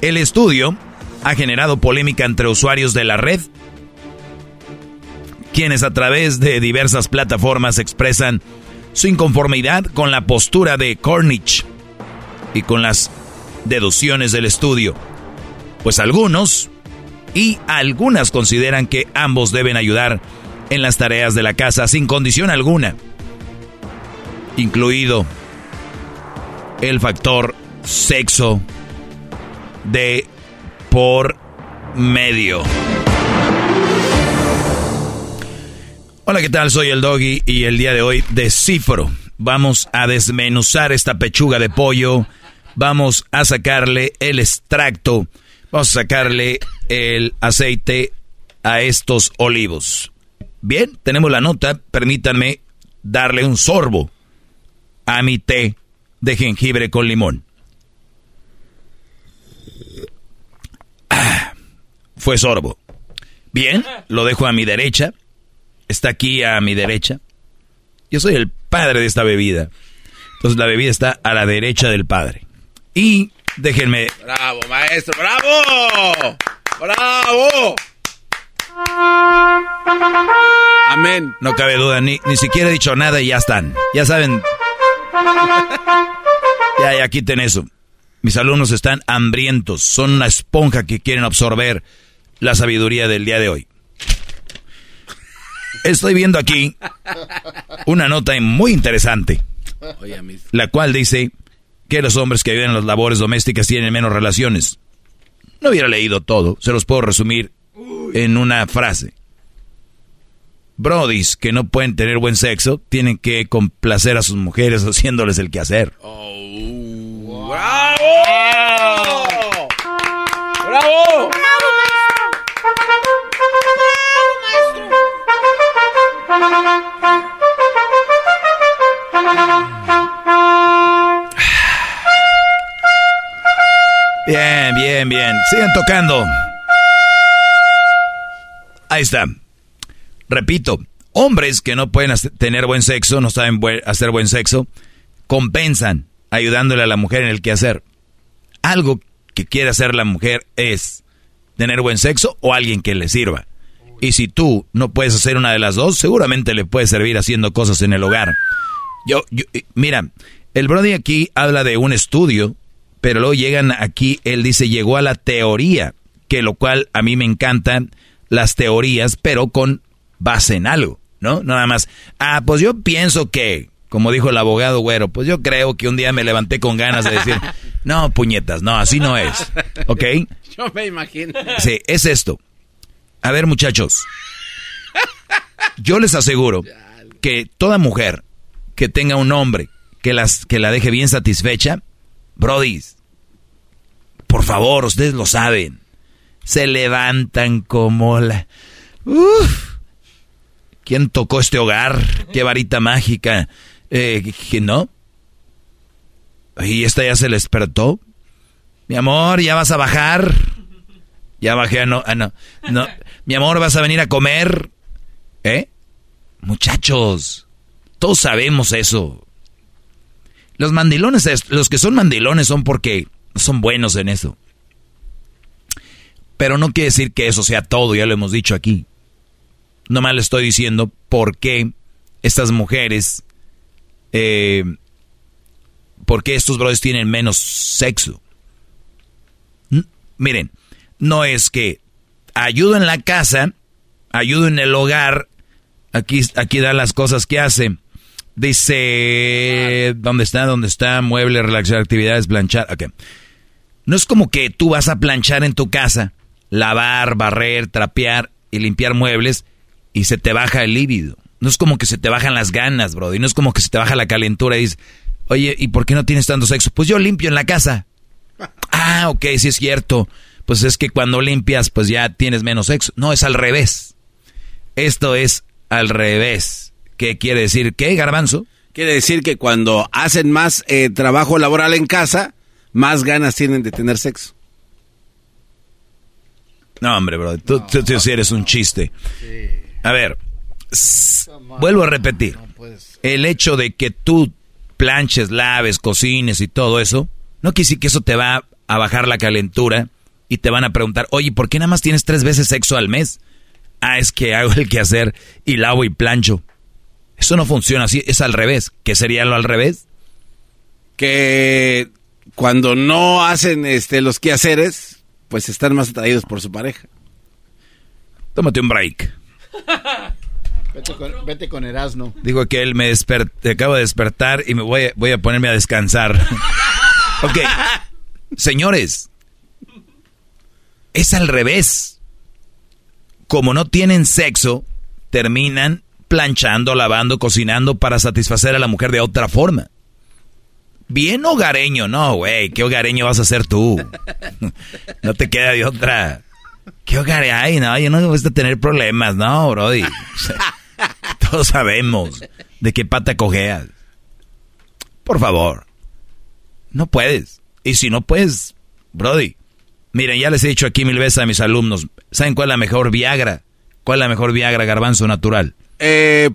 El estudio ha generado polémica entre usuarios de la red quienes a través de diversas plataformas expresan su inconformidad con la postura de Cornish y con las deducciones del estudio. Pues algunos y algunas consideran que ambos deben ayudar en las tareas de la casa sin condición alguna, incluido el factor sexo de por medio. Hola, ¿qué tal? Soy el Doggy y el día de hoy descifro. Vamos a desmenuzar esta pechuga de pollo. Vamos a sacarle el extracto. Vamos a sacarle el aceite a estos olivos. Bien, tenemos la nota. Permítanme darle un sorbo a mi té de jengibre con limón. Ah, fue sorbo. Bien, lo dejo a mi derecha está aquí a mi derecha. Yo soy el padre de esta bebida. Entonces la bebida está a la derecha del padre. Y déjenme... Bravo, maestro, bravo. Bravo. Amén. No cabe duda, ni, ni siquiera he dicho nada y ya están. Ya saben. Ya, ya quiten eso. Mis alumnos están hambrientos. Son una esponja que quieren absorber la sabiduría del día de hoy. Estoy viendo aquí una nota muy interesante, la cual dice que los hombres que viven en las labores domésticas tienen menos relaciones. No hubiera leído todo, se los puedo resumir en una frase. Brodis que no pueden tener buen sexo tienen que complacer a sus mujeres haciéndoles el quehacer. Oh, ¡Bravo! ¡Bravo! Bien, bien, bien. Sigan tocando. Ahí está. Repito, hombres que no pueden tener buen sexo, no saben hacer buen sexo, compensan ayudándole a la mujer en el quehacer. Algo que quiere hacer la mujer es tener buen sexo o alguien que le sirva. Y si tú no puedes hacer una de las dos, seguramente le puede servir haciendo cosas en el hogar. Yo, yo eh, mira, el Brody aquí habla de un estudio, pero luego llegan aquí, él dice, llegó a la teoría, que lo cual a mí me encantan las teorías, pero con base en algo, ¿no? Nada más, ah, pues yo pienso que, como dijo el abogado güero, pues yo creo que un día me levanté con ganas de decir, no, puñetas, no, así no es, ¿ok? Yo me imagino. Sí, es esto. A ver, muchachos, yo les aseguro que toda mujer que tenga un hombre que, las, que la deje bien satisfecha, Brody, por favor, ustedes lo saben, se levantan como la... Uf, ¿Quién tocó este hogar? ¿Qué varita mágica? Eh, no? ¿Y esta ya se despertó? Mi amor, ¿ya vas a bajar? Ya bajé, no, ah, no, no. Mi amor, ¿vas a venir a comer? ¿Eh? Muchachos, todos sabemos eso. Los mandilones, los que son mandilones son porque son buenos en eso. Pero no quiere decir que eso sea todo, ya lo hemos dicho aquí. Nomás le estoy diciendo por qué estas mujeres, eh, por qué estos brothers tienen menos sexo. miren, no es que ayudo en la casa, ayudo en el hogar, aquí, aquí dan las cosas que hace. Dice, ¿dónde está? ¿Dónde está? Mueble, relaxar, actividades, planchar. Ok. No es como que tú vas a planchar en tu casa, lavar, barrer, trapear y limpiar muebles y se te baja el líbido. No es como que se te bajan las ganas, bro. Y no es como que se te baja la calentura y dices, oye, ¿y por qué no tienes tanto sexo? Pues yo limpio en la casa. ah, ok, sí es cierto. Pues es que cuando limpias, pues ya tienes menos sexo. No, es al revés. Esto es al revés. ¿Qué quiere decir? ¿Qué, garbanzo? Quiere decir que cuando hacen más eh, trabajo laboral en casa, más ganas tienen de tener sexo. No, hombre, bro, tú, tú, eres un chiste. A ver, vuelvo a repetir. El hecho de que tú planches, laves, cocines y todo eso, no quiere decir que eso te va a bajar la calentura y te van a preguntar, oye, ¿por qué nada más tienes tres veces sexo al mes? Ah, es que hago el quehacer y lavo y plancho. Eso no funciona así, es al revés. ¿Qué sería lo al revés? Que cuando no hacen este, los quehaceres, pues están más atraídos por su pareja. Tómate un break. Vete con, Erasno. Digo que él me acabo de despertar y me voy, voy a ponerme a descansar. ok. Señores, es al revés. Como no tienen sexo, terminan planchando, lavando, cocinando para satisfacer a la mujer de otra forma. Bien hogareño, no, güey, ¿qué hogareño vas a ser tú? no te queda de otra. ¿Qué hogareño? Ay, no, yo no me gusta tener problemas, no, brody. todos sabemos de qué pata cojeas. Por favor. No puedes. Y si no puedes, brody. Miren, ya les he dicho aquí mil veces a mis alumnos, ¿saben cuál es la mejor Viagra? ¿Cuál es la mejor Viagra garbanzo natural? Eh,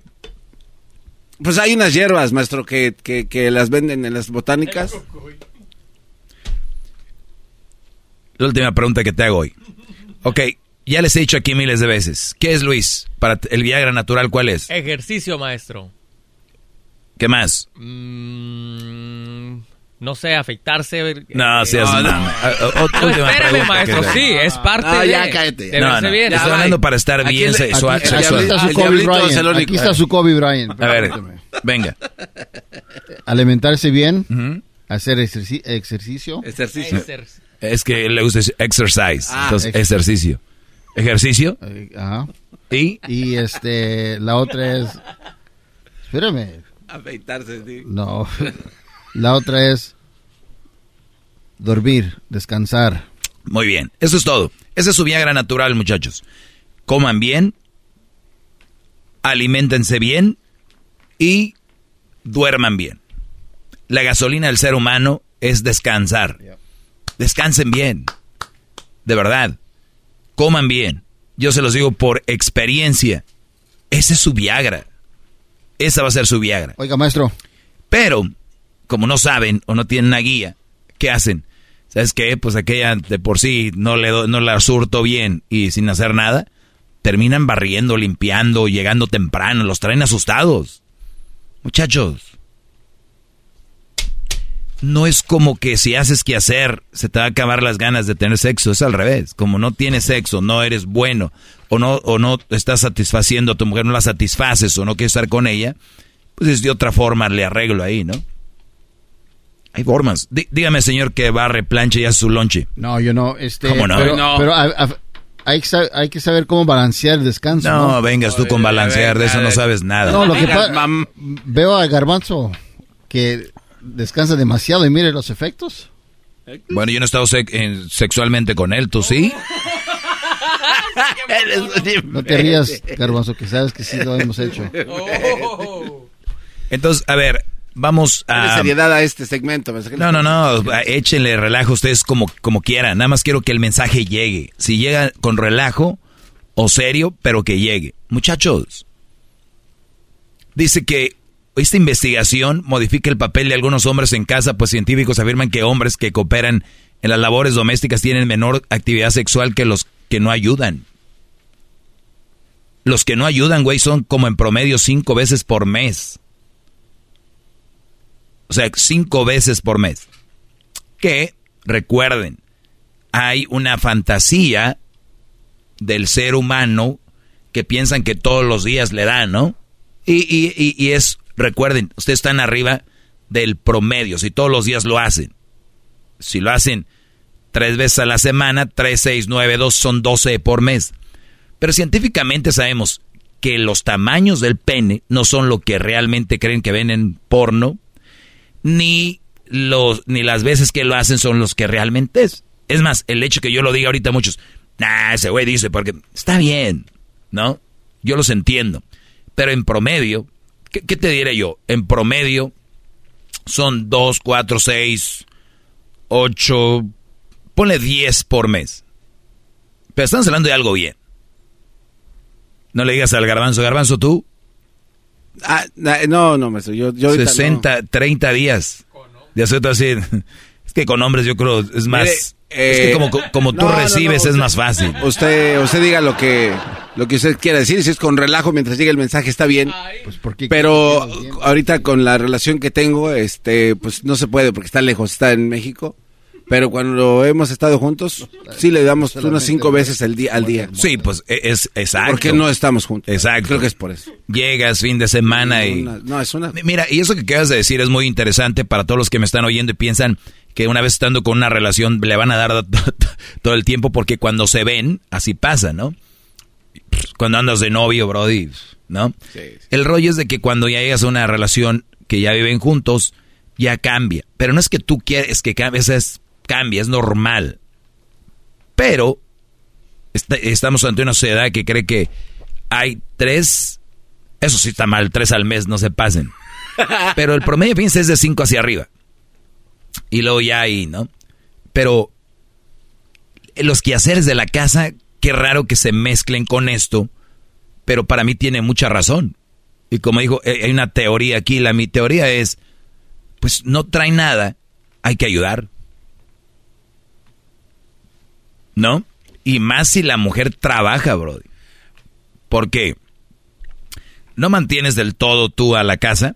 pues hay unas hierbas, maestro, que, las venden en las botánicas. La última pregunta que te hago hoy. Ok, ya les he dicho aquí miles de veces. ¿Qué es, Luis? Para el Viagra natural, ¿cuál es? Ejercicio, maestro. ¿Qué más? Mm, no sé, afeitarse. No, seas no, no. no espérame, maestro, sí, es parte ah, de... ya, cállate. No, no, bien. Estoy hablando para estar bien sexual. Aquí, está su Kobe Bryant. Aquí está su Kobe Bryant. A ver, venga. Alimentarse bien, hacer ejercicio. Ejercicio. Es que le gusta exercise, ah, entonces ejercicio. ¿Ejercicio? Eh, ajá. ¿Y? Y este, la otra es... Espérame. Afeitarse, sí. No. La otra es dormir, descansar. Muy bien, eso es todo. Esa es su Viagra natural, muchachos. Coman bien, alimentense bien y duerman bien. La gasolina del ser humano es descansar. Descansen bien. De verdad. Coman bien. Yo se los digo por experiencia. Ese es su Viagra. Esa va a ser su Viagra. Oiga, maestro. Pero como no saben o no tienen una guía, ¿qué hacen? ¿Sabes qué? Pues aquella de por sí no, le no la surto bien y sin hacer nada. terminan barriendo, limpiando, llegando temprano, los traen asustados. Muchachos, no es como que si haces que hacer, se te va a acabar las ganas de tener sexo, es al revés. Como no tienes sexo, no eres bueno, o no, o no estás satisfaciendo a tu mujer, no la satisfaces o no quieres estar con ella, pues es de otra forma le arreglo ahí, ¿no? Hay formas. dígame, señor, que barre, plancha y hace su lonche. No, yo no. Este, ¿Cómo no? Pero, hay, que saber, cómo balancear el descanso. No, vengas tú con balancear, de eso no sabes nada. No, lo que pasa, veo a Garbanzo que descansa demasiado y mire los efectos. Bueno, yo no he estado sexualmente con él, ¿tú sí? no te rías, Garbanzo, que sabes que sí lo hemos hecho. Entonces, a ver, vamos a... seriedad a este segmento. No, no, no, échenle relajo ustedes como, como quieran. Nada más quiero que el mensaje llegue. Si llega con relajo o serio, pero que llegue. Muchachos, dice que esta investigación modifica el papel de algunos hombres en casa, pues científicos afirman que hombres que cooperan en las labores domésticas tienen menor actividad sexual que los que no ayudan. Los que no ayudan, güey, son como en promedio cinco veces por mes. O sea, cinco veces por mes. Que, recuerden, hay una fantasía del ser humano que piensan que todos los días le dan, ¿no? Y, y, y, es, recuerden, ustedes están arriba del promedio, si todos los días lo hacen. Si lo hacen tres veces a la semana, tres, seis, nueve, dos, son doce por mes. Pero científicamente sabemos que los tamaños del pene no son lo que realmente creen que ven en porno, ni, los, ni las veces que lo hacen son los que realmente es. Es más, el hecho que yo lo diga ahorita muchos, nah, ese güey dice, porque está bien, ¿no? Yo los entiendo. Pero en promedio, ¿qué, te diré yo? En promedio son 2, 4, 6, 8, ponle 10 por mes. Pero estamos hablando de algo bien. No le digas al garbanzo, garbanzo tú, Ah, no, no, maestro. Yo, yo 60, 30 días. De hacer así. Es que con hombres yo creo es más. es que como, eh, como tú recibes es más fácil. Usted, usted diga lo que, lo que usted quiera decir. Si es con relajo mientras llegue el mensaje está bien. Pues pero ahorita con la relación que tengo, este, pues no se puede porque está lejos, está en México. Pero cuando hemos estado juntos, sí le damos unas cinco veces al día. Al día. Sí, pues e, es exacto. Porque no estamos juntos. Exacto. Creo que es por eso. Llegas fin de semana y... no, es una... Mira, y eso que acabas de decir es muy interesante para todos los que me están oyendo y piensan que una vez estando con una relación le van a dar todo el tiempo porque cuando se ven, así pasa, ¿no? Cuando andas de novio, Brody, ¿no? El rollo es de que cuando ya llegas a una relación que ya viven juntos, ya cambia. Pero no es que tú quieres que cambie, es cambia, es normal. Pero estamos ante una sociedad que cree que hay tres, eso sí está mal, tres al mes, no se pasen. Pero el promedio, fíjense, es de cinco hacia arriba. Y luego ya ahí, ¿no? Pero los quehaceres de la casa, qué raro que se mezclen con esto, pero para mí tiene mucha razón. Y como dijo, eh, hay una teoría aquí, la mi teoría es, pues no trae nada, hay que ayudar. ¿No? Y más si la mujer trabaja, Brody. Porque no mantienes del todo tú a la casa,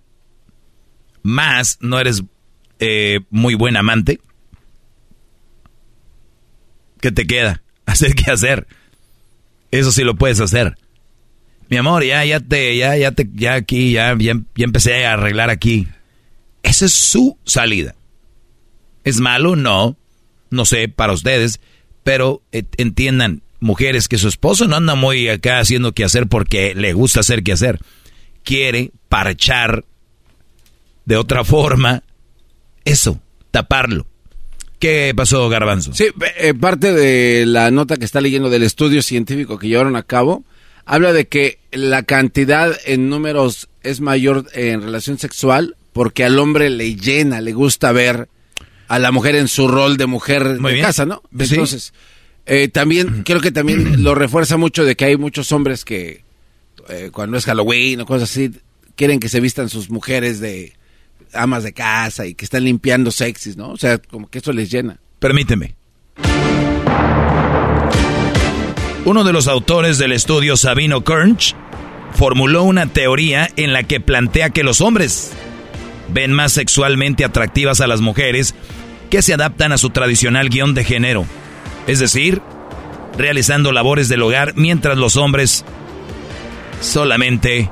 más no eres eh, muy buen amante. ¿Qué te queda? Hacer qué hacer. Eso sí lo puedes hacer. Mi amor, ya, ya te, ya, ya te, ya aquí, ya, ya, ya empecé a arreglar aquí. Esa es su salida. ¿Es malo? No. No sé, para ustedes pero eh, entiendan, mujeres, que su esposo no anda muy acá haciendo que hacer porque le gusta hacer que hacer. Quiere parchar de otra forma eso, taparlo. ¿Qué pasó, Garbanzo? Sí, eh, parte de la nota que está leyendo del estudio científico que llevaron a cabo, habla de que la cantidad en números es mayor en relación sexual porque al hombre le llena, le gusta ver a la mujer en su rol de mujer de casa, ¿no? Entonces, eh, también creo que también lo refuerza mucho de que hay muchos hombres que eh, cuando es Halloween o cosas así, quieren que se vistan sus mujeres de amas de casa y que están limpiando sexys, ¿no? O sea, como que eso les llena. Permíteme. Uno de los autores del estudio, Sabino Kernch, formuló una teoría en la que plantea que los hombres ven más sexualmente atractivas a las mujeres que se adaptan a su tradicional guion de género. Es decir, realizando labores del hogar mientras los hombres solamente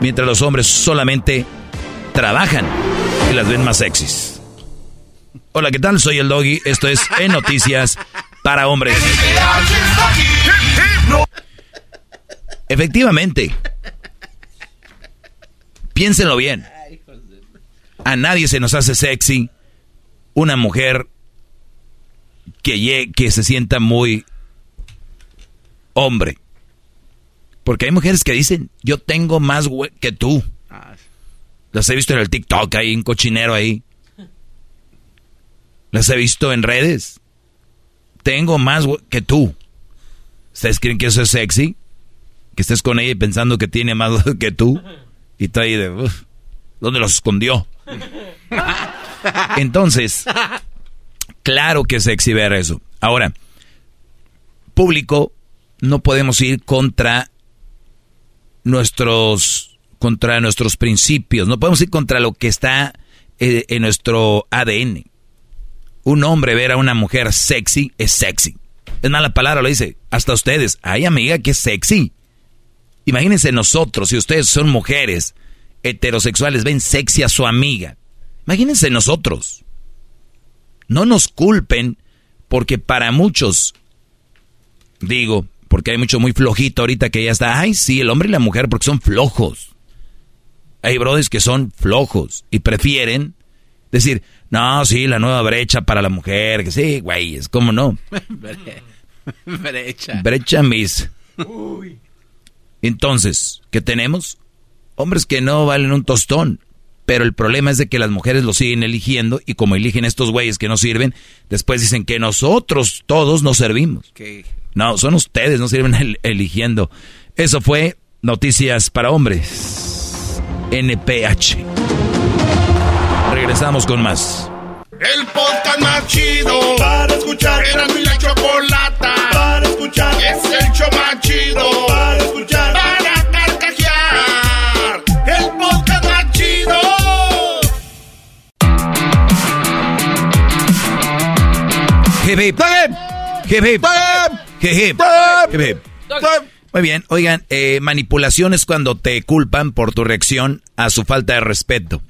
mientras los hombres solamente trabajan y las ven más sexys. Hola, ¿qué tal? Soy el Doggy. Esto es En Noticias para Hombres. Efectivamente. Piénsenlo bien. A nadie se nos hace sexy una mujer que, que se sienta muy hombre. Porque hay mujeres que dicen, yo tengo más que tú. Las he visto en el TikTok, hay un cochinero ahí. Las he visto en redes. Tengo más que tú. ¿Ustedes creen que eso es sexy? Que estés con ella pensando que tiene más que tú. Y está ahí de... ¿Dónde los escondió? Entonces, claro que sexy ver eso. Ahora, público, no podemos ir contra nuestros contra nuestros principios, no podemos ir contra lo que está eh, en nuestro ADN. Un hombre ver a una mujer sexy es sexy. Es mala palabra, lo dice. Hasta ustedes. Ay, amiga, que sexy. Imagínense nosotros, si ustedes son mujeres heterosexuales, ven sexy a su amiga. Imagínense nosotros. No nos culpen porque para muchos, digo, porque hay mucho muy flojito ahorita que ya está, ay, sí, el hombre y la mujer porque son flojos. Hay brothers que son flojos y prefieren decir, no, sí, la nueva brecha para la mujer, que sí, güey, es como no. brecha. Brecha mis. Entonces, ¿qué tenemos? Hombres que no valen un tostón. Pero el problema es de que las mujeres lo siguen eligiendo y como eligen estos güeyes que no sirven, después dicen que nosotros todos nos servimos. ¿Qué? No, son ustedes, no sirven eligiendo. Eso fue Noticias para Hombres. NPH. Regresamos con más. El podcast más chido para escuchar. Era mi la chocolata para escuchar. Es el show más chido para escuchar. Hip hip. Hip hip. Muy bien, oigan, eh, manipulación es cuando te culpan por tu reacción a su falta de respeto.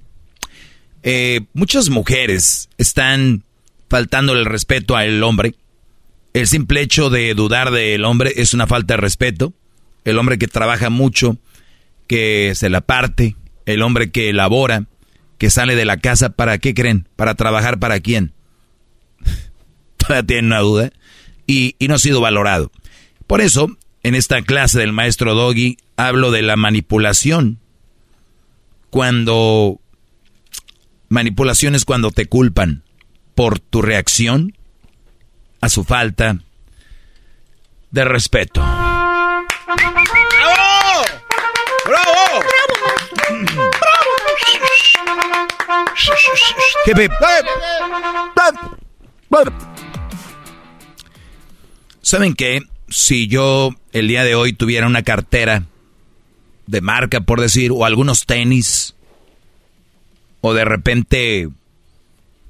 Eh, muchas mujeres están faltando el respeto al hombre. El simple hecho de dudar del hombre es una falta de respeto. El hombre que trabaja mucho, que se la parte, el hombre que elabora, que sale de la casa, ¿para qué creen? ¿Para trabajar para quién? Todavía tienen una duda y, no ha sido valorado. Por eso, en esta clase del maestro Doggy, hablo de la manipulación. Cuando... Manipulación es cuando te culpan por tu reacción a su falta de respeto. ¡Bravo! ¡Bravo! ¡Bravo! ¿Saben qué? Si yo el día de hoy tuviera una cartera de marca, por decir, o algunos tenis, o de repente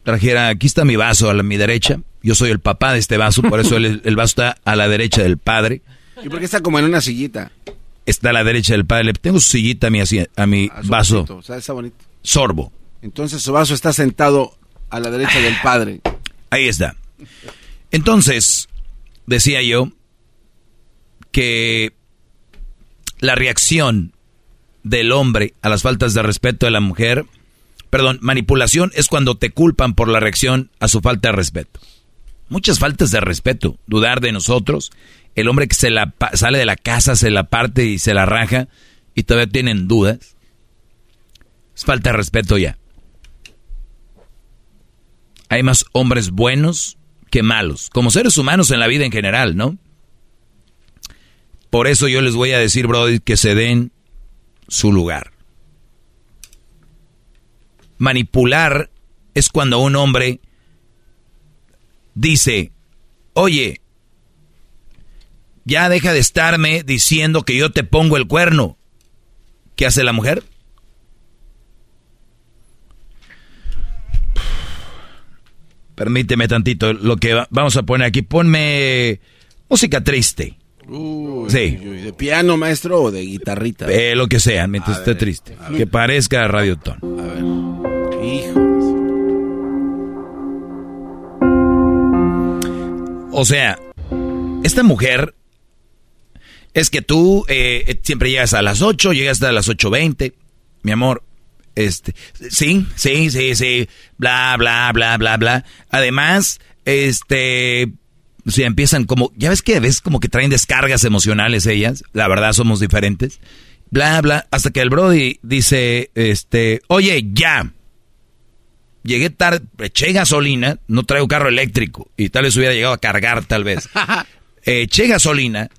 trajera, aquí está mi vaso a mi derecha, yo soy el papá de este vaso, por eso el, vaso está a la derecha del padre. ¿Y por qué está como en una sillita? Está a la derecha del padre, tengo su sillita a mi, a mi ah, vaso. o sea, está bonito. Sorbo. Entonces su vaso está sentado a la derecha del padre. Ahí está. Entonces, decía yo que la reacción del hombre a las faltas de respeto de la mujer, perdón, manipulación es cuando te culpan por la reacción a su falta de respeto. Muchas faltas de respeto, dudar de nosotros, el hombre que se la sale de la casa, se la parte y se la raja y todavía tienen dudas. Es falta de respeto ya. Hay más hombres buenos que malos, como seres humanos en la vida en general, ¿no? Por eso yo les voy a decir, Brody, que se den su lugar. Manipular es cuando un hombre dice, oye, ya deja de estarme diciendo que yo te pongo el cuerno. ¿Qué hace la mujer? Permíteme tantito lo que vamos a poner aquí. Ponme música triste. sí. ¿De piano, maestro, o de guitarrita? Eh, lo que sea, mientras esté triste. Que parezca radiotón. A ver. O sea, esta mujer es que tú eh, siempre llegas a las 8, llegas a las 8.20. Mi amor, este, sí, sí, sí, sí, bla, bla, bla, bla, bla. Además, este, si empiezan como, ya ves que ves como que traen descargas emocionales ellas, la verdad somos diferentes, bla, bla, hasta que el Brody dice, este, oye, ya, llegué tarde, eché gasolina, no traigo carro eléctrico, y tal vez hubiera llegado a cargar tal vez, eché gasolina,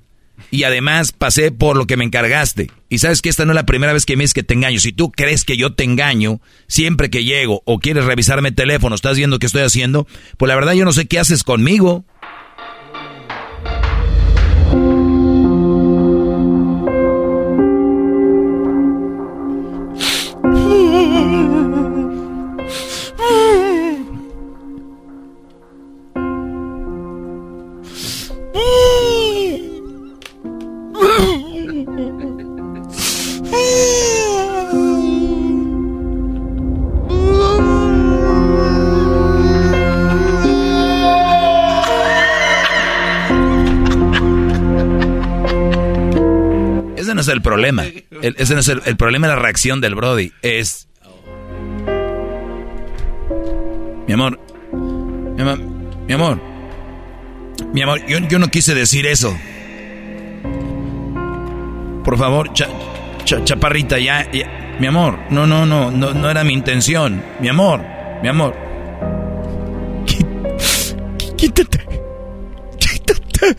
y además pasé por lo que me encargaste. Y sabes que esta no es la primera vez que me dices que te engaño. Si tú crees que yo te engaño, siempre que llego o quieres revisarme el teléfono, estás viendo qué estoy haciendo, pues la verdad yo no sé qué haces conmigo. Es el problema. ese no es el, problema de la reacción del Brody. Es. Mi amor. Mi amor. Mi amor. Mi amor, yo, no quise decir eso. Por favor, chaparrita, ya, Mi amor, no, no, no, no, no era mi intención. Mi amor, mi amor. Quítate. Quítate.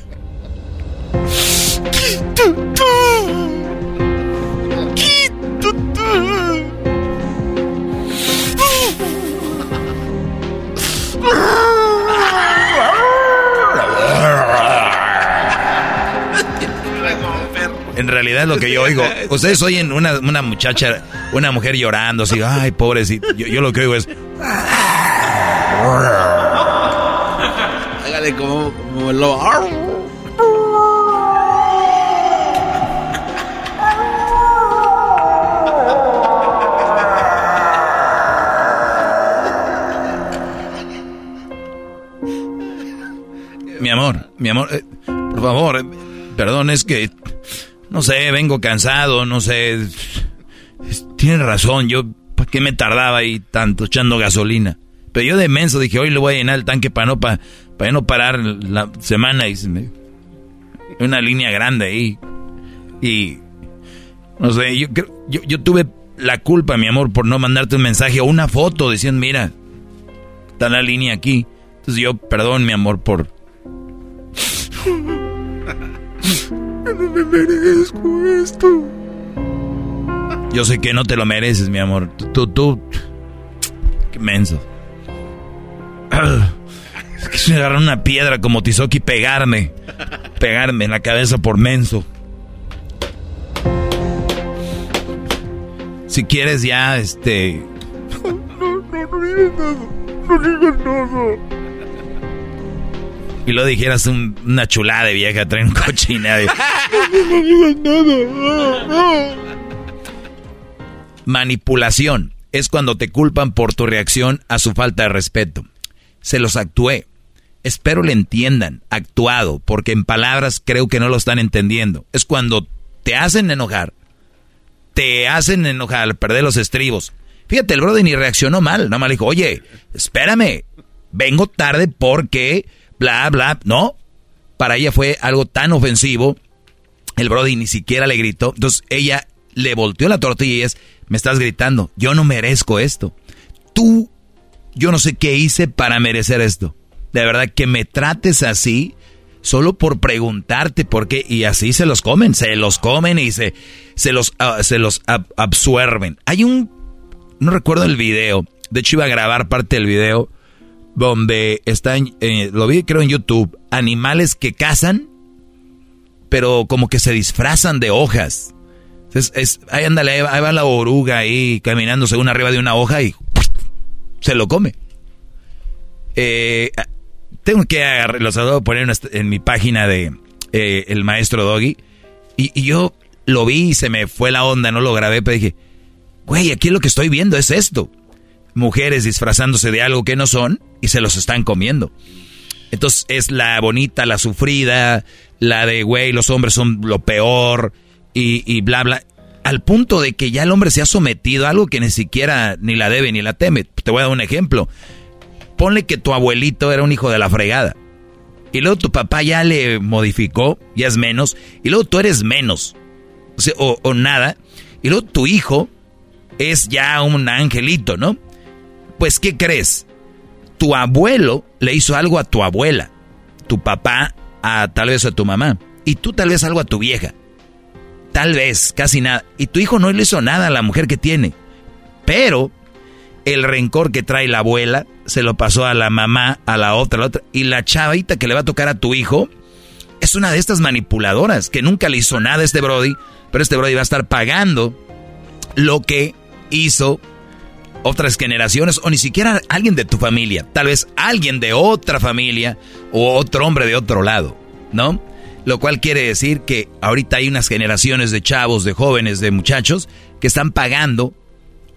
En realidad lo que yo oigo, ustedes oyen una, una muchacha, una mujer llorando así, ay, pobrecito. Yo, lo que oigo es... Hágale como el lobo. Mi amor, mi amor, eh, por favor, eh, perdón, es que, no sé, vengo cansado, no sé. Tiene razón, yo, ¿para qué me tardaba ahí tanto echando gasolina? Pero yo de menso dije, hoy le voy a llenar el tanque para no, para, para no parar la semana. Y una línea grande ahí. Y, no sé, yo, yo, yo tuve la culpa, mi amor, por no mandarte un mensaje o una foto diciendo, mira, está la línea aquí. Entonces yo, perdón, mi amor, por no me merezco esto. Yo sé que no te lo mereces, mi amor. Tú, tú, Qué menso. Es que se me agarrar una piedra como Tizoki y pegarme. Pegarme en la cabeza por menso. Si quieres ya, este... No, no, no digas nada. No digas nada. Y lo dijeras una chulada de vieja, trae un coche y nadie. Manipulación es cuando te culpan por tu reacción a su falta de respeto. Se los actué. Espero le entiendan, actuado, porque en palabras creo que no lo están entendiendo. Es cuando te hacen enojar, te hacen enojar, perder los estribos. Fíjate, el brother ni reaccionó mal, nada más le dijo, oye, espérame, vengo tarde porque bla, bla. No, para ella fue algo tan ofensivo. El Brody ni siquiera le gritó. Entonces ella le volteó la tortilla y es, me estás gritando, yo no merezco esto. Tú, yo no sé qué hice para merecer esto. De verdad que me trates así solo por preguntarte por qué y así se los comen, se los comen y se, se los, ah, se los absorben. Hay un, no recuerdo el video, de hecho iba a grabar parte del video donde está, eh, lo vi creo en YouTube, animales que cazan pero como que se disfrazan de hojas. Es, ahí ándale, ahí va la oruga ahí caminando según arriba de una hoja y se lo come. Eh, tengo que agarrar, los a poner en mi página de eh, el maestro Doggy. Y, y, yo lo vi y se me fue la onda, no lo grabé, pero dije, güey, aquí lo que estoy viendo es esto. Mujeres disfrazándose de algo que no son y se los están comiendo. Entonces es la bonita, la sufrida, la de, güey, los hombres son lo peor y, y bla, bla. Al punto de que ya el hombre se ha sometido a algo que ni siquiera ni la debe ni la teme. Te voy a dar un ejemplo. Ponle que tu abuelito era un hijo de la fregada. Y luego tu papá ya le modificó, ya es menos. Y luego tú eres menos. O, o nada. Y luego tu hijo es ya un angelito, ¿no? Pues, ¿qué crees? Tu abuelo le hizo algo a tu abuela. Tu papá a tal vez a tu mamá. Y tú tal vez algo a tu vieja. Tal vez, casi nada. Y tu hijo no le hizo nada a la mujer que tiene. Pero el rencor que trae la abuela se lo pasó a la mamá, a la otra, a la otra. Y la chavita que le va a tocar a tu hijo es una de estas manipuladoras que nunca le hizo nada a este Brody. Pero este Brody va a estar pagando lo que hizo otras generaciones o ni siquiera alguien de tu familia, tal vez alguien de otra familia o otro hombre de otro lado, ¿no? Lo cual quiere decir que ahorita hay unas generaciones de chavos, de jóvenes, de muchachos que están pagando,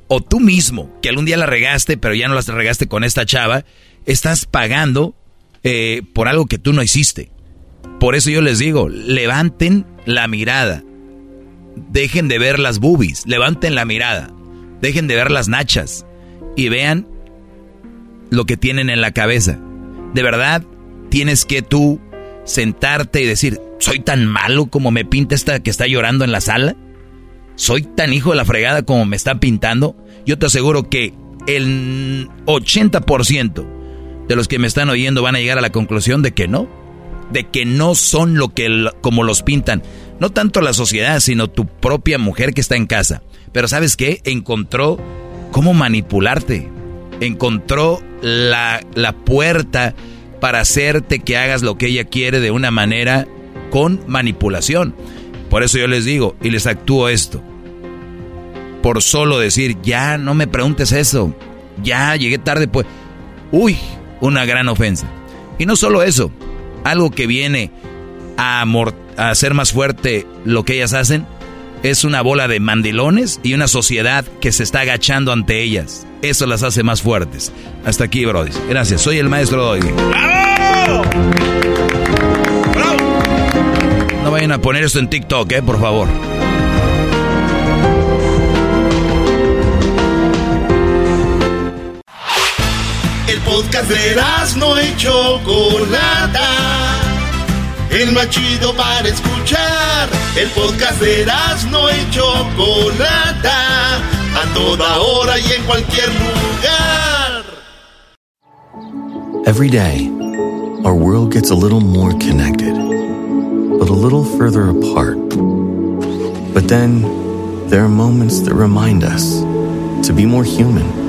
o tú mismo, que algún día la regaste, pero ya no la regaste con esta chava, estás pagando eh, por algo que tú no hiciste. Por eso yo les digo, levanten la mirada. Dejen de ver las boobies, levanten la mirada. Dejen de ver las nachas y vean lo que tienen en la cabeza. De verdad, tienes que tú sentarte y decir, ¿soy tan malo como me pinta esta que está llorando en la sala? ¿Soy tan hijo de la fregada como me está pintando? Yo te aseguro que el 80% de los que me están oyendo van a llegar a la conclusión de que no, de que no son lo que como los pintan, no tanto la sociedad, sino tu propia mujer que está en casa. Pero ¿sabes qué? Encontró cómo manipularte. Encontró la, la puerta para hacerte que hagas lo que ella quiere de una manera con manipulación. Por eso yo les digo y les actúo esto. Por solo decir, ya no me preguntes eso. Ya llegué tarde, pues. Uy, una gran ofensa. Y no solo eso, algo que viene a, hacer más fuerte lo que ellas hacen es una bola de mandilones y una sociedad que se está agachando ante ellas. Eso las hace más fuertes. Hasta aquí, Brody. Gracias. Soy el maestro Doggy. No vayan a poner esto en TikTok, eh, por favor. El podcast de no y Chocolata el más chido para escuchar. El podcast de y Chocolata, a toda hora y en cualquier lugar. Every day, our world gets a little more connected, but a little further apart. But then, there are moments that remind us to be more human